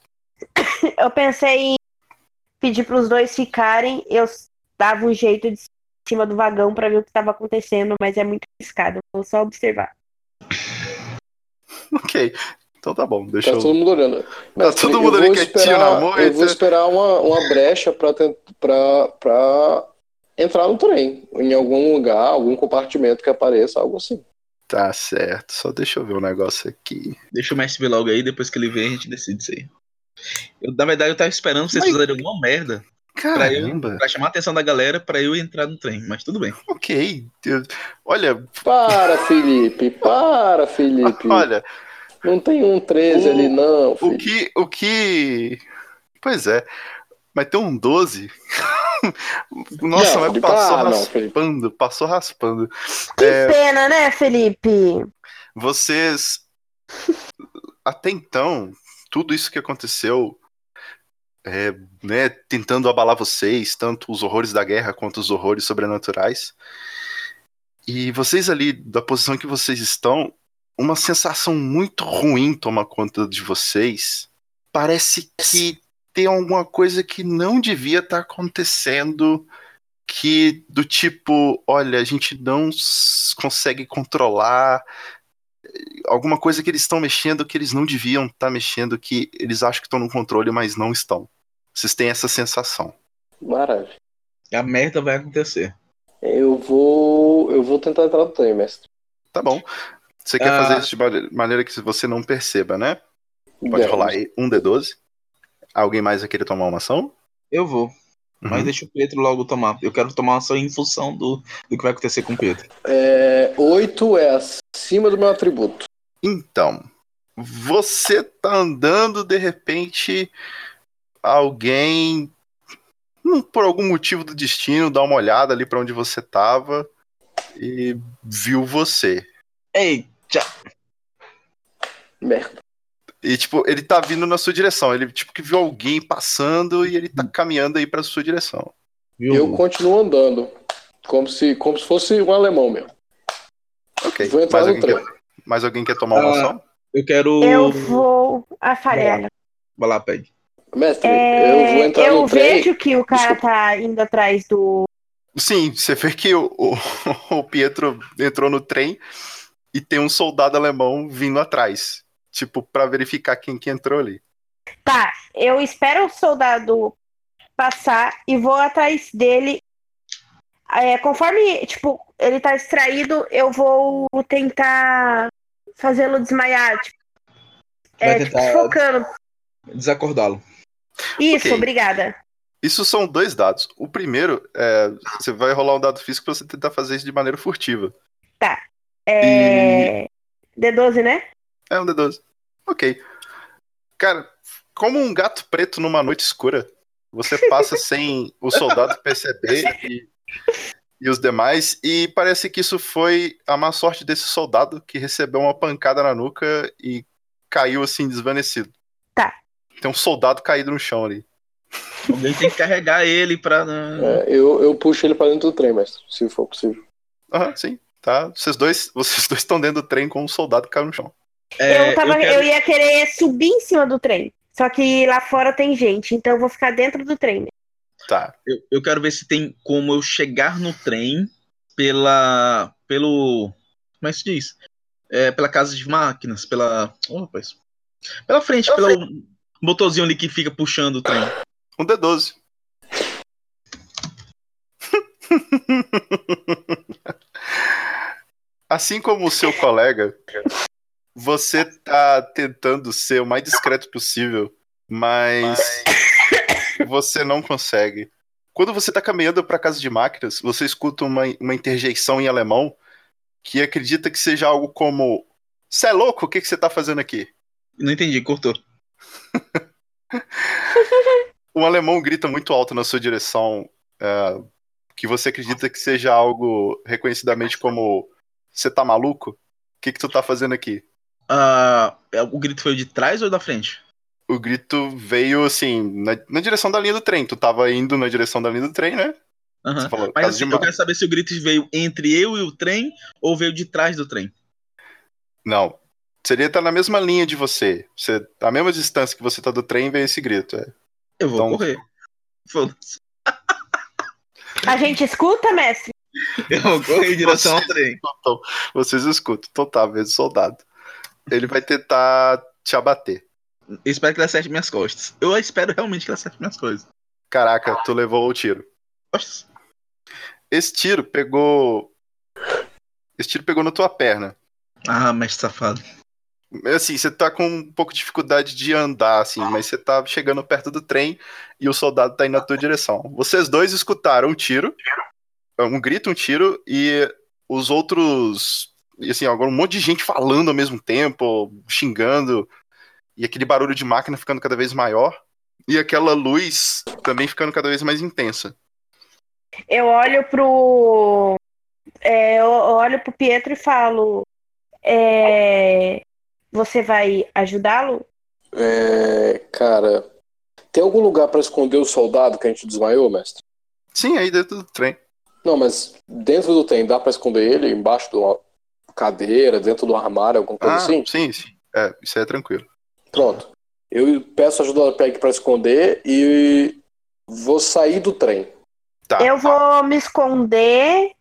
Eu pensei em pedir pros dois ficarem, eu dava um jeito de cima do vagão pra ver o que tava acontecendo, mas é muito arriscado, eu vou só observar. [laughs] Ok. Então tá bom, deixa Tá eu. todo mundo olhando. Tá todo mundo ali quietinho na moita. Eu vou esperar uma, uma brecha pra, tent- pra, pra entrar no trem. Em algum lugar, algum compartimento que apareça, algo assim. Tá certo. Só deixa eu ver um negócio aqui. Deixa o mestre ver logo aí, depois que ele vem a gente decide isso aí. Eu, na verdade, eu tava esperando vocês Mas- fazerem alguma merda pra, eu, Caramba. pra chamar a atenção da galera pra eu entrar no trem. Mas tudo bem. Ok. Eu- Olha, Para, Felipe, para, Felipe. [laughs] olha, Não tem um 13 O- ali, não, o Felipe. que. O que. Pois é. Mas tem um 12. [laughs] Nossa, Não, mas Felipe, passou ah, não, raspando, passou raspando. Que É. pena, né, Felipe? Vocês. Até então, tudo isso que aconteceu. é, né, tentando abalar vocês, tanto os horrores da guerra quanto os horrores sobrenaturais. E vocês ali, da posição que vocês estão, uma sensação muito ruim toma conta de vocês. Parece que tem alguma coisa que não devia estar acontecendo. Que do tipo, olha, a gente não consegue controlar alguma coisa que eles estão mexendo que eles não deviam estar mexendo, que eles acham que estão no controle, mas não estão. Vocês têm essa sensação. Maravilha. A merda vai acontecer. Eu vou. Eu vou tentar entrar no trem, mestre. Tá bom. Você quer Ah. fazer isso de mane- maneira que você não perceba, né? Pode Vamos. rolar aí um D12. Alguém mais vai querer tomar uma ação? Eu vou. Mas Uhum. deixa o Pedro logo tomar. Eu quero tomar uma ação em função do, do que vai acontecer com o Pedro. É, 8 é acima do meu atributo. Então, você tá andando, de repente, alguém, hum, por algum motivo do destino, dá uma olhada ali pra onde você tava e viu você. Ei, tchau. Merda. E, tipo, ele tá vindo na sua direção. Ele, tipo, que viu alguém passando e ele tá caminhando aí pra sua direção. Eu continuo andando. Como se, como se fosse um alemão mesmo. Ok. Vou entrar mais, no alguém trem. quer, mais alguém quer tomar uma Ah. ação? Eu quero. Eu vou. A farela. Vai lá, Peg. Mestre, É, eu vou entrar eu no trem. vejo que o cara Desculpa. tá indo atrás do. Sim, você vê que o, o, [laughs] o Pietro entrou no trem e tem um soldado alemão vindo atrás. Tipo, pra verificar quem que entrou ali. Tá, eu espero o soldado passar e vou atrás dele. É, conforme, tipo, ele tá distraído, eu vou tentar fazê-lo desmaiar. Tipo, é, tipo, focando. Desacordá-lo. Isso, Ok. obrigada. Isso são dois dados. O primeiro, é, você vai rolar um dado físico pra você tentar fazer isso de maneira furtiva. É. D12, né? É um D12. Ok. Cara, como um gato preto numa noite escura, você passa [laughs] sem o soldado perceber [laughs] e, e os demais, e parece que isso foi a má sorte desse soldado que recebeu uma pancada na nuca e caiu assim desvanecido. Tá. Tem um soldado caído no chão ali. Alguém tem que carregar ele pra. É, eu, eu puxo ele pra dentro do trem, mestre, se for possível. Aham, sim. Tá. Vocês dois, [laughs] vocês dois estão dentro do trem com um soldado que caiu no chão. É, eu, tava, eu, quero- ia querer subir em cima do trem. Só que lá fora tem gente, então eu vou ficar dentro do trem. Tá. Eu, eu quero ver se tem como eu chegar no trem pela. pelo. Como é que se diz? É, pela casa de máquinas, pela. Oh, rapaz. Pela frente, pelo motorzinho ali que fica puxando o trem. Um D12. [laughs] Assim como o seu colega, você tá tentando ser o mais discreto possível, mas você não consegue. Quando você tá caminhando pra casa de máquinas, você escuta uma, uma interjeição em alemão que acredita que seja algo como: Você é louco? O que, que você tá fazendo aqui? Não entendi, cortou. [laughs] Um alemão grita muito alto na sua direção, é, que você acredita que seja algo reconhecidamente como você tá maluco? O que que tu tá fazendo aqui? Ah, o grito foi de trás ou da frente? O grito veio assim, na, na direção da linha do trem. Tu tava indo na direção da linha do trem, né? Você falou, Mas assim, eu quero saber se o grito veio entre eu e o trem ou veio de trás do trem. Não. Seria estar na mesma linha de você. você. A mesma distância que você tá do trem veio esse grito. é. Eu vou Então- correr. Foda-se. A gente escuta, mestre? Eu vou correr em direção ao trem. Então, vocês escutam. Então tá, vez soldado. Ele vai tentar te abater. Eu espero que ele acerte minhas costas. Eu espero realmente que ele acerte minhas coisas. Caraca, tu levou o tiro. Nossa. Esse tiro pegou. Esse tiro pegou na tua perna. Ah, mestre safado. Assim, você tá com um pouco de dificuldade de andar, assim, mas você tá chegando perto do trem e o soldado tá indo na tua direção. Vocês dois escutaram um tiro, um grito, um tiro, e os outros. E assim, agora um monte de gente falando ao mesmo tempo, xingando, e aquele barulho de máquina ficando cada vez maior, e aquela luz também ficando cada vez mais intensa. Eu olho pro. é, eu olho pro Pietro e falo. é, você vai ajudá-lo? É, cara, tem algum lugar pra esconder o soldado que a gente desmaiou, mestre? Sim, aí dentro do trem. Não, mas dentro do trem dá pra esconder ele? Embaixo uma cadeira, dentro do armário, alguma coisa Ah, assim? sim, sim. É, isso aí é tranquilo. Pronto. Eu peço ajuda da PEG pra esconder e vou sair do trem. Tá. Eu vou me esconder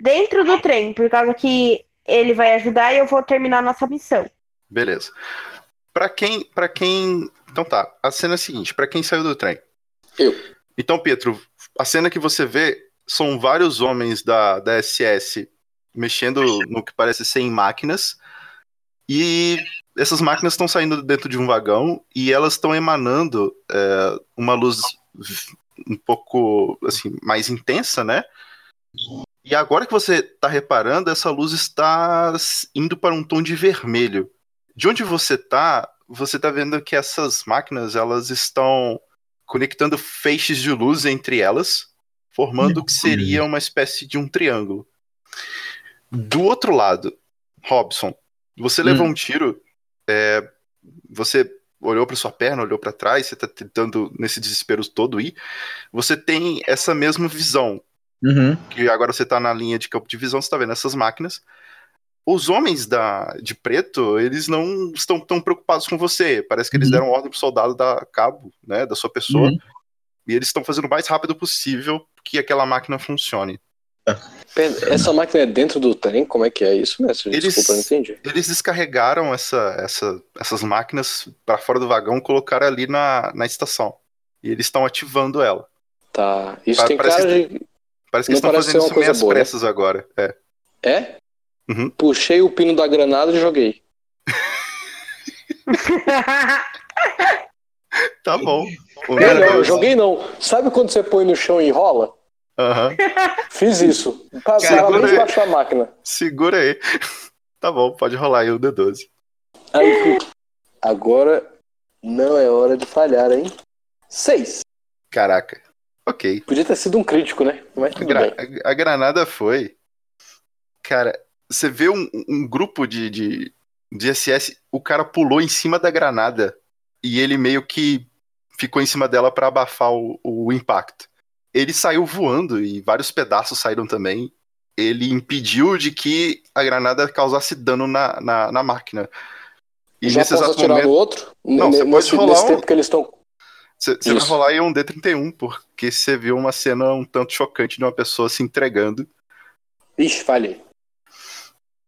dentro do trem, por causa que ele vai ajudar e eu vou terminar a nossa missão. Beleza. Pra quem, para quem, então tá. A cena é a seguinte, pra quem saiu do trem. Eu. Então, Pietro, a cena que você vê são vários homens da, da SS mexendo no que parece ser em máquinas. E essas máquinas estão saindo dentro de um vagão e elas estão emanando é, uma luz um pouco assim mais intensa, né? E agora que você está reparando, essa luz está indo para um tom de vermelho. De onde você está, você está vendo que essas máquinas elas estão conectando feixes de luz entre elas, formando o que seria uma espécie de um triângulo. Do outro lado, Robson, você levou um tiro, é, você olhou para sua perna, olhou para trás, você tá tentando nesse desespero todo ir, você tem essa mesma visão. Uhum. Que agora você tá na linha de campo de visão, você tá vendo essas máquinas. Os homens da, de preto, eles não estão tão preocupados com você. Parece que eles Uhum. deram ordem pro soldado da cabo, né, da sua pessoa. Uhum. E eles estão fazendo o mais rápido possível que aquela máquina funcione. Essa máquina é dentro do trem? Como é que é isso, mestre? Eles- Desculpa, eu não entendi. Eles descarregaram essa, essa, essas máquinas para fora do vagão e colocaram ali na, na estação. E eles estão ativando ela. Tá. Isso Pa- tem parece cara que- de. Parece que Não eles estão parece fazendo isso meio às né? pressas agora. É. É? Uhum. Puxei o pino da granada e joguei. [laughs] Tá bom. O Melhor, número- eu joguei não. Sabe quando você põe no chão e enrola? Aham. Fiz isso. Passava bem debaixo da máquina. Segura aí. [laughs] Tá bom, pode rolar aí o D12. Aí, agora não é hora de falhar, hein? Seis. Caraca. Ok. Podia ter sido um crítico, né? Mas A, tudo gra- bem. a- a granada foi. Cara, você vê um, um grupo de, de, de SS, o cara pulou em cima da granada e ele meio que ficou em cima dela pra abafar o, o impacto. Ele saiu voando e vários pedaços saíram também. Ele impediu de que a granada causasse dano na, na, na máquina. E Já nesse posso exato momento, no outro? Não, você nesse, pode rolar nesse um- tempo que eles estão. você vai rolar aí um D31, porque você viu uma cena um tanto chocante de uma pessoa se entregando. Ixi, falhei.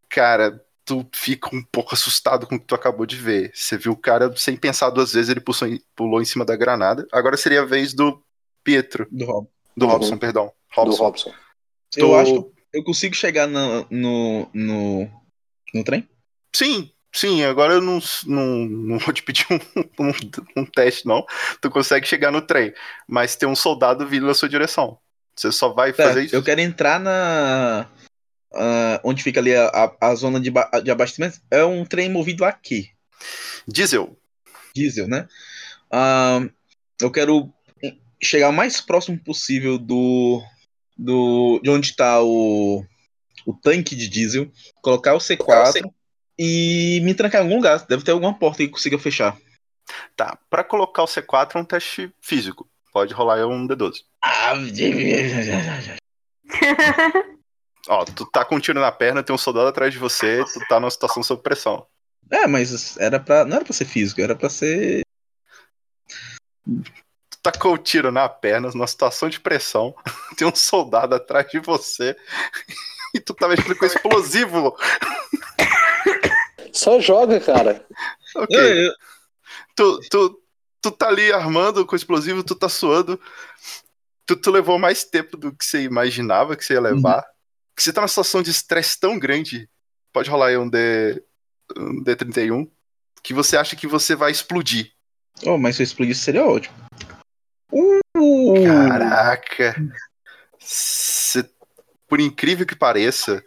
cara, tu fica um pouco assustado com o que tu acabou de ver. Você viu o cara, sem pensar duas vezes, ele pulou em, pulou em cima da granada. Agora seria a vez do Pietro, Do Rob. Do Uhum. Robson, perdão. Do Robson. Robson. Eu acho que eu consigo chegar na- no, no, no trem? Sim, sim, agora eu não, não, não vou te pedir um, um, um teste, não. Tu consegue chegar no trem, mas tem um soldado vindo na sua direção. Você só vai Tá, fazer isso. eu quero entrar na. ah, onde fica ali a, a, a zona de, ba- de abastecimento. É um trem movido a quê? Diesel. Diesel, né? Ah, eu quero chegar o mais próximo possível do. do de onde está o, o tanque de diesel. Colocar o C4 e me trancar em algum lugar. Deve ter alguma porta que consiga fechar. Tá, pra colocar o C4 é um teste físico. Pode rolar um D12. Ah, [laughs] Ó, tu tá com um tiro na perna, tem um soldado atrás de você, tu tá numa situação sob pressão. É, mas era pra. Não era pra ser físico, era pra ser. Com o tiro na perna, numa situação de pressão, [laughs] tem um soldado atrás de você [laughs] e tu tá mexendo com explosivo. [laughs] Só joga, cara. Ok. Eu- eu- Tu, tu, tu tá ali armando com explosivo, tu tá suando. Tu, tu levou mais tempo do que você imaginava que você ia levar. Que você tá numa situação de estresse tão grande. Pode rolar aí um, D, um D31. Que você acha que você vai explodir. Oh, mas se eu explodisse seria ótimo. Uh, Caraca! Cê- por incrível que pareça,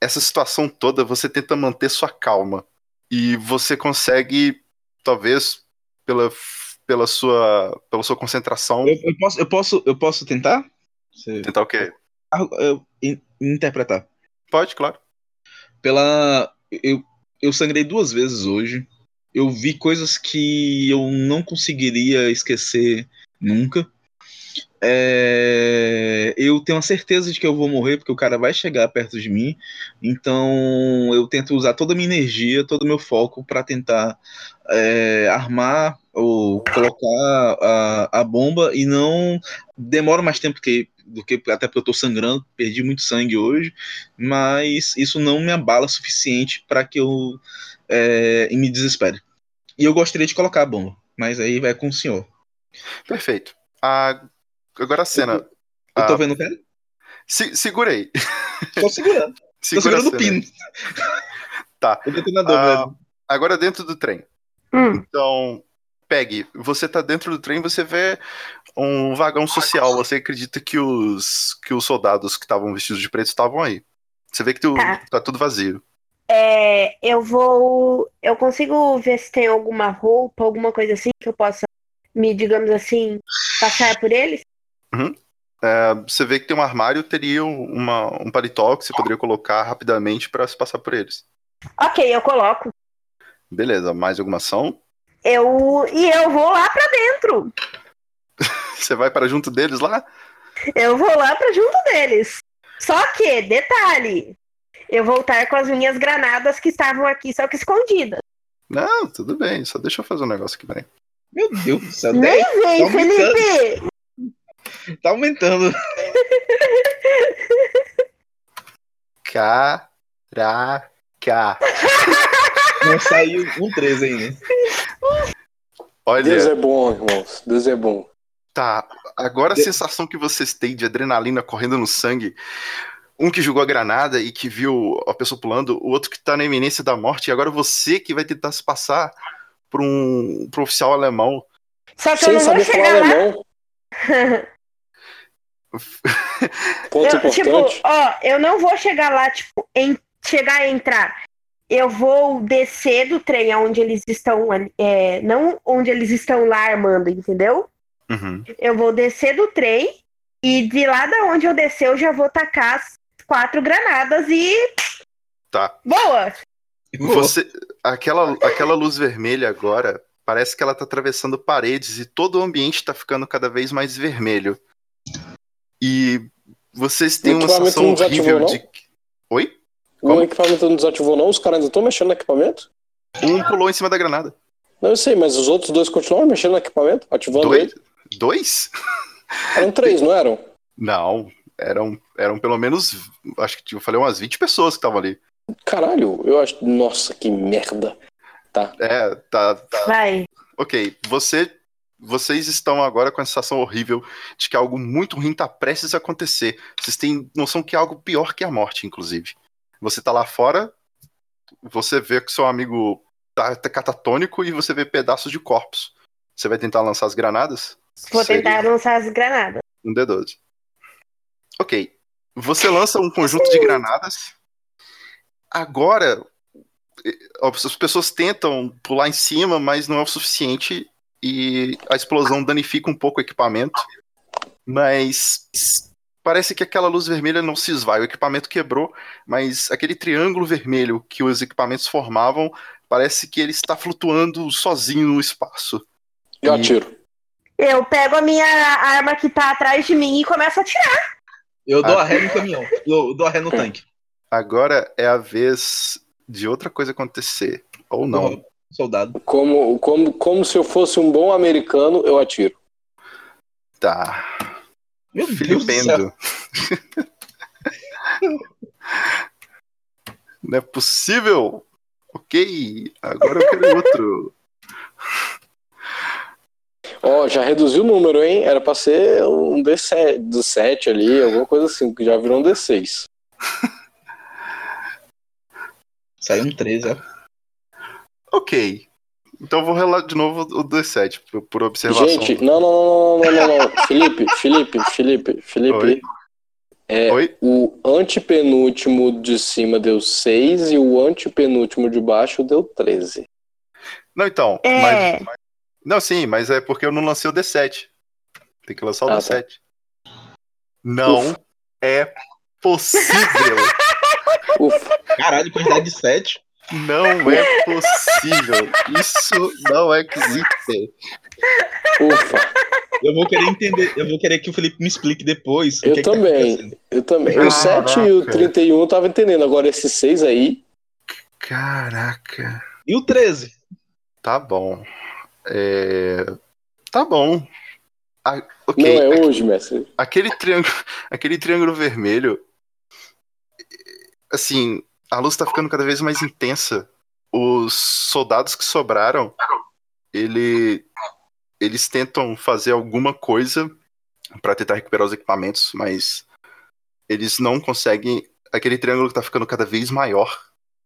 essa situação toda você tenta manter sua calma. E você consegue, talvez, pela, pela, sua, pela sua concentração, eu, eu posso, eu, posso, eu posso tentar? Você- tentar o quê? Ah, eu- in- interpretar. Pode, claro. Pela. Eu, eu sangrei duas vezes hoje. Eu vi coisas que eu não conseguiria esquecer nunca. É, eu tenho a certeza de que eu vou morrer porque o cara vai chegar perto de mim. Então eu tento usar toda a minha energia, todo o meu foco para tentar é, armar ou colocar a, a bomba e não demora mais tempo que, do que até porque eu tô sangrando, perdi muito sangue hoje, mas isso não me abala o suficiente para que eu é, me desespere. E eu gostaria de colocar a bomba, mas aí vai com o senhor. Perfeito. Ah, agora a cena. Eu tô Ah, vendo o cara? se- segura aí. Tô segurando. [laughs] Tô Segura a segurando o pino. Tá. O detonador, Ah, agora dentro do trem. Hum, Então, pegue. Você tá dentro do trem, você vê um vagão social. Você acredita que os que os soldados que estavam vestidos de preto estavam aí. Você vê que tu, Tá. tá tudo vazio. é, eu vou. Eu consigo ver se tem alguma roupa, alguma coisa assim que eu possa me, digamos assim, passar por eles? É, você vê que tem um armário, teria uma, um paletó que você poderia colocar rapidamente pra se passar por eles. Ok, eu coloco. Beleza, mais alguma ação? Eu e eu vou lá pra dentro. [laughs] Você vai para junto deles lá? Eu vou lá pra junto deles. Só que, detalhe, eu vou estar com as minhas granadas que estavam aqui, só que escondidas. Não, tudo bem. Só deixa eu fazer um negócio aqui, peraí. Meu Deus do céu. Nem vem, tá aumentando. Felipe! Tá aumentando. Caraca. Não saiu um 13 ainda. Olha, Deus é bom, irmãos. Deus é bom. tá. Agora a De- sensação que vocês têm de adrenalina correndo no sangue. Um que jogou a granada e que viu a pessoa pulando, o outro que tá na iminência da morte, e agora você que vai tentar se passar por um, um oficial alemão. Só que eu Sem não vou saber falar chegar lá. alemão. [laughs] Ponto Eu, tipo, importante. ó, eu não vou chegar lá, tipo, em, chegar a entrar. Eu vou descer do trem onde eles estão, é, não onde eles estão lá armando, entendeu? Uhum. Eu vou descer do trem e de lá da onde eu descer eu já vou tacar as quatro granadas e Tá. boa. Você, aquela, aquela luz vermelha agora, parece que ela tá atravessando paredes e todo o ambiente tá ficando cada vez mais vermelho. E vocês têm O uma sensação horrível não? de. Oi? O Como? equipamento não desativou, não? Os caras ainda estão mexendo no equipamento? Um pulou em cima da granada. Não, eu sei, mas os outros dois continuam mexendo no equipamento? Ativando Dois? ele? Dois? Eram três, não eram? Não. Eram, eram pelo menos. Acho que eu falei umas 20 pessoas que estavam ali. Caralho, eu acho. Nossa, que merda. Tá. É, tá, tá. Vai. Ok, você, vocês estão agora com a sensação horrível de que algo muito ruim está prestes a acontecer. Vocês têm noção que é algo pior que a morte, inclusive. Você tá lá fora, você vê que seu amigo tá, tá catatônico e você vê pedaços de corpos. Você vai tentar lançar as granadas? Vou Seria tentar lançar as granadas. Um D12. Ok. Você lança um conjunto de granadas. Agora, as pessoas tentam pular em cima, mas não é o suficiente. E a explosão danifica um pouco o equipamento. Mas parece que aquela luz vermelha não se esvai. O equipamento quebrou, mas aquele triângulo vermelho que os equipamentos formavam parece que ele está flutuando sozinho no espaço. Eu E- atiro. Eu pego a minha arma que tá atrás de mim e começo a atirar. Eu dou Ah. a ré no caminhão. Eu dou a ré no [laughs] tanque. Agora é a vez de outra coisa acontecer. Ou não. Soldado. Como, como, como se eu fosse um bom americano, eu atiro. Tá. Meu Deus do céu. Filipendo. [laughs] Não é possível. Ok, agora eu quero outro. Ó, já reduziu o número, hein? Era pra ser um D7, do 7 ali, alguma coisa assim, que já virou um D6. [laughs] Saiu um 13, ó. Ok. Então eu vou relar de novo o D7 por, por observação. Gente, não, não, não, não, não, não, não. [laughs] Felipe, Felipe, Felipe, Felipe. Oi? É, Oi? o antepenúltimo de cima deu 6 e o antepenúltimo de baixo deu 13. Não, então. É. mas- não, sim, mas é porque eu não lancei o D7. Tem que lançar o Ah, D7. Não Ufa. é possível. [laughs] Ufa, Caralho, quantidade de 7. não é possível. Isso não existe. ufa. Eu vou querer entender. Eu vou querer que o Felipe me explique depois. Eu que tá também. acontecendo. Eu também. O 7 e o 31 eu tava entendendo. Agora esses 6 aí. Caraca. E o 13? Tá bom. É, Tá bom. Ah, ok. Não é Aque- hoje, mestre. Aquele triângulo, [laughs] aquele triângulo vermelho. Assim, a luz tá ficando cada vez mais intensa. Os soldados que sobraram, ele, eles tentam fazer alguma coisa pra tentar recuperar os equipamentos, mas eles não conseguem. Aquele triângulo tá ficando cada vez maior.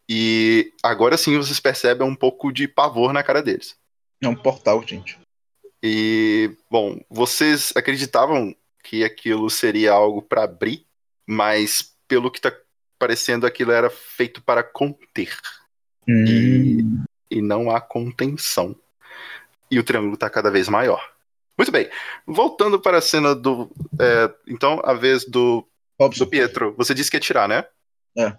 E agora sim vocês percebem um pouco de pavor na cara deles. É um portal, gente. E, bom, vocês acreditavam que aquilo seria algo para abrir, mas pelo que tá parecendo, aquilo era feito para conter. E, e não há contenção. E o triângulo tá cada vez maior. Muito bem. Voltando para a cena do. é, então, a vez do, do Pietro. Você disse que ia atirar, né? É.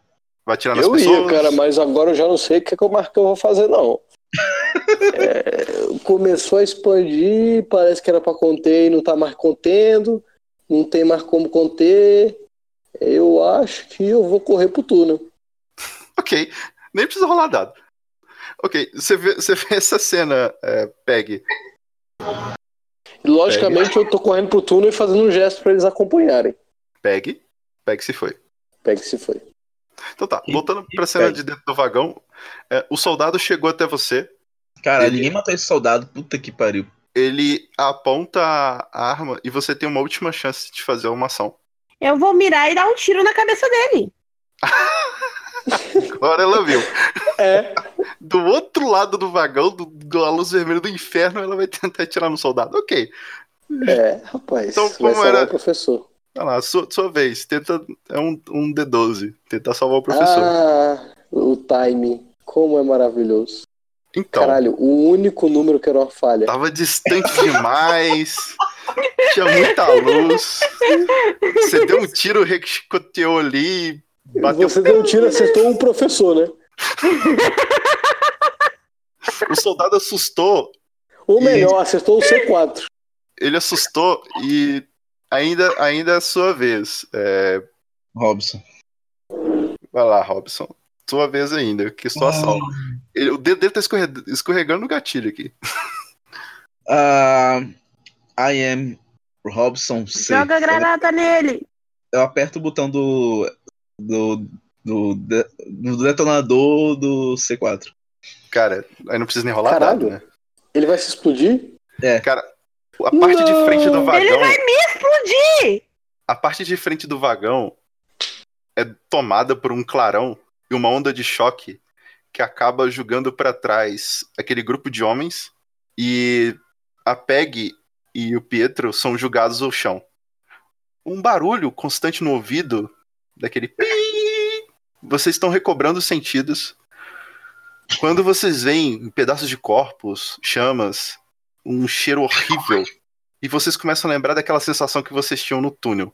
Vai atirar nas Eu pessoas? ia, cara, mas agora eu já não sei o que, que eu marco que eu vou fazer, não. [laughs] É, começou a expandir, parece que era para conter e não tá mais contendo, não tem mais como conter. Eu acho que eu vou correr pro túnel. Ok, nem precisa rolar dado. Ok, você vê, você vê essa cena, é, Peg. Logicamente eu tô correndo pro túnel e fazendo um gesto para eles acompanharem. Peg. Peg se foi. Peg se foi. Então tá, voltando pra cena de dentro do vagão, é, o soldado chegou até você. Cara, Ele- ninguém matou esse soldado. Puta que pariu. Ele aponta a arma e você tem uma última chance de fazer uma ação. Eu vou mirar e dar um tiro na cabeça dele. [laughs] Agora ela viu. É, Do outro lado do vagão, do, da luz vermelha do inferno, ela vai tentar atirar no soldado. Ok. é, rapaz. Então, como salvar era- o professor. Vai lá, sua, sua vez. Tenta. É um, um D12. Tentar salvar o professor. Ah, o timing. Como é maravilhoso. então. Caralho, o único número que era uma falha. Tava distante demais. [laughs] Tinha muita luz. Você deu um tiro, rechicoteou ali. Bateu. Você deu um tiro, acertou o professor, né? O soldado assustou. Ou melhor, acertou o C4. Ele assustou e ainda, ainda é a sua vez. É, Robson. Vai lá, Robson. Sua vez ainda. Que situação. Ele- o dedo dele tá escorre- escorregando no gatilho aqui. Ah, I am Robson C. Joga granada nele. Eu aperto o botão do. do. do, de- do detonador do C4. Cara, aí não precisa nem rolar Caralho. dado, né? Ele vai se explodir? Cara, a parte de frente do Não. vagão. Ele vai me explodir. A parte de frente do vagão é tomada por um clarão e uma onda de choque que acaba jogando pra trás aquele grupo de homens e a Peg e o Pietro são jogados ao chão. Um barulho constante no ouvido daquele pi. Vocês estão recobrando os sentidos. Quando vocês veem pedaços de corpos, chamas, um cheiro horrível, e vocês começam a lembrar daquela sensação que vocês tinham no túnel.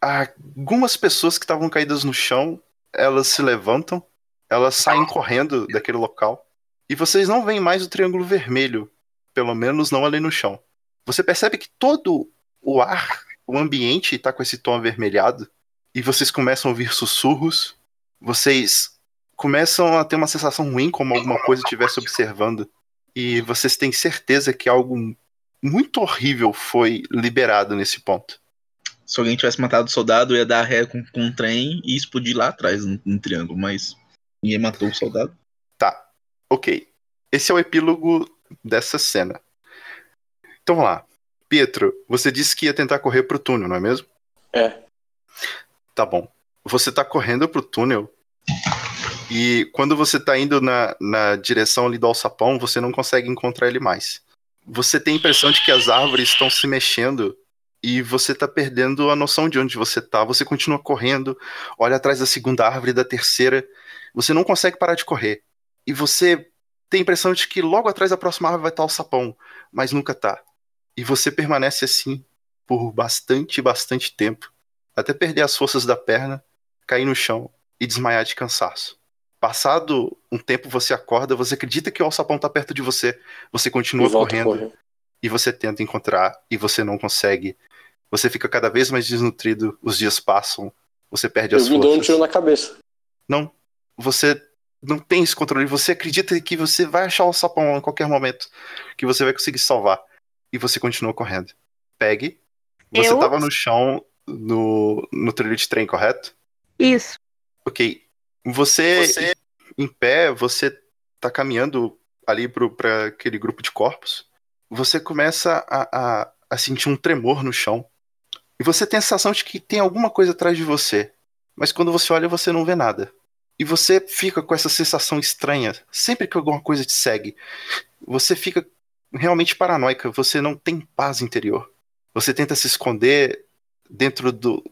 Algumas pessoas que estavam caídas no chão, elas se levantam, elas saem correndo daquele local, e vocês não veem mais o triângulo vermelho, pelo menos não ali no chão. Você percebe que todo o ar, o ambiente está com esse tom avermelhado, e vocês começam a ouvir sussurros, vocês começam a ter uma sensação ruim, como alguma coisa estivesse observando, e vocês têm certeza que algo muito horrível foi liberado nesse ponto. Se alguém tivesse matado o soldado, ia dar ré com, com um trem e explodir lá atrás no, no triângulo, mas ninguém matou o soldado. Tá, ok. Esse é o epílogo dessa cena. Então vamos lá. Pietro, você disse que ia tentar correr pro túnel, não é mesmo? É. Tá bom. Você tá correndo pro túnel e quando você tá indo na, na direção ali do alçapão, você não consegue encontrar ele mais. Você tem a impressão de que as árvores estão se mexendo e você tá perdendo a noção de onde você tá. Você continua correndo, olha atrás da segunda árvore, da terceira. Você não consegue parar de correr. E você tem a impressão de que logo atrás da próxima árvore vai estar o sapão, mas nunca tá. E você permanece assim por bastante, bastante tempo, até perder as forças da perna, cair no chão e desmaiar de cansaço. Passado um tempo você acorda, você acredita que o alçapão tá perto de você, você continua correndo correndo. e você tenta encontrar e você não consegue. Você fica cada vez mais desnutrido, os dias passam, você perde Eu as me dou um forças. tiro na cabeça. Não, você não tem esse controle. Você acredita que você vai achar o sapão em qualquer momento, que você vai conseguir salvar. E você continua correndo. Pegue. Você Eu? tava no chão no, no trilho de trem, correto? Isso. Ok. Você, em pé, você tá caminhando ali pro, pra aquele grupo de corpos. Você começa a, a, a sentir um tremor no chão. E você tem a sensação de que tem alguma coisa atrás de você. Mas quando você olha, você não vê nada. E você fica com essa sensação estranha sempre que alguma coisa te segue. Você fica realmente paranoica, você não tem paz interior. Você tenta se esconder dentro do,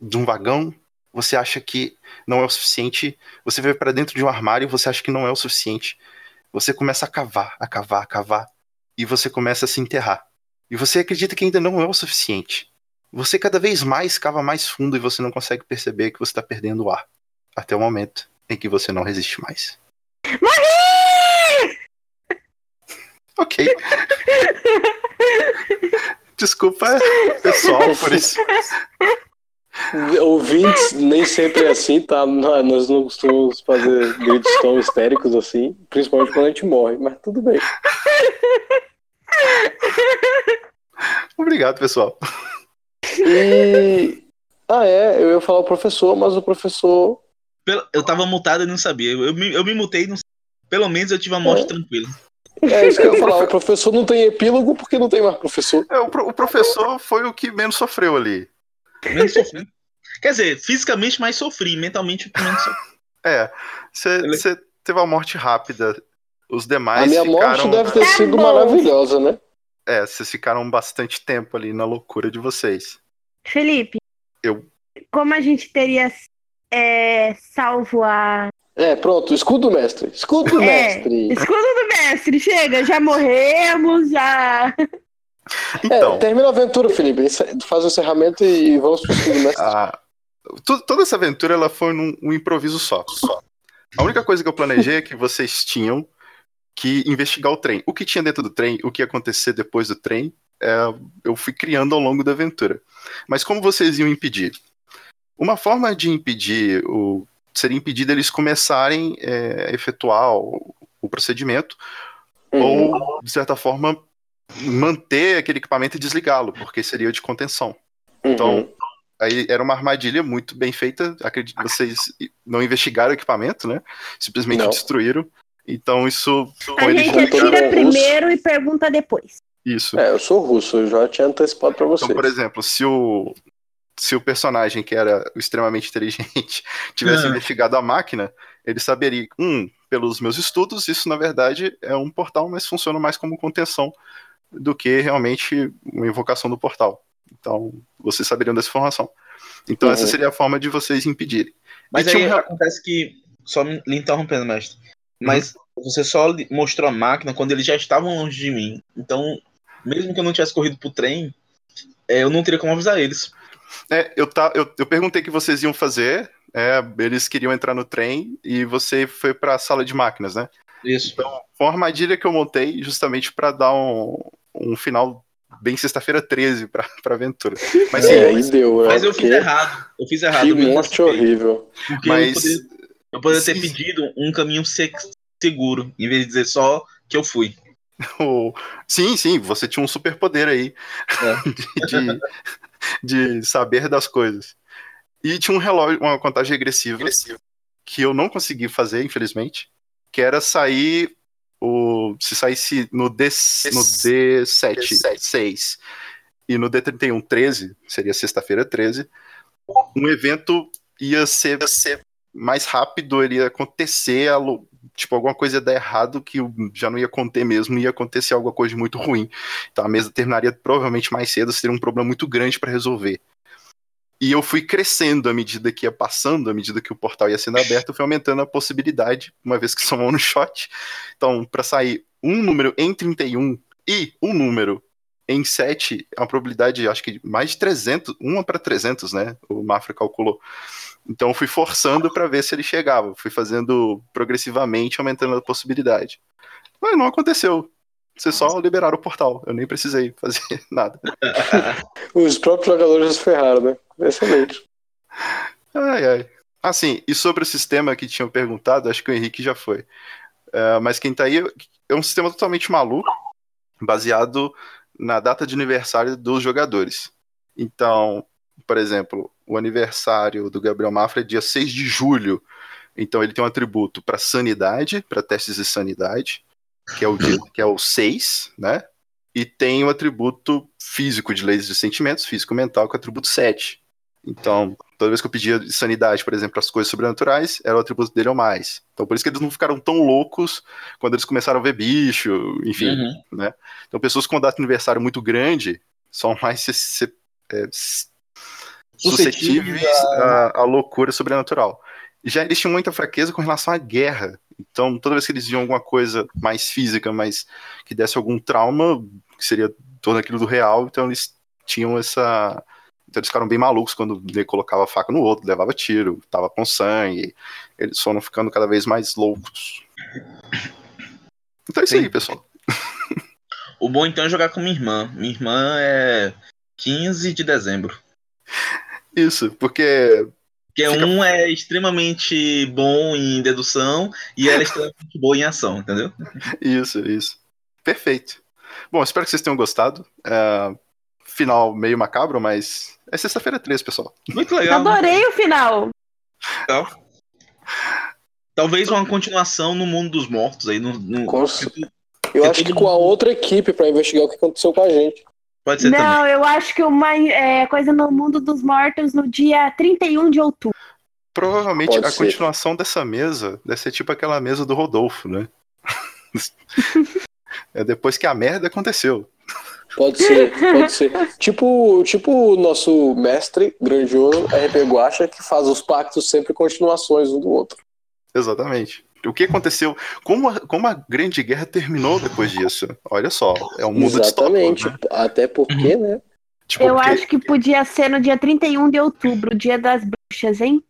de um vagão, você acha que não é o suficiente. Você vai para dentro de um armário, você acha que não é o suficiente. Você começa a cavar, a cavar, a cavar, e você começa a se enterrar. E você acredita que ainda não é o suficiente. Você cada vez mais cava mais fundo e você não consegue perceber que você está perdendo o ar. Até o momento em que você não resiste mais. Morri! Ok. [laughs] Desculpa, pessoal, por isso. Ouvintes, nem sempre é assim, tá? Nós não costumamos fazer gritos tão histéricos assim, principalmente quando a gente morre, mas tudo bem. Obrigado, pessoal. E. Ah, é, eu ia falar o professor, mas o professor. Eu tava mutado e não sabia. Eu me, eu me mutei e não Pelo menos eu tive uma morte é. tranquila. É isso que eu ia falar. O professor não tem epílogo porque não tem mais professor. É, o, pro, o professor foi o que menos sofreu ali. Menos sofri. Quer dizer, fisicamente mais sofri, mentalmente menos sofri. É, você teve uma morte rápida. Os demais A minha ficaram... morte deve ter sido maravilhosa, né? É, vocês ficaram bastante tempo ali na loucura de vocês. Felipe. Eu. Como a gente teria é, salvo a. É, pronto, escudo mestre. Escudo é, mestre. Escudo do mestre, chega, já morremos, já. [laughs] Então, é, termina a aventura, Felipe. Faz o encerramento e vamos pro escudo mestre. Ah, toda essa aventura ela foi num um improviso só. só. A única coisa que eu planejei é que vocês tinham que investigar o trem. O que tinha dentro do trem, o que ia acontecer depois do trem, é, eu fui criando ao longo da aventura. Mas como vocês iam impedir? Uma forma de impedir o seria impedir eles começarem é, a efetuar o, o procedimento uhum. ou de certa forma manter aquele equipamento e desligá-lo, porque seria de contenção. Então, uhum. Então, aí era uma armadilha muito bem feita. Acredito que vocês não investigaram o equipamento, né? Simplesmente não. destruíram. Então isso. A gente atira primeiro russo. e pergunta depois. Isso. É, eu sou russo, eu já tinha antecipado pra vocês. Então, por exemplo, se o. Se o personagem, que era extremamente inteligente, [laughs] tivesse é. investigado a máquina, ele saberia, um, pelos meus estudos, isso na verdade é um portal, mas funciona mais como contenção do que realmente uma invocação do portal. Então, vocês saberiam dessa informação. Então, uhum. essa seria a forma de vocês impedirem. Mas e aí um... acontece que, só me interrompendo, mestre, mas uhum. você só mostrou a máquina quando eles já estavam longe de mim. Então, mesmo que eu não tivesse corrido pro trem, é, eu não teria como avisar eles. É, eu, tá, eu, eu perguntei o que vocês iam fazer. É, eles queriam entrar no trem e você foi para a sala de máquinas, né? Isso. Então, foi uma armadilha que eu montei justamente para dar um, um final bem sexta-feira 13 pra, [laughs] pra aventura. Mas, sim, é, mas, deu, mas eu fiz errado. Eu fiz errado. Que morte horrível. Porque mas, eu poderia, eu poderia ter pedido um caminho seguro, em vez de dizer só que eu fui. [laughs] sim, sim, você tinha um superpoder aí é. [laughs] de, de, saber das coisas. E tinha um relógio, uma contagem regressiva, regressiva que eu não consegui fazer, infelizmente, que era sair o se saísse no D no D7, D7. 6 e no D31 13, seria sexta-feira 13, um evento ia ser, ia ser mais rápido, ele ia acontecer, tipo, alguma coisa ia dar errado que já não ia conter mesmo, ia acontecer alguma coisa muito ruim. Então a mesa terminaria provavelmente mais cedo, seria um problema muito grande para resolver. E eu fui crescendo à medida que ia passando, à medida que o portal ia sendo aberto, eu fui aumentando a possibilidade, uma vez que somou no shot. Então, para sair um número em 31 e um número em 7, é uma probabilidade, acho que mais de 300, uma para 300, né? O Mafra calculou. Então, fui forçando para ver se ele chegava. Fui fazendo progressivamente, aumentando a possibilidade. Mas não aconteceu. Vocês só liberaram o portal. Eu nem precisei fazer [laughs] nada. [laughs] Os próprios jogadores ferraram, né? Excelente. Ai, ai. Assim, e sobre o sistema que tinham perguntado, acho que o Henrique já foi. Uh, mas quem tá aí é um sistema totalmente maluco, baseado na data de aniversário dos jogadores. Então, por exemplo, o aniversário do Gabriel Mafra é dia 6 de julho. Então ele tem um atributo para sanidade, para testes de sanidade, que é o dia, que é o 6, né? E tem o atributo físico de leis de sentimentos, físico mental, que é o atributo 7. Então, toda vez que eu pedia sanidade, por exemplo, as coisas sobrenaturais, era o atributo dele ou mais. Então, por isso que eles não ficaram tão loucos quando eles começaram a ver bicho, enfim, uhum. né? Então, pessoas com data de aniversário muito grande são mais é, suscetíveis à, à loucura sobrenatural. Já eles tinham muita fraqueza com relação à guerra. Então, toda vez que eles viam alguma coisa mais física, mas que desse algum trauma, que seria todo aquilo do real, então eles tinham essa então eles ficaram bem malucos quando ele colocava a faca no outro, levava tiro, tava com sangue. Eles foram ficando cada vez mais loucos. Então é isso Sim. aí, pessoal. O bom então é jogar com minha irmã. Minha irmã é 15 de dezembro. Isso, porque Porque Fica- um é extremamente bom em dedução e ela é extremamente boa em ação, entendeu? Isso, isso. Perfeito. Bom, espero que vocês tenham gostado. É, final meio macabro, mas é sexta-feira 13, pessoal. Muito legal. né? Adorei o final. Talvez uma continuação no mundo dos mortos aí. No, no- Com- Eu acho que com a outra equipe pra investigar o que aconteceu com a gente. Pode ser também. Não, eu acho que uma é, coisa no mundo dos mortos no dia 31 de outubro. Provavelmente Pode a ser. continuação dessa mesa deve ser tipo aquela mesa do Rodolfo, né? [laughs] é depois que a merda aconteceu. Pode ser, pode ser. Tipo, tipo o nosso mestre grandioso RP Guacha que faz os pactos sempre continuações um do outro. Exatamente. O que aconteceu? Como a, como a Grande Guerra terminou depois disso? Olha só, é um mundo Exatamente. distópico, né? Até porque, né? Tipo, Eu porque- acho que podia ser no dia 31 de outubro, dia das bruxas, hein?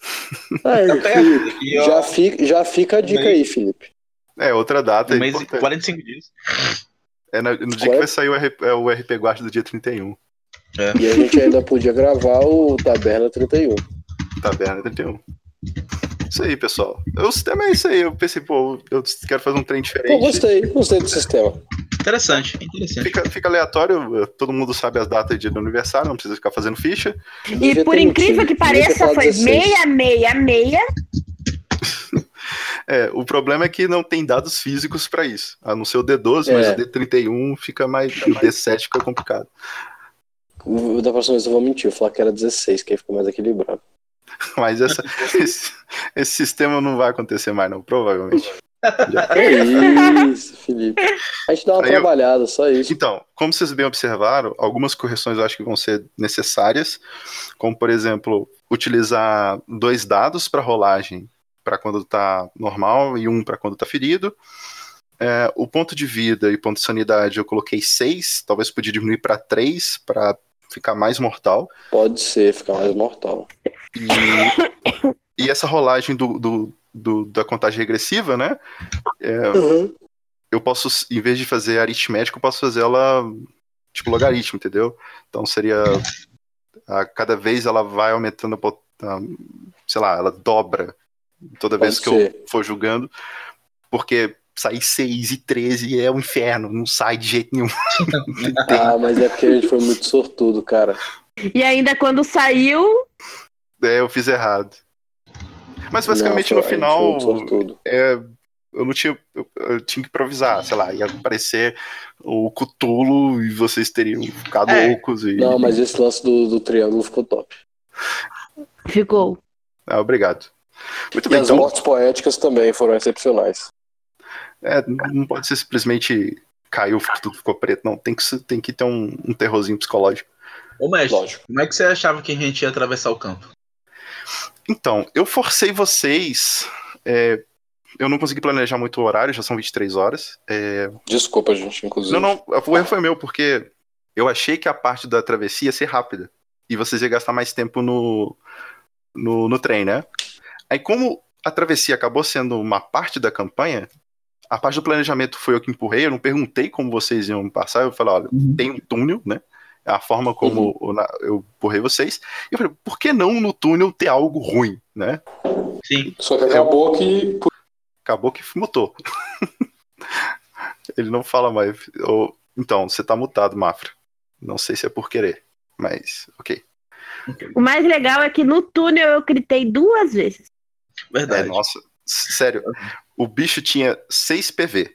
[laughs] Aí, Felipe, ó, já, fica, já fica a dica aí, Felipe. É, outra data um mês e importante. 45 dias. É na- no dia que vai sair o, RP, é o RP Guard do dia 31. E a gente ainda podia gravar o Taberna 31. Taberna 31. Isso aí, pessoal. O sistema é isso aí. Eu pensei, pô, eu quero fazer um trem diferente. gostei, gostei do sistema. Interessante, interessante. Fica, fica aleatório, todo mundo sabe as datas de aniversário, não precisa ficar fazendo ficha. E por incrível que pareça, foi 16. 666. [laughs] É, o problema é que não tem dados físicos pra isso. A não ser o D12, mas É. o D31 fica mais. O D7 fica complicado. Da próxima vez eu vou mentir, eu vou falar que era 16, que aí fica mais equilibrado. [laughs] Mas essa, [laughs] esse, esse sistema não vai acontecer mais, não, provavelmente. É [laughs] isso, Felipe. A gente dá uma Aí eu- trabalhada, só isso. Então, como vocês bem observaram, algumas correções eu acho que vão ser necessárias, como por exemplo, utilizar dois dados para rolagem para quando está normal e um para quando está ferido. É, o ponto de vida e ponto de sanidade eu coloquei seis, talvez podia diminuir para três para ficar mais mortal. Pode ser, ficar mais mortal. E, e essa rolagem do, do- do- da contagem regressiva, né? é, eu posso, em vez de fazer aritmética, eu posso fazer ela tipo logaritmo, entendeu? Então seria. A cada vez ela vai aumentando, a sei lá, ela dobra toda vez Pode que ser. eu for julgando, porque sair 6 e 13 é o inferno, não sai de jeito nenhum. [laughs] Ah, mas é porque a gente foi muito sortudo, cara. E ainda quando saiu, É, eu fiz errado. Mas basicamente Não, no final, é, eu não tinha. Eu, eu tinha que improvisar, sei lá, ia aparecer o Cutulo e vocês teriam ficado É. loucos e. Não, mas esse lance do, do triângulo ficou top. ficou. Ah, obrigado. Muito E bem, as então. mortes poéticas também foram excepcionais. É, não pode ser simplesmente caiu, tudo ficou preto, não. Tem que, tem que ter um, um terrorzinho psicológico. Ô, mestre, Lógico. como é que você achava que a gente ia atravessar o campo? Então, eu forcei vocês. é, eu não consegui planejar muito o horário, já são 23 horas. É, Desculpa, gente, inclusive. não, não, o erro foi meu, porque eu achei que a parte da travessia ia ser rápida. E vocês iam gastar mais tempo no, no, no trem, né? Aí, como a travessia acabou sendo uma parte da campanha, a parte do planejamento foi eu que empurrei, eu não perguntei como vocês iam passar, eu falei, olha, tem um túnel, né? É a forma como eu na- eu empurrei vocês. E eu falei, por que não no túnel ter algo ruim, né? Sim. Só que acabou que. Acabou que mutou. [laughs] Ele não fala mais. Então, você tá mutado, Mafra. Não sei se é por querer, mas ok. O mais legal é que no túnel eu gritei duas vezes. É, Verdade. nossa, s- sério. O bicho tinha 6 PV.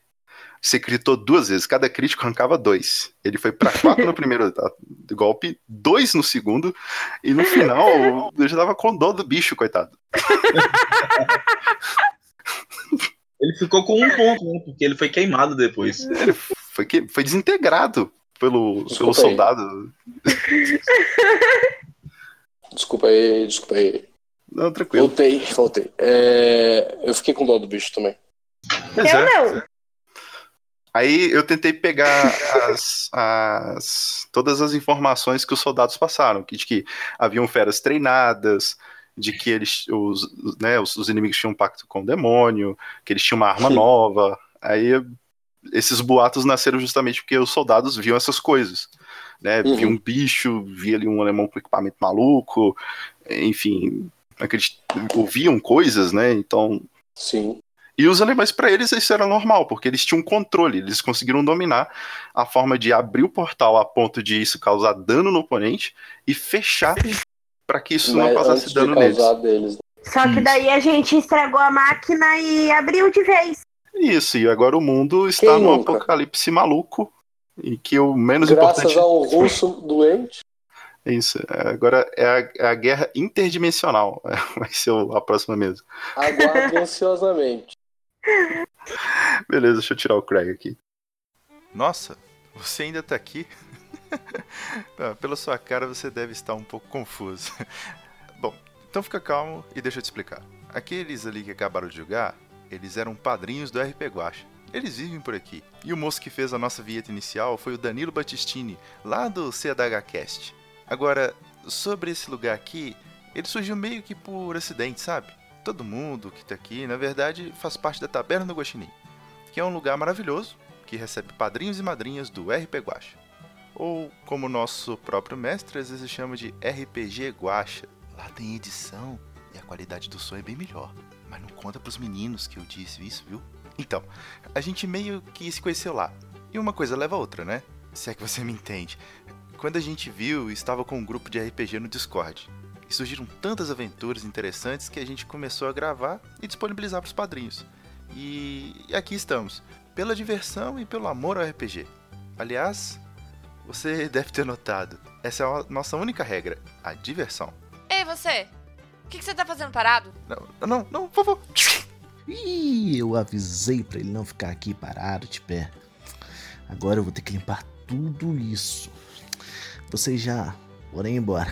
Você gritou duas vezes, cada crítico arrancava dois. Ele foi pra 4 no [laughs] primeiro golpe, dois no segundo, e no final [laughs] eu já tava com dó do bicho, coitado. [laughs] Ele ficou com um ponto, né? Porque ele foi queimado depois. Ele foi, que, foi desintegrado pelo, pelo soldado. Desculpa aí, desculpa aí. Não, tranquilo. Voltei, voltei. É, Eu fiquei com dó do bicho também. Pois eu é. não. Aí eu tentei pegar as, as- todas as informações que os soldados passaram, que, de que haviam feras treinadas, de que eles, os, os- né, os, os inimigos tinham um pacto com o demônio, que eles tinham uma arma Sim. nova, Aí esses boatos nasceram justamente porque os soldados viam essas coisas. Né? Uhum. Via um bicho, via ali um alemão com equipamento maluco, enfim, acredit... ouviam coisas, né? Então. Sim. E os alemães, para eles, isso era normal, porque eles tinham controle, eles conseguiram dominar a forma de abrir o portal a ponto de isso causar dano no oponente e fechar para que isso Mas não causasse dano de neles. deles. Só que daí a gente estragou a máquina e abriu de vez. Isso, e agora o mundo está Quem num nunca? apocalipse maluco e que o menos Graças importante ao russo doente. [laughs] isso. Agora é a, é a guerra interdimensional, [laughs] vai ser a próxima mesa. Aguardo [laughs] ansiosamente. Beleza, deixa eu tirar o Craig aqui. Nossa, você ainda tá aqui? [laughs] Pela sua cara, você deve estar um pouco confuso. [laughs] Bom, então fica calmo e deixa eu te explicar. Aqueles ali que acabaram de jogar, eles eram padrinhos do RP Guacha. Eles vivem por aqui. E o moço que fez a nossa vinheta inicial foi o Danilo Battistini, lá do CDHcast. Agora, sobre esse lugar aqui, ele surgiu meio que por acidente, sabe? Todo mundo que tá aqui, na verdade, faz parte da Taberna do Guaxinim, que é um lugar maravilhoso que recebe padrinhos e madrinhas do RP Guacha. Ou, como o nosso próprio mestre às vezes chama de RPG Guacha. Lá tem edição e a qualidade do som é bem melhor. Mas não conta pros meninos que eu disse isso, viu? Então, a gente meio que se conheceu lá. E uma coisa leva a outra, né? Se é que você me entende. Quando a gente viu, estava com um grupo de RPG no Discord. E surgiram tantas aventuras interessantes que a gente começou a gravar e disponibilizar para os padrinhos. E aqui estamos, pela diversão e pelo amor ao RPG. Aliás, você [laughs] deve ter notado, essa é a nossa única regra, a diversão. Ei, você! O que, que você tá fazendo parado? Não, não, não, por favor. Ih, eu avisei pra ele não ficar aqui parado de pé. Agora eu vou ter que limpar tudo isso. Vocês já ir embora.